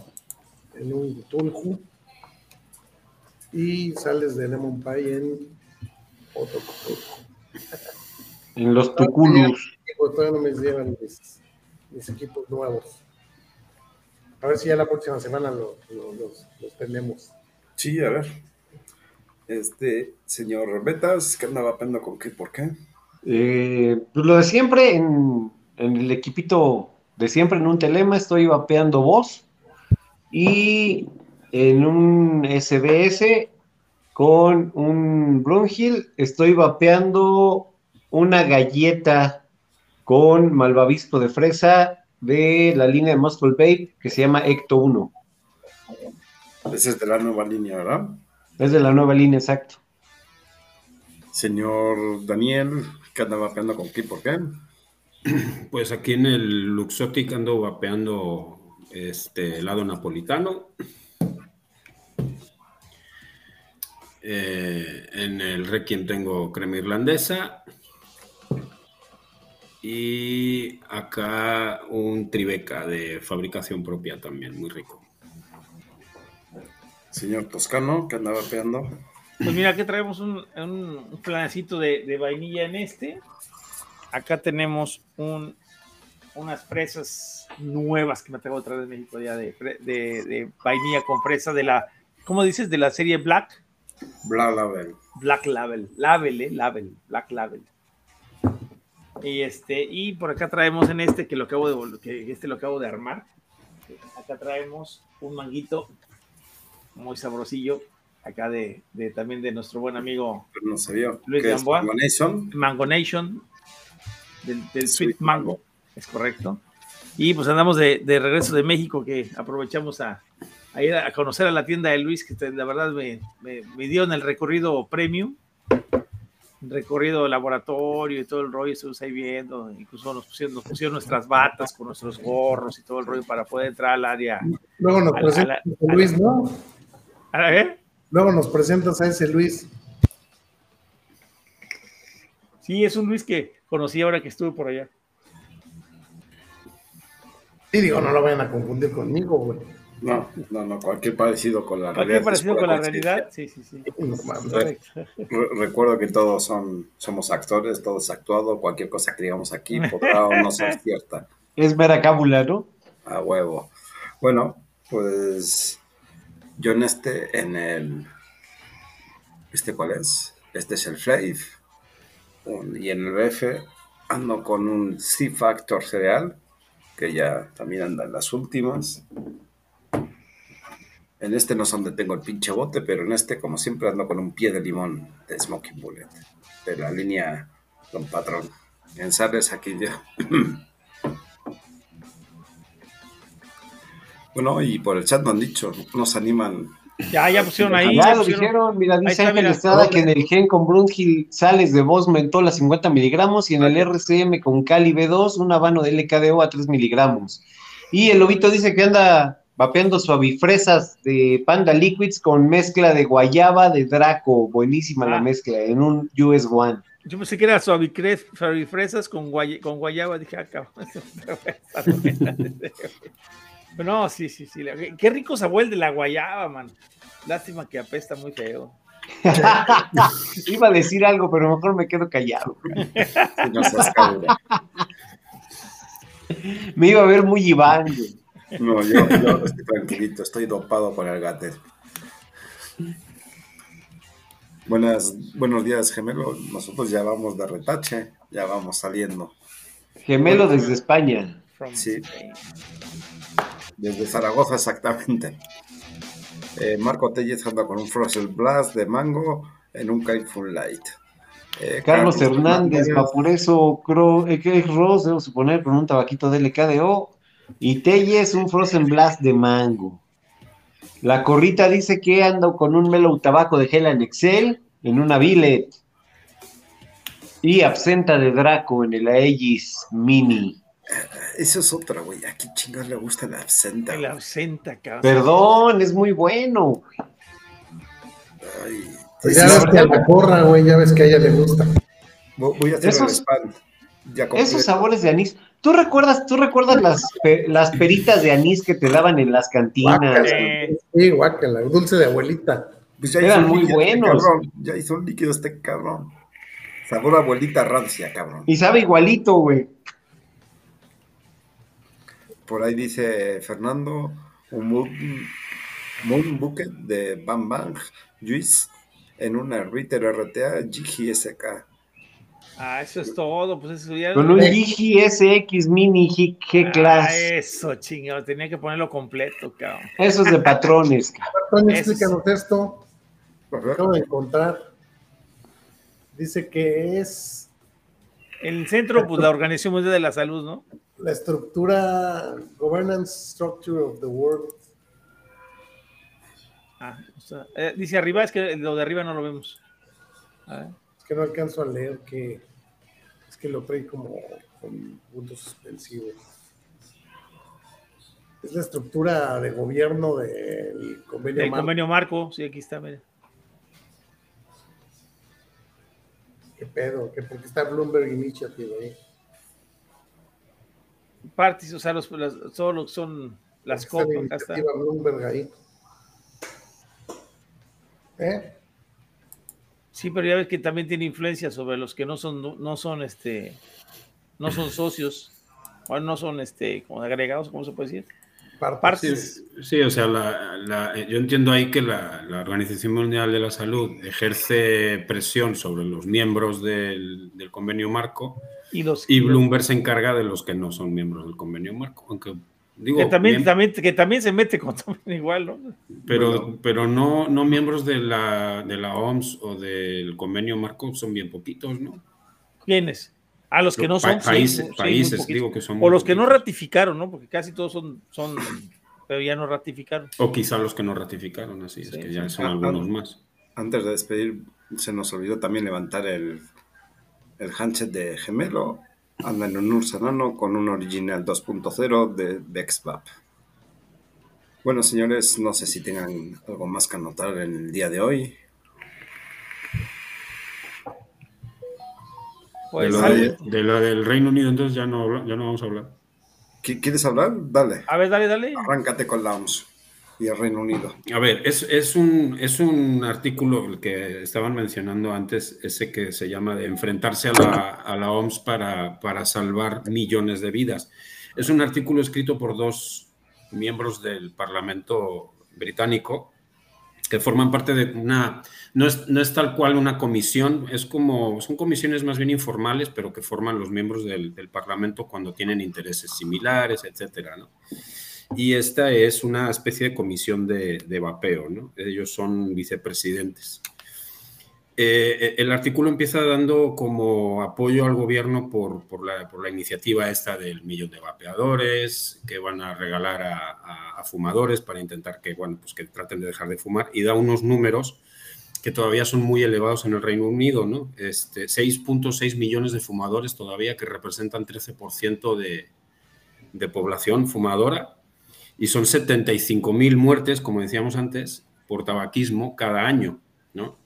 [SPEAKER 4] en un tulju y sales de lemon pie en otro tulju.
[SPEAKER 5] En los tuculus.
[SPEAKER 4] Todavía no me llevan mis, mis equipos nuevos. A ver si ya la próxima semana lo- lo- los, los tenemos.
[SPEAKER 1] Sí, a ver. Este señor Betas, que andaba vapeando con qué, por qué.
[SPEAKER 5] Eh, pues lo de siempre, en, en el equipito de siempre, en un telema, estoy vapeando voz. Y en un SBS con un Brunhill, estoy vapeando una galleta con malvavisco de fresa de la línea de Muscle Vape que se llama Ecto 1.
[SPEAKER 1] Ese es de la nueva línea, ¿verdad?
[SPEAKER 5] Es de la nueva línea, exacto.
[SPEAKER 1] Señor Daniel, que anda vapeando con qué, por qué.
[SPEAKER 3] Pues aquí en el Luxotic ando vapeando este helado napolitano. Eh, en el Requiem tengo crema irlandesa. Y acá un Tribeca de fabricación propia también, muy rico.
[SPEAKER 1] Señor Toscano, que anda vapeando.
[SPEAKER 2] Pues mira, aquí traemos un, un, planecito de, de vainilla en este. Acá tenemos un, unas fresas nuevas que me traigo otra vez de México ya de, de, de vainilla con fresa de la, ¿cómo dices? De la serie Black.
[SPEAKER 1] Bla Label.
[SPEAKER 2] Black Label, Label, eh, Label, Black Label. Y este, y por acá traemos en este que lo acabo de que este lo acabo de armar. Acá traemos un manguito muy sabrosillo, acá de, de también de nuestro buen amigo
[SPEAKER 1] no se vio.
[SPEAKER 2] Luis. Gamboa.
[SPEAKER 1] Mango Nation?
[SPEAKER 2] Mango Nation, del, del Sweet,
[SPEAKER 1] Sweet
[SPEAKER 2] Mango, es correcto. Y pues andamos de, de regreso de México, que aprovechamos a, a ir a conocer a la tienda de Luis, que te- la verdad me, me, me dio en el recorrido premium, recorrido laboratorio y todo el rollo, estuvimos ahí viendo, incluso nos pusieron, nos pusieron nuestras batas con nuestros gorros y todo el rollo para poder entrar al área.
[SPEAKER 4] Luego nos
[SPEAKER 2] a
[SPEAKER 4] Luis, ¿no?
[SPEAKER 2] ¿A ver?
[SPEAKER 4] Luego nos presentas a ese Luis.
[SPEAKER 2] Sí, es un Luis que conocí ahora que estuve por allá.
[SPEAKER 4] Y digo, no lo vayan a confundir conmigo, güey.
[SPEAKER 1] No, no, no, cualquier parecido con la
[SPEAKER 2] ¿Cualquier
[SPEAKER 1] realidad.
[SPEAKER 2] parecido
[SPEAKER 1] es
[SPEAKER 2] con la realidad? Sí, sí, sí.
[SPEAKER 4] No mames.
[SPEAKER 1] Re- re- recuerdo que todos son, somos actores, todos actuado, cualquier cosa que digamos aquí podrá o no ser cierta.
[SPEAKER 5] Es mera cábula, ¿no?
[SPEAKER 1] A huevo. Bueno, pues yo en este, en el. ¿Este cuál es? Este es el Flave. Y en el BF ando con un C-Factor cereal, que ya también anda en las últimas. En este no sé dónde tengo el pinche bote, pero en este, como siempre, ando con un pie de limón de Smoking Bullet, de la línea Don Patrón. En Sardes aquí ya. Bueno, y por el chat no han dicho, nos animan.
[SPEAKER 2] Ya, ya pusieron ahí.
[SPEAKER 5] Ya
[SPEAKER 2] ya
[SPEAKER 5] lo
[SPEAKER 2] pusieron-
[SPEAKER 5] dijeron, mira, dice
[SPEAKER 2] está,
[SPEAKER 5] Ángel
[SPEAKER 2] mira.
[SPEAKER 5] Estrada que en el gen con Brunhill sales de voz mentol a 50 miligramos y en el RCM con Cali B2 un habano de LKDO a 3 miligramos. Y el lobito dice que anda vapeando suavifresas de Panda Liquids con mezcla de guayaba de Draco. Buenísima la
[SPEAKER 2] Ah.
[SPEAKER 5] mezcla, en un US One.
[SPEAKER 2] Yo pensé que era suavifresas con, guay- con guayaba. Dije, ah, cabrón. No, sí, sí, sí. Qué rico sabor el de la guayaba, man. Lástima que apesta muy feo.
[SPEAKER 5] Iba a decir algo, pero mejor me quedo callado.
[SPEAKER 1] Si no seas cabrón.
[SPEAKER 5] Me iba a ver muy Iván. güey.
[SPEAKER 1] No, yo, yo estoy tranquilito, estoy dopado con el gater. Buenas, buenos días, gemelo. Nosotros ya vamos de retache, ya vamos saliendo.
[SPEAKER 5] Gemelo desde España.
[SPEAKER 2] From
[SPEAKER 1] Sí. Desde Zaragoza, exactamente. Eh, Marco Tellez anda con un Frozen Blast de mango en un Full Light. Eh,
[SPEAKER 5] Carlos Hernández, Vaporeso, Cro, eh, Ross, debo suponer, con un tabaquito de LKDO. Y Telles, un Frozen Blast de mango. La corrita dice que ando con un Mellow Tabaco de gel en Excel en una billet. Y absenta de Draco en el Aegis Mini.
[SPEAKER 1] Eso es otra, güey. ¿A qué chingados le gusta la absenta?
[SPEAKER 2] El ausenta, cabrón.
[SPEAKER 5] Perdón, es muy bueno.
[SPEAKER 1] Ay,
[SPEAKER 4] Pues ya ves que a la corra, güey, ya ves que a ella le gusta.
[SPEAKER 1] Voy a hacer el
[SPEAKER 5] Esos-
[SPEAKER 1] spam. Ya.
[SPEAKER 5] Esos sabores de anís. ¿Tú recuerdas, tú recuerdas las, pe- las peritas de anís que te daban en las cantinas?
[SPEAKER 4] Guácala. Sí, guácala, dulce de abuelita.
[SPEAKER 1] Pues ya
[SPEAKER 5] Eran muy
[SPEAKER 1] este
[SPEAKER 5] buenos.
[SPEAKER 1] cabrón, Ya hizo un líquido este cabrón. Sabor abuelita rancia, cabrón.
[SPEAKER 5] Y sabe igualito, güey.
[SPEAKER 1] Por ahí dice Fernando, un moon, moon bucket de Bam Bang Juice en una Ritter RTA GSK.
[SPEAKER 2] Ah, eso es todo. Pues eso ya.
[SPEAKER 10] Con un GSX Mini G
[SPEAKER 2] Ah,
[SPEAKER 10] Class.
[SPEAKER 2] eso, chingado. Tenía que ponerlo completo, cabrón.
[SPEAKER 10] Eso es de patrones.
[SPEAKER 2] es-
[SPEAKER 4] explícanos esto. Lo acabo de encontrar. Dice que es
[SPEAKER 2] El centro, pues la Organización Mundial de la Salud, ¿no?
[SPEAKER 4] La estructura, governance structure of the world.
[SPEAKER 2] Ah, o sea, eh, dice arriba, es que lo de arriba no lo vemos. A ver.
[SPEAKER 4] Es que no alcanzo a leer que es que lo trae como con puntos suspensivos. Es la estructura de gobierno del convenio.
[SPEAKER 2] El
[SPEAKER 4] marco.
[SPEAKER 2] convenio marco, sí, aquí está, mire.
[SPEAKER 4] ¿Qué pedo? ¿Qué, ¿Por qué está Bloomberg Initiative ahí?
[SPEAKER 2] Partes, o sea, los, las, solo son las
[SPEAKER 4] ¿Por qué
[SPEAKER 2] copas, acá está.
[SPEAKER 4] Bloomberg ahí. ¿Eh?
[SPEAKER 2] Sí, pero ya ves que también tiene influencia sobre los que no son, no son, este, no son socios, o no son, este, como agregados, ¿cómo se puede decir? Partes.
[SPEAKER 3] Sí, sí, o sea, la- la- yo entiendo ahí que la, la Organización Mundial de la Salud ejerce presión sobre los miembros del, del convenio marco
[SPEAKER 2] Y los
[SPEAKER 3] y Bloomberg se encarga de los que no son miembros del convenio marco. Aunque digo,
[SPEAKER 2] que también,
[SPEAKER 3] miem-
[SPEAKER 2] también, que también se mete con igual, ¿no?
[SPEAKER 3] pero, pero no, no miembros de la, de la OMS o del convenio marco son bien poquitos, ¿no?
[SPEAKER 2] ¿Quiénes? A los que no son.
[SPEAKER 3] países-
[SPEAKER 2] sí,
[SPEAKER 3] países, digo que son
[SPEAKER 2] O los que no ratificaron, ¿no? Porque casi todos son, son, pero ya no ratificaron.
[SPEAKER 3] O quizá los que no ratificaron, así es
[SPEAKER 2] Sí,
[SPEAKER 3] que ya son
[SPEAKER 1] Ah,
[SPEAKER 3] algunos
[SPEAKER 1] ah.
[SPEAKER 3] más.
[SPEAKER 1] Antes de despedir, se nos olvidó también levantar el, el handset de gemelo. Anda en un Ursa Nano con un original 2.0 de, de XVAP. Bueno, señores, no sé si tengan algo más que anotar en el día de hoy.
[SPEAKER 2] Pues,
[SPEAKER 3] de, lo
[SPEAKER 2] algo-
[SPEAKER 3] de, de lo del Reino Unido, entonces ya no, ya no vamos a hablar.
[SPEAKER 1] ¿Qui- ¿Quieres hablar? Dale.
[SPEAKER 2] A ver, dale, dale.
[SPEAKER 1] Arráncate con la OMS y el Reino Unido.
[SPEAKER 3] A ver, es, es un, es un artículo el que estaban mencionando antes, ese que se llama de enfrentarse a la, a la OMS para, para salvar millones de vidas. Es un artículo escrito por dos miembros del Parlamento británico que forman parte de una, no es, no es tal cual una comisión, es como, son comisiones más bien informales, pero que forman los miembros del, del Parlamento cuando tienen intereses similares, etcétera, ¿no? Y esta es una especie de comisión de, vapeo, ¿no? Ellos son vicepresidentes. Eh, el artículo empieza dando como apoyo al gobierno por, la, iniciativa esta del millón de vapeadores que van a regalar a fumadores para intentar que, bueno, pues que traten de dejar de fumar y da unos números que todavía son muy elevados en el Reino Unido, ¿no? Este, 6.6 millones de fumadores todavía que representan 13% de, de población fumadora y son 75.000 muertes, como decíamos antes, por tabaquismo cada año, ¿no?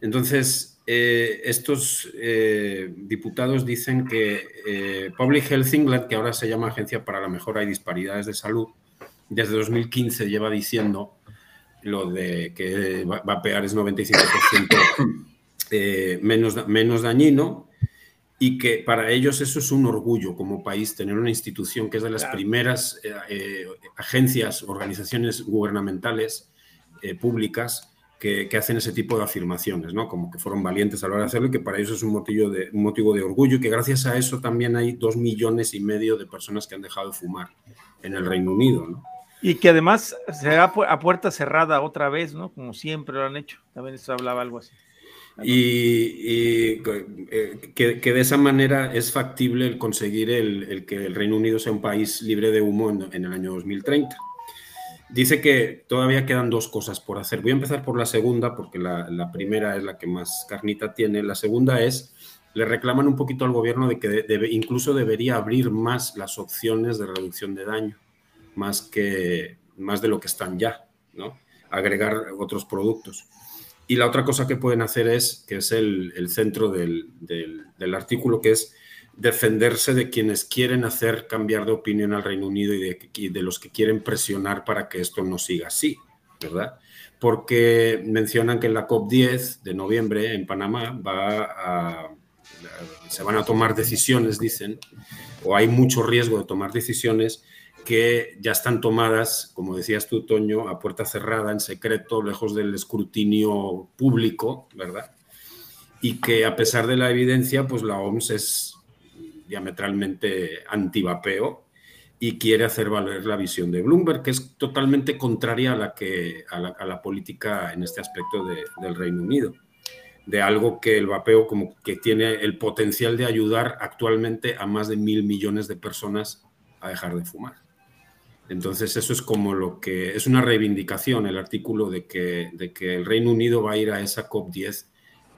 [SPEAKER 3] Entonces, eh, estos eh, diputados dicen que eh, Public Health England, que ahora se llama Agencia para la Mejora y Disparidades de Salud, desde 2015 lleva diciendo lo de que va- vapear es 95% eh, menos, menos dañino y que para ellos eso es un orgullo como país, tener una institución que es de las
[SPEAKER 2] Claro.
[SPEAKER 3] primeras eh, eh, agencias, organizaciones gubernamentales eh, públicas que, que hacen ese tipo de afirmaciones, ¿no? Como que fueron valientes a la hora de hacerlo y que para ellos es un motivo de, un motivo de orgullo y que gracias a eso también hay dos millones y medio de personas que han dejado de fumar en el Reino Unido, ¿no?
[SPEAKER 2] Y que además será pu- a puerta cerrada otra vez, ¿no? Como siempre lo han hecho. También esto hablaba algo así.
[SPEAKER 3] Y, eh, que, de esa manera es factible el conseguir el, que el Reino Unido sea un país libre de humo en, el año 2030. Dice que todavía quedan dos cosas por hacer. Voy a empezar por la segunda, porque la, primera es la que más carnita tiene. La segunda es, le reclaman un poquito al gobierno de que incluso debería abrir más las opciones de reducción de daño, más, que, más de lo que están ya, ¿no? Agregar otros productos. Y la otra cosa que pueden hacer es, que es el, centro del, artículo, que es defenderse de quienes quieren hacer cambiar de opinión al Reino Unido y de, de los que quieren presionar para que esto no siga así, ¿verdad? Porque mencionan que en la COP10 de noviembre en Panamá se van a tomar decisiones, dicen, o hay mucho riesgo de tomar decisiones que ya están tomadas, como decías tú, Toño, a puerta cerrada, en secreto, lejos del escrutinio público, ¿verdad? Y que a pesar de la evidencia, pues la OMS es diametralmente antivapeo y quiere hacer valer la visión de Bloomberg, que es totalmente contraria a la, que, a la, política en este aspecto de, del Reino Unido, de algo que el vapeo como que tiene el potencial de ayudar actualmente a más de mil millones de personas a dejar de fumar. Entonces eso es como lo que es una reivindicación, el artículo de que, de que el Reino Unido va a ir a esa COP10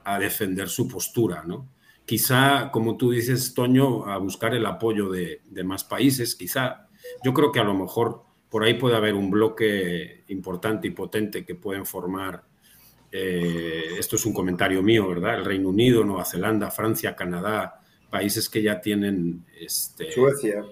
[SPEAKER 3] a defender su postura, ¿no? Quizá, como tú dices, Toño, a buscar el apoyo de, de más países, quizá. Yo creo que a lo mejor por ahí puede haber un bloque importante y potente que pueden formar, eh, esto es un comentario mío, ¿verdad? El Reino Unido, Nueva Zelanda, Francia, Canadá, países que ya tienen... Este,
[SPEAKER 1] Suecia.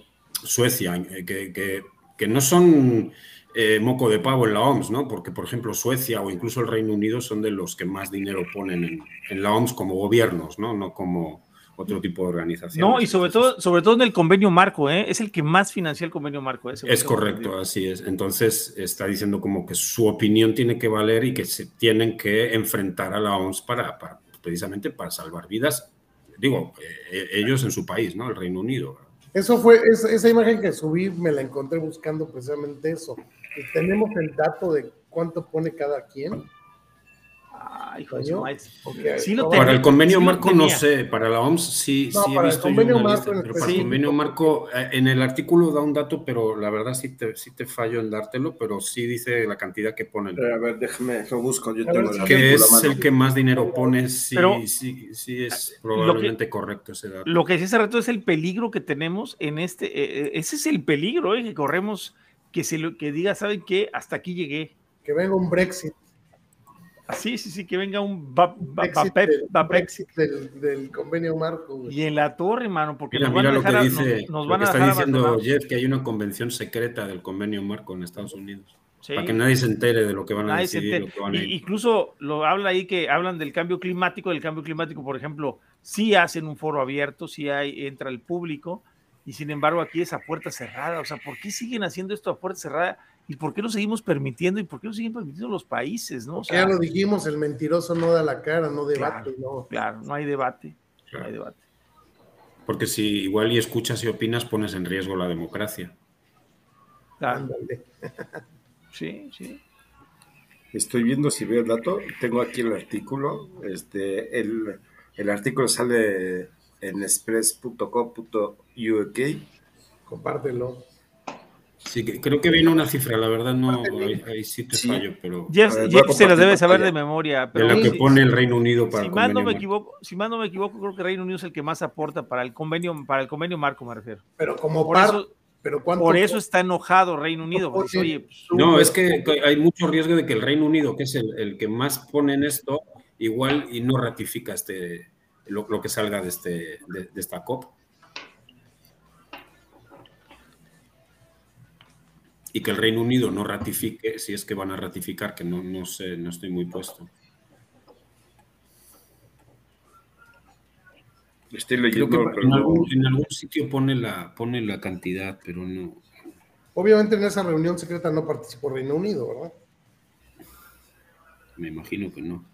[SPEAKER 3] Suecia, eh, que, que, que no son eh, moco de pavo en la OMS, ¿no? Porque, por ejemplo, Suecia o incluso el Reino Unido son de los que más dinero ponen en, en la OMS como gobiernos, ¿no? No como otro tipo de organización.
[SPEAKER 2] No, y sobre todo, sobre todo en el convenio marco, ¿eh? es el que más financia el convenio marco. ¿eh?
[SPEAKER 3] Es correcto, así es. Entonces está diciendo como que su opinión tiene que valer y que se tienen que enfrentar a la OMS para, para precisamente para salvar vidas, digo, eh, ellos en su país, ¿no? El Reino Unido.
[SPEAKER 4] Eso fue, esa, esa imagen que subí me la encontré buscando precisamente eso. Tenemos el dato de cuánto pone cada quien.
[SPEAKER 2] Ay, hijo de su maíz.
[SPEAKER 4] Porque-
[SPEAKER 2] Sí lo.
[SPEAKER 3] Para el convenio
[SPEAKER 2] sí
[SPEAKER 3] marco no sé, para la OMS sí,
[SPEAKER 4] No,
[SPEAKER 3] sí he
[SPEAKER 4] para el
[SPEAKER 3] visto yo
[SPEAKER 4] convenio
[SPEAKER 3] una
[SPEAKER 4] marco
[SPEAKER 3] lista,
[SPEAKER 4] en
[SPEAKER 3] pero para el convenio marco eh, en el artículo da un dato, pero la verdad sí te, sí te fallo en dártelo, pero sí dice la cantidad que ponen.
[SPEAKER 1] Eh, a ver, déjame, lo busco. Yo tengo
[SPEAKER 4] ver
[SPEAKER 1] el
[SPEAKER 3] Que es
[SPEAKER 1] mano.
[SPEAKER 3] el que más dinero pone, sí,
[SPEAKER 2] Pero-
[SPEAKER 3] sí, sí es probablemente correcto ese dato.
[SPEAKER 2] Lo que decía hace rato es el peligro que tenemos en este. eh, eh, ese es el peligro eh, que corremos. Que se lo que diga, ¿saben qué? Hasta aquí llegué.
[SPEAKER 4] Que venga un Brexit.
[SPEAKER 2] Sí, sí, sí, que venga un
[SPEAKER 4] Brexit
[SPEAKER 2] vapep-
[SPEAKER 4] del-
[SPEAKER 2] vapex.
[SPEAKER 4] Brexit del, del convenio marco. güey.
[SPEAKER 2] Y en la torre, mano, porque
[SPEAKER 3] Mira,
[SPEAKER 2] nos van
[SPEAKER 3] mira
[SPEAKER 2] a
[SPEAKER 3] lo
[SPEAKER 2] dejar,
[SPEAKER 3] que
[SPEAKER 2] a-
[SPEAKER 3] dice,
[SPEAKER 2] nos, nos
[SPEAKER 3] lo
[SPEAKER 2] van
[SPEAKER 3] que
[SPEAKER 2] a
[SPEAKER 3] está diciendo. Jeff, que hay una convención secreta del convenio marco en Estados Unidos.
[SPEAKER 2] Sí.
[SPEAKER 3] Para que nadie se entere de lo que van a
[SPEAKER 2] Nadie
[SPEAKER 3] decidir.
[SPEAKER 2] entera.
[SPEAKER 3] lo que van a
[SPEAKER 2] Y- incluso lo habla ahí que hablan del cambio climático, del cambio climático, por ejemplo, sí hacen un foro abierto, sí hay, entra el público, y sin embargo aquí es a puerta cerrada. O sea, ¿por qué siguen haciendo esto a puerta cerrada? ¿Y por qué lo seguimos permitiendo? ¿Y por qué lo siguen permitiendo los países? ¿no? O
[SPEAKER 4] Que
[SPEAKER 2] sea,
[SPEAKER 4] ya lo dijimos, el mentiroso no da la cara, no debate,
[SPEAKER 2] Claro.
[SPEAKER 4] no.
[SPEAKER 2] claro, no hay debate. No hay debate.
[SPEAKER 3] Porque si igual y escuchas y opinas, pones en riesgo la democracia.
[SPEAKER 2] Claro.
[SPEAKER 4] Ándale.
[SPEAKER 2] Sí, sí.
[SPEAKER 1] Estoy viendo si veo el dato. Tengo aquí el artículo. Este, el, el artículo sale en express.co.uk.
[SPEAKER 4] Compártelo.
[SPEAKER 3] Sí, creo que viene una cifra, la verdad no, ahí, ahí sí te
[SPEAKER 1] Sí.
[SPEAKER 3] fallo, pero
[SPEAKER 2] Jeff,
[SPEAKER 1] ver,
[SPEAKER 2] se las debe saber de memoria.
[SPEAKER 3] de
[SPEAKER 2] Pero
[SPEAKER 3] la que
[SPEAKER 2] sí,
[SPEAKER 3] pone el Reino Unido para
[SPEAKER 2] si
[SPEAKER 3] el
[SPEAKER 2] mal no me equivoco, si mal no me equivoco, creo que Reino Unido es el que más aporta para el convenio, para el convenio marco, me refiero.
[SPEAKER 4] Pero como
[SPEAKER 2] Por
[SPEAKER 4] par,
[SPEAKER 2] eso,
[SPEAKER 4] pero ¿cuánto?
[SPEAKER 2] por eso está enojado Reino Unido, porque
[SPEAKER 4] Oye,
[SPEAKER 2] oye, pues,
[SPEAKER 3] No, es que hay mucho riesgo de que el Reino Unido, que es el, el que más pone en esto, igual y no ratifica este lo, lo que salga de, este, de, de esta COP. Y que el Reino Unido no ratifique, si es que van a ratificar, que no, no sé, no estoy muy puesto.
[SPEAKER 1] Estoy
[SPEAKER 3] Creo
[SPEAKER 1] leyendo.
[SPEAKER 3] que en
[SPEAKER 1] no-
[SPEAKER 3] algún, en algún sitio pone la, pone la cantidad, pero no.
[SPEAKER 4] Obviamente en esa reunión secreta no participó Reino Unido, ¿verdad?
[SPEAKER 3] Me imagino que no.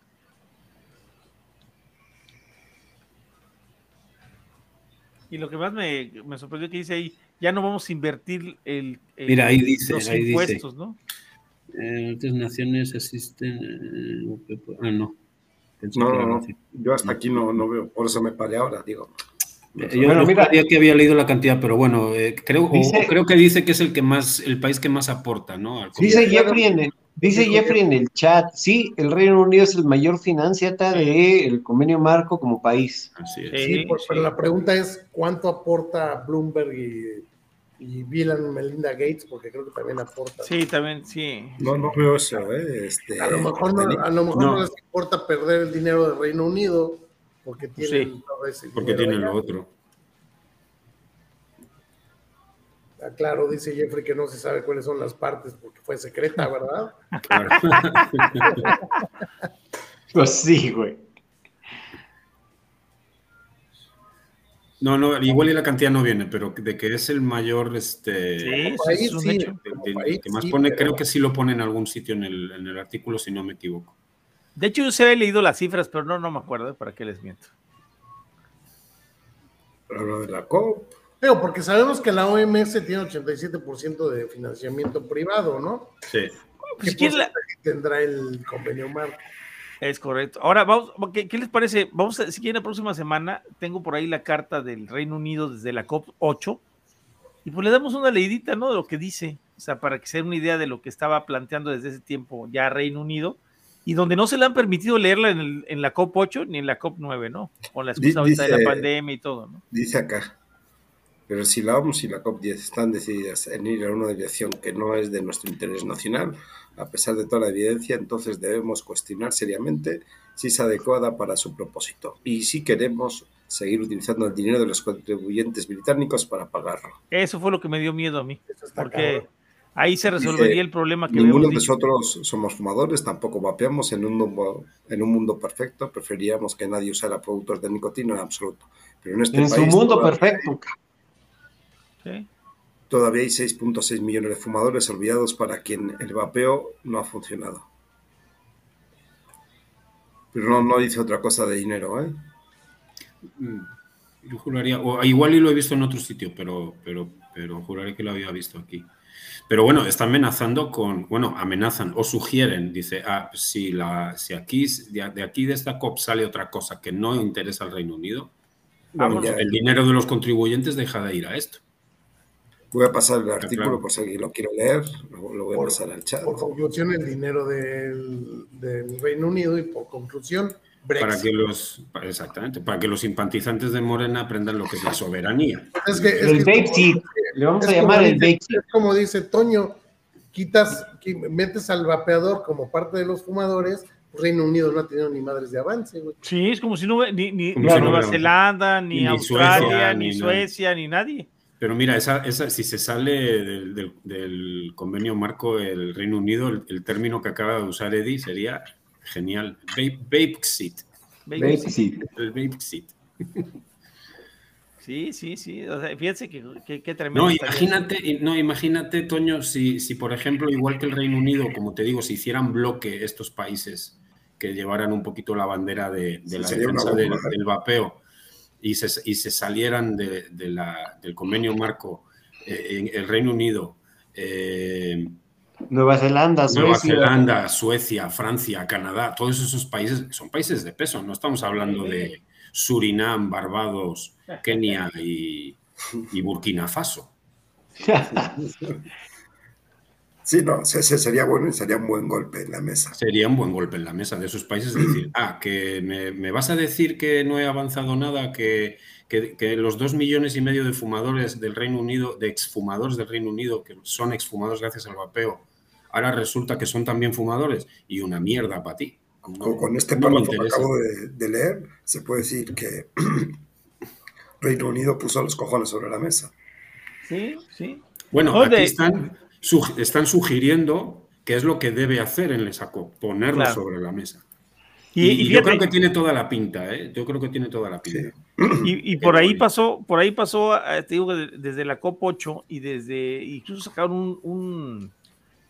[SPEAKER 2] y lo que más me, me sorprendió que dice ahí, ya no vamos a invertir el, el-
[SPEAKER 3] Mira, ahí dice,
[SPEAKER 2] los
[SPEAKER 3] ahí dice.
[SPEAKER 2] impuestos, ¿no?
[SPEAKER 3] En otras naciones asisten. eh, ah, no. Pensé
[SPEAKER 1] No, no, no. Yo hasta aquí no, no veo. Por eso me paré ahora, digo.
[SPEAKER 3] Eh, Yo
[SPEAKER 5] Bueno,
[SPEAKER 3] no
[SPEAKER 5] mira.
[SPEAKER 3] sabía que había leído la cantidad, pero bueno, eh, creo, o- creo que dice que es el que más, el país que más aporta, ¿no? Al
[SPEAKER 5] Dice. Jeffrey en el, dice Jeffrey en el chat, sí, el Reino Unido es el mayor financiata del convenio marco como país.
[SPEAKER 3] Así es.
[SPEAKER 2] Sí,
[SPEAKER 4] Sí, por-
[SPEAKER 2] sí.
[SPEAKER 4] pero la pregunta es cuánto aporta Bloomberg y, y Bill and Melinda Gates, porque creo que también aporta.
[SPEAKER 2] Sí, también, sí.
[SPEAKER 1] No, no veo eso, ¿eh? Este,
[SPEAKER 4] A lo mejor, no, a lo mejor no.
[SPEAKER 3] No.
[SPEAKER 4] les importa perder el dinero del Reino Unido porque tienen
[SPEAKER 2] Sí.
[SPEAKER 4] todo ese
[SPEAKER 3] Porque
[SPEAKER 4] dinero
[SPEAKER 3] tiene
[SPEAKER 4] allá.
[SPEAKER 3] lo otro.
[SPEAKER 4] Ah, Claro, dice Jeffrey que no se sabe cuáles son las partes porque fue secreta, ¿verdad?
[SPEAKER 3] Claro.
[SPEAKER 5] Pues sí, güey.
[SPEAKER 3] No, no, igual y la cantidad no viene, pero de que es el mayor, este,
[SPEAKER 2] Sí,
[SPEAKER 3] de-
[SPEAKER 2] eso
[SPEAKER 4] Ahí
[SPEAKER 2] es un
[SPEAKER 4] sí,
[SPEAKER 2] hecho.
[SPEAKER 3] de-
[SPEAKER 4] ahí
[SPEAKER 3] que más
[SPEAKER 4] sí,
[SPEAKER 3] pone,
[SPEAKER 4] pero-
[SPEAKER 3] creo que sí lo pone en algún sitio en el, en el artículo, si no me equivoco.
[SPEAKER 2] De hecho, yo se había leído las cifras, pero no, no me acuerdo, ¿eh? ¿para qué les miento?
[SPEAKER 1] Pero lo de la COP,
[SPEAKER 4] Digo, porque sabemos que la OMS tiene 87% de financiamiento privado, ¿no?
[SPEAKER 3] Sí.
[SPEAKER 2] Pues,
[SPEAKER 4] ¿Qué
[SPEAKER 2] ¿quién la-
[SPEAKER 4] porcentaje tendrá el convenio marco?
[SPEAKER 2] Es correcto. Ahora, vamos, ¿qué, qué les parece? Vamos a, si quieren, la próxima semana tengo por ahí la carta del Reino Unido desde la COP8 y pues le damos una leidita, ¿no? De lo que dice, o sea, para que se den una idea de lo que estaba planteando desde ese tiempo ya Reino Unido y donde no se le han permitido leerla en, el- en la COP8 ni en la COP9, ¿no? Con la excusa ahorita de la pandemia y todo, ¿no?
[SPEAKER 1] dice acá. Pero si la OMS y la COP10 están decididas en ir a una dirección que no es de nuestro interés nacional, a pesar de toda la evidencia, entonces debemos cuestionar seriamente si es adecuada para su propósito y si queremos seguir utilizando el dinero de los contribuyentes británicos para pagarlo.
[SPEAKER 2] Eso fue lo que me dio miedo a mí, porque
[SPEAKER 4] cabrón.
[SPEAKER 2] ahí se resolvería el problema que
[SPEAKER 1] Ninguno de nosotros somos fumadores, tampoco vapeamos en un, mundo, en un mundo perfecto. Preferiríamos que nadie usara productos de nicotina en absoluto. Pero en este
[SPEAKER 10] En su
[SPEAKER 1] país
[SPEAKER 10] mundo
[SPEAKER 1] todavía-
[SPEAKER 10] perfecto.
[SPEAKER 2] ¿Sí?
[SPEAKER 1] Todavía hay 6.6 millones de fumadores olvidados para quien el vapeo no ha funcionado. Pero no, no dice otra cosa de dinero, ¿eh?
[SPEAKER 3] Mm, Yo juraría, o igual y lo he visto en otro sitio, pero, pero, pero juraría que lo había visto aquí. Pero bueno, está amenazando con, bueno, amenazan o sugieren, dice, ah, si, la, si aquí, de, de aquí de esta COP sale otra cosa que no interesa al Reino Unido,
[SPEAKER 1] Bueno,
[SPEAKER 3] vamos,
[SPEAKER 1] ya-
[SPEAKER 3] el dinero de los contribuyentes deja de ir a esto.
[SPEAKER 1] Voy a pasar el artículo
[SPEAKER 3] claro.
[SPEAKER 1] por si alguien lo quiere leer. Lo, lo voy a
[SPEAKER 4] Por-
[SPEAKER 1] pasar al chat.
[SPEAKER 4] Por conclusión, el dinero del, del Reino Unido y por conclusión, Brexit.
[SPEAKER 3] Para que los, exactamente, para que los simpatizantes de Morena aprendan lo que es la soberanía.
[SPEAKER 4] Es que, es
[SPEAKER 10] El seed. Le vamos a llamar el seed.
[SPEAKER 4] Es como dice Toño, quitas, qui- metes al vapeador como parte de los fumadores, Reino Unido no ha tenido ni madres de avance, güey.
[SPEAKER 2] Sí, es como si no ni, ni, ni Nueva Zelanda, ni,
[SPEAKER 3] ni
[SPEAKER 2] Australia,
[SPEAKER 3] Suecia,
[SPEAKER 2] ni. Suecia, ni nadie.
[SPEAKER 3] Pero mira, esa, esa, si se sale del, del- del convenio marco el Reino Unido, el, el término que acaba de usar Eddie sería genial. Vape, Vapexit.
[SPEAKER 10] Vape seed.
[SPEAKER 3] El Vapexit.
[SPEAKER 2] Sí, sí, sí. O sea, fíjense que, que, que tremendo.
[SPEAKER 3] No, imagínate, no, imagínate, Toño, si, si por ejemplo, igual que el Reino Unido, como te digo, si hicieran bloque estos países que llevaran un poquito la bandera de, de
[SPEAKER 1] Sí,
[SPEAKER 3] la defensa del, del vapeo y se, y se salieran de, de la, del convenio marco eh, en el Reino Unido, eh,
[SPEAKER 10] Nueva Zelanda,
[SPEAKER 3] Nueva
[SPEAKER 10] Suecia.
[SPEAKER 3] Zelanda, Suecia, Francia, Canadá, todos esos países son países de peso, no estamos hablando de Surinam, Barbados, Kenia y, y Burkina Faso.
[SPEAKER 1] Sí, no, ese sería bueno y sería un buen golpe en la mesa.
[SPEAKER 3] Sería un buen golpe en la mesa de esos países decir, ah, que me, me vas a decir que no he avanzado nada, que, que- que los dos millones y medio de fumadores del Reino Unido, de exfumadores del Reino Unido, que son exfumadores gracias al vapeo, ahora resulta que son también fumadores y una mierda para ti. No-
[SPEAKER 1] Con, con este
[SPEAKER 3] no
[SPEAKER 1] párrafo que acabo de, de leer, se puede decir que Reino Unido puso los cojones sobre la mesa.
[SPEAKER 2] Sí, sí.
[SPEAKER 3] Bueno,
[SPEAKER 2] No,
[SPEAKER 3] aquí están, sug- están sugiriendo qué es lo que debe hacer en Lesaco, ponerlo
[SPEAKER 2] Claro.
[SPEAKER 3] sobre la mesa.
[SPEAKER 2] Y,
[SPEAKER 3] Y,
[SPEAKER 2] y
[SPEAKER 3] yo creo que tiene toda la pinta, ¿eh? Yo creo que tiene toda la pinta.
[SPEAKER 2] y, y por ahí pasó, por ahí pasó, eh, te digo, que de- desde la COP8 y desde, incluso sacaron un, un,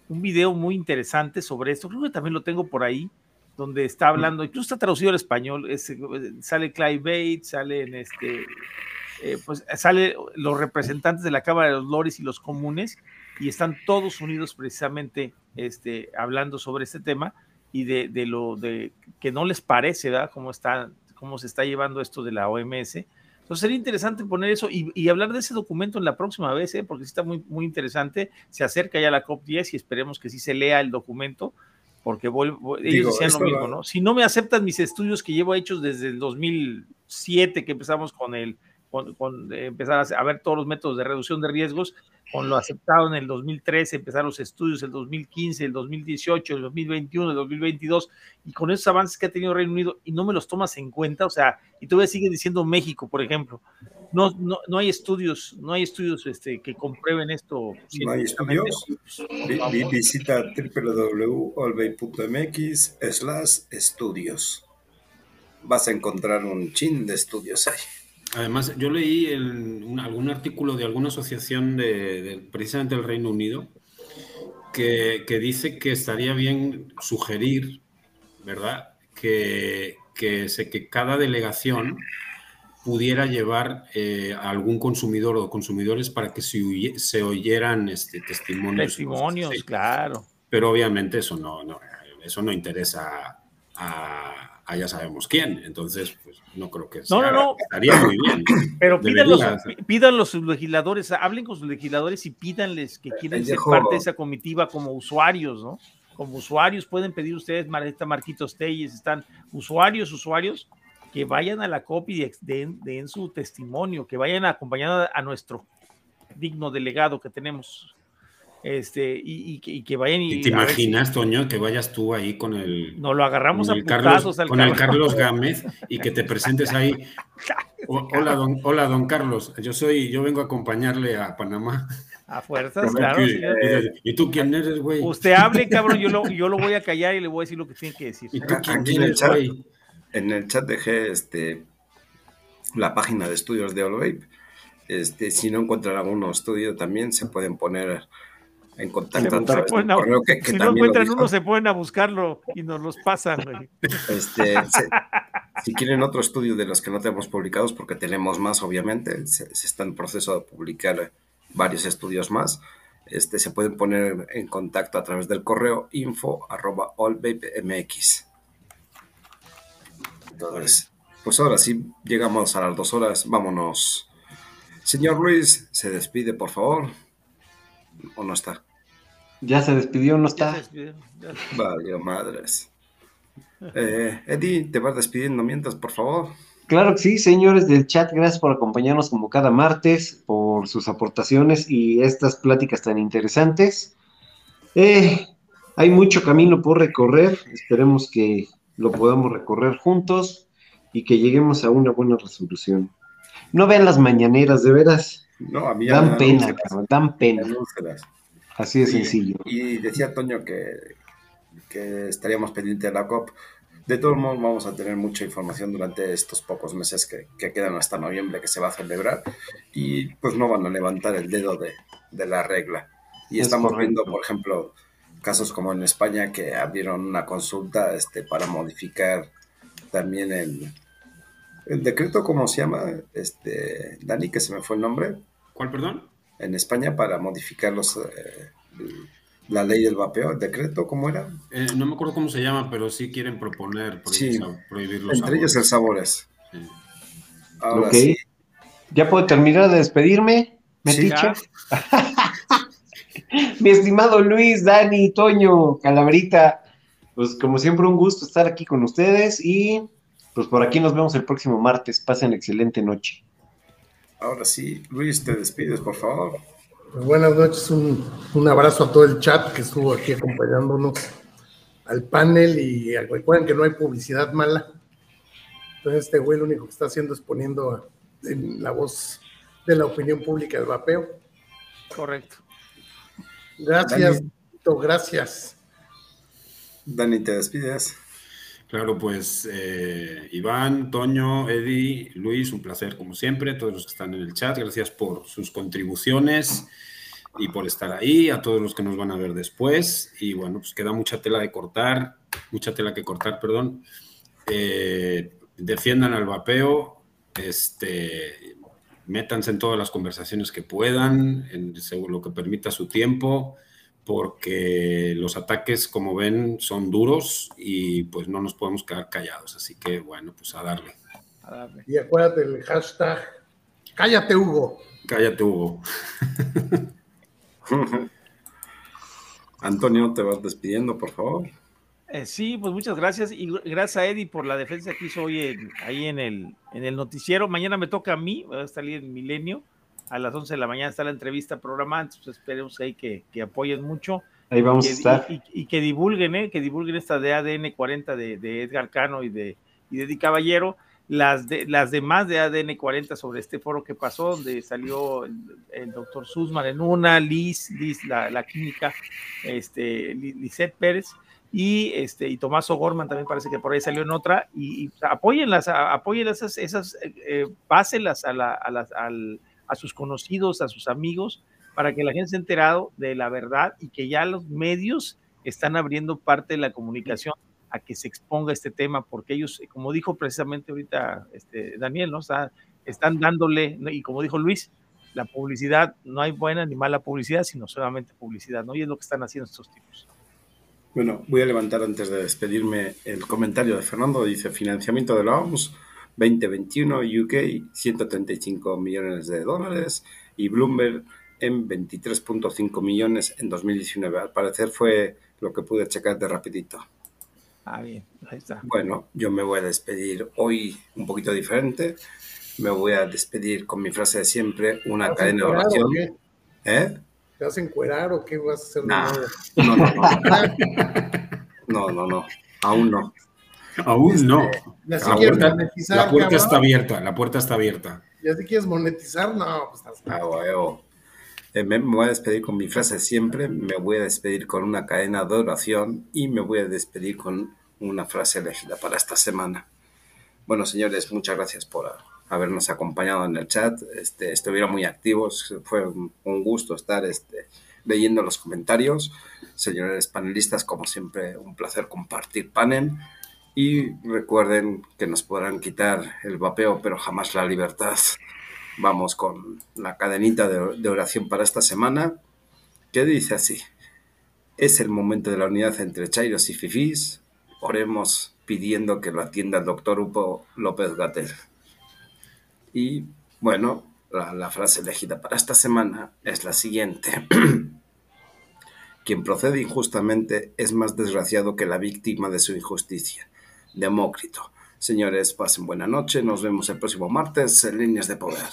[SPEAKER 2] un video muy interesante sobre esto, creo que también lo tengo por ahí, donde está hablando, incluso está traducido al español, es, eh, sale Clive Bates, sale en este, eh, pues sale los representantes de la Cámara de los Lores y los comunes, y están todos unidos precisamente este, hablando sobre este tema y de, de lo de que no les parece, ¿verdad? Cómo, está, cómo se está llevando esto de la OMS. Entonces sería interesante poner eso y, y hablar de ese documento en la próxima vez, ¿eh? porque sí está muy, muy interesante. Se acerca ya la COP10 y esperemos que sí se lea el documento, porque ellos
[SPEAKER 1] Digo,
[SPEAKER 2] decían lo mismo,
[SPEAKER 1] va-
[SPEAKER 2] ¿no? Si no me aceptan mis estudios que llevo hechos desde el 2007, que empezamos con el con, con, eh, empezar a, ver todos los métodos de reducción de riesgos, con lo aceptado en el 2013, empezar los estudios el 2015, el 2018, el 2021, el 2022, y con esos avances que ha tenido Reino Unido y no me los tomas en cuenta, o sea, y todavía sigue diciendo México, por ejemplo, no, no, no hay estudios, no hay estudios este, que comprueben esto.
[SPEAKER 1] No hay estudios. Vi- visita www.olvey.mx slash estudios. Vas a encontrar un chin de estudios ahí.
[SPEAKER 3] Además, yo leí en un- algún artículo de alguna asociación de, de- precisamente del Reino Unido que, que dice que estaría bien sugerir, ¿verdad? Que, que, se- que cada delegación pudiera llevar eh, a algún consumidor o consumidores para que se, oye- se oyeran este, testimonios.
[SPEAKER 2] Testimonios, claro.
[SPEAKER 3] Pero obviamente eso no, no, eso no interesa a, a ya sabemos quién. Entonces, pues no creo que se
[SPEAKER 2] No, no,
[SPEAKER 3] haga.
[SPEAKER 2] no.
[SPEAKER 3] Estaría muy bien.
[SPEAKER 2] Pero pídanlos,
[SPEAKER 3] Debería.
[SPEAKER 2] pí- pídanlos sus legisladores, hablen con sus legisladores y pídanles que quieren ser parte de esa comitiva como usuarios, ¿no? Como usuarios pueden pedir ustedes, Marita Marquitos Telles, están usuarios, usuarios, que vayan a la COP y den, den su testimonio, que vayan acompañando a nuestro digno delegado que tenemos. Este, y, y que, y que vayan y,
[SPEAKER 3] ¿Y te
[SPEAKER 2] si
[SPEAKER 3] imaginas, Toño, que vayas tú ahí con el,
[SPEAKER 2] nos lo agarramos
[SPEAKER 3] con
[SPEAKER 2] a
[SPEAKER 3] el Carlos,
[SPEAKER 2] al
[SPEAKER 3] con el
[SPEAKER 2] cabrón.
[SPEAKER 3] Carlos Gámez y que te presentes ahí? O- hola, don, hola, don Carlos. Yo soy, yo vengo a acompañarle a Panamá.
[SPEAKER 2] A fuerzas,
[SPEAKER 3] Pero
[SPEAKER 2] claro.
[SPEAKER 3] que- y, ¿Y tú quién eres, güey?
[SPEAKER 2] Usted hable, cabrón, yo lo, yo lo voy a callar y le voy a decir lo que tiene que decir.
[SPEAKER 3] ¿Y tú quién
[SPEAKER 1] Aquí en el
[SPEAKER 3] eres,
[SPEAKER 1] chat,
[SPEAKER 3] güey?
[SPEAKER 1] en el chat dejé este, la página de estudios de Allvape. Este, si no encuentran algún estudio también se pueden poner en contacto a
[SPEAKER 2] se
[SPEAKER 1] través del
[SPEAKER 2] pueden a-
[SPEAKER 1] correo que, que
[SPEAKER 2] si no encuentran uno, se pueden a buscarlo y nos los pasan. güey.
[SPEAKER 1] Este, se- si quieren otro estudio de los que no tenemos publicados, porque tenemos más, obviamente, se, se está en proceso de publicar varios estudios más, este, se pueden poner en contacto a través del correo info arroba. Entonces, pues ahora sí, llegamos a las dos horas, vámonos. Señor Luis, se despide, por favor. ¿O no está?
[SPEAKER 10] Ya se despidió, no
[SPEAKER 2] Ya
[SPEAKER 10] está.
[SPEAKER 2] se despidió, ya.
[SPEAKER 1] Vaya madres. Eh, Eddie, te vas despidiendo mientras, por favor.
[SPEAKER 10] Claro que sí, señores del chat, gracias por acompañarnos como cada martes, por sus aportaciones y estas pláticas tan interesantes. Eh, hay mucho camino por recorrer, esperemos que lo podamos recorrer juntos y que lleguemos a una buena resolución. No vean las mañaneras, de veras,
[SPEAKER 1] No, a mí ya me
[SPEAKER 10] dan pena, dan pena,
[SPEAKER 1] dan
[SPEAKER 10] así de
[SPEAKER 1] Y-
[SPEAKER 10] sencillo.
[SPEAKER 1] Y decía Toño que, que estaríamos pendientes de la COP. De todos modos, vamos a tener mucha información durante estos pocos meses que, que quedan hasta noviembre que se va a celebrar y pues no van a levantar el dedo de, de la regla. Y
[SPEAKER 10] Es
[SPEAKER 1] estamos
[SPEAKER 10] correcto.
[SPEAKER 1] viendo, por ejemplo, casos como en España que abrieron una consulta este, para modificar también el, el decreto, ¿cómo se llama? Este, Dani, que se me fue el nombre
[SPEAKER 3] ¿Cuál, perdón?
[SPEAKER 1] en España para modificar los, eh, la ley del vapeo, el decreto, ¿cómo era?
[SPEAKER 3] Eh, no me acuerdo cómo se llama, pero sí quieren proponer prohibir,
[SPEAKER 1] Sí.
[SPEAKER 3] prohibir los
[SPEAKER 1] Entre ellos el
[SPEAKER 3] sabores.
[SPEAKER 1] sabores.
[SPEAKER 3] Sí.
[SPEAKER 1] Ahora
[SPEAKER 10] Ok.
[SPEAKER 1] sí,
[SPEAKER 10] ¿Ya puedo terminar de despedirme?
[SPEAKER 1] Sí,
[SPEAKER 10] ¿Metiche? Mi estimado Luis, Dani, Toño, Calaverita, pues como siempre un gusto estar aquí con ustedes y pues por aquí nos vemos el próximo martes. Pasen excelente noche.
[SPEAKER 1] Ahora sí, Luis, te despides, por favor.
[SPEAKER 4] Pues buenas noches, un, un abrazo a todo el chat que estuvo aquí acompañándonos al panel y recuerden que no hay publicidad mala. Entonces este güey lo único que está haciendo es poniendo a- en la voz de la opinión pública el vapeo.
[SPEAKER 2] Correcto.
[SPEAKER 4] Gracias, Tito, gracias.
[SPEAKER 1] Dani, te despides.
[SPEAKER 3] Claro, pues eh, Iván, Toño, Eddie, Luis, un placer como siempre, todos los que están en el chat, gracias por sus contribuciones y por estar ahí, a todos los que nos van a ver después. Y bueno, pues queda mucha tela de cortar, mucha tela que cortar, perdón. Eh, defiendan al vapeo, este, métanse en todas las conversaciones que puedan, en, según lo que permita su tiempo porque los ataques, como ven, son duros y pues no nos podemos quedar callados. Así que bueno, pues a darle.
[SPEAKER 2] A darle.
[SPEAKER 4] Y acuérdate el hashtag, cállate Hugo.
[SPEAKER 3] Cállate, Hugo.
[SPEAKER 1] Antonio, te vas despidiendo, por favor.
[SPEAKER 2] Eh, sí, pues muchas gracias y gr- gracias a Eddie por la defensa que hizo hoy en- ahí en el, en el noticiero. Mañana me toca a mí, va a salir en Milenio. A las 11 de la mañana está la entrevista programada, entonces esperemos ahí que, que apoyen mucho.
[SPEAKER 10] Ahí vamos
[SPEAKER 2] y,
[SPEAKER 10] a estar.
[SPEAKER 2] y- y- y que divulguen, ¿eh? que divulguen esta de ADN 40 de, de Edgar Cano y de, y de Eddie Caballero, las, de, las demás de ADN 40 sobre este foro que pasó, donde salió el, el doctor Sussman en una, Liz, Liz la, la química, este, Li- Lisette Pérez, y este y Tomás O'Gorman también parece que por ahí salió en otra y, y apóyenlas, a- apóyenlas esas, esas eh, eh, páselas a, la- a, las- al- a sus conocidos, a sus amigos, para que la gente se enterado de la verdad y que ya los medios están abriendo parte de la comunicación a que se exponga este tema, porque ellos, como dijo precisamente ahorita este, Daniel, ¿no? Está- están dándole, y como dijo Luis, la publicidad, no hay buena ni mala publicidad, sino solamente publicidad, ¿no? Y es lo que están haciendo estos tipos.
[SPEAKER 1] Bueno, voy a levantar antes de despedirme el comentario de Fernando. Dice financiamiento de la OMS 2021 UK 135 millones de dólares y Bloomberg en 23.5 millones en 2019. Al parecer fue lo que pude checar de rapidito.
[SPEAKER 2] Ah, bien, ahí está.
[SPEAKER 1] Bueno, yo me voy a despedir hoy un poquito diferente. Me voy a despedir con mi frase de siempre, una
[SPEAKER 4] ¿Vas a
[SPEAKER 1] cadena de oración.
[SPEAKER 4] o qué?
[SPEAKER 1] ¿Eh?
[SPEAKER 4] ¿Te vas a encuerar o qué vas a hacer? de
[SPEAKER 1] Nah,
[SPEAKER 4] nuevo?
[SPEAKER 1] no, no, no. No, no, no. Aún no.
[SPEAKER 3] Aún no.
[SPEAKER 4] Ya si
[SPEAKER 3] La
[SPEAKER 4] quieres
[SPEAKER 3] puerta,
[SPEAKER 4] monetizar,
[SPEAKER 3] la puerta
[SPEAKER 4] cabrón.
[SPEAKER 3] está abierta, la puerta está abierta.
[SPEAKER 4] ¿Ya si quieres monetizar? No, pues estás
[SPEAKER 1] Ah, huevo. Eh, me, me voy a despedir con mi frase siempre, me voy a despedir con una cadena de oración y me voy a despedir con una frase elegida para esta semana. Bueno, señores, muchas gracias por habernos acompañado en el chat. Este, estuvieron muy activos, fue un un gusto estar este, leyendo los comentarios. Señores panelistas, como siempre, un placer compartir panel. Y recuerden que nos podrán quitar el vapeo, pero jamás la libertad. Vamos con la cadenita de, oración para esta semana, que dice así. Es el momento de la unidad entre Chairos y Fifís. Oremos pidiendo que lo atienda el doctor Hugo López Gatel. Y bueno, la frase elegida para esta semana es la siguiente. Quien procede injustamente es más desgraciado que la víctima de su injusticia. Demócrito. Señores, pasen buena noche. Nos vemos el próximo martes en Líneas de Poder.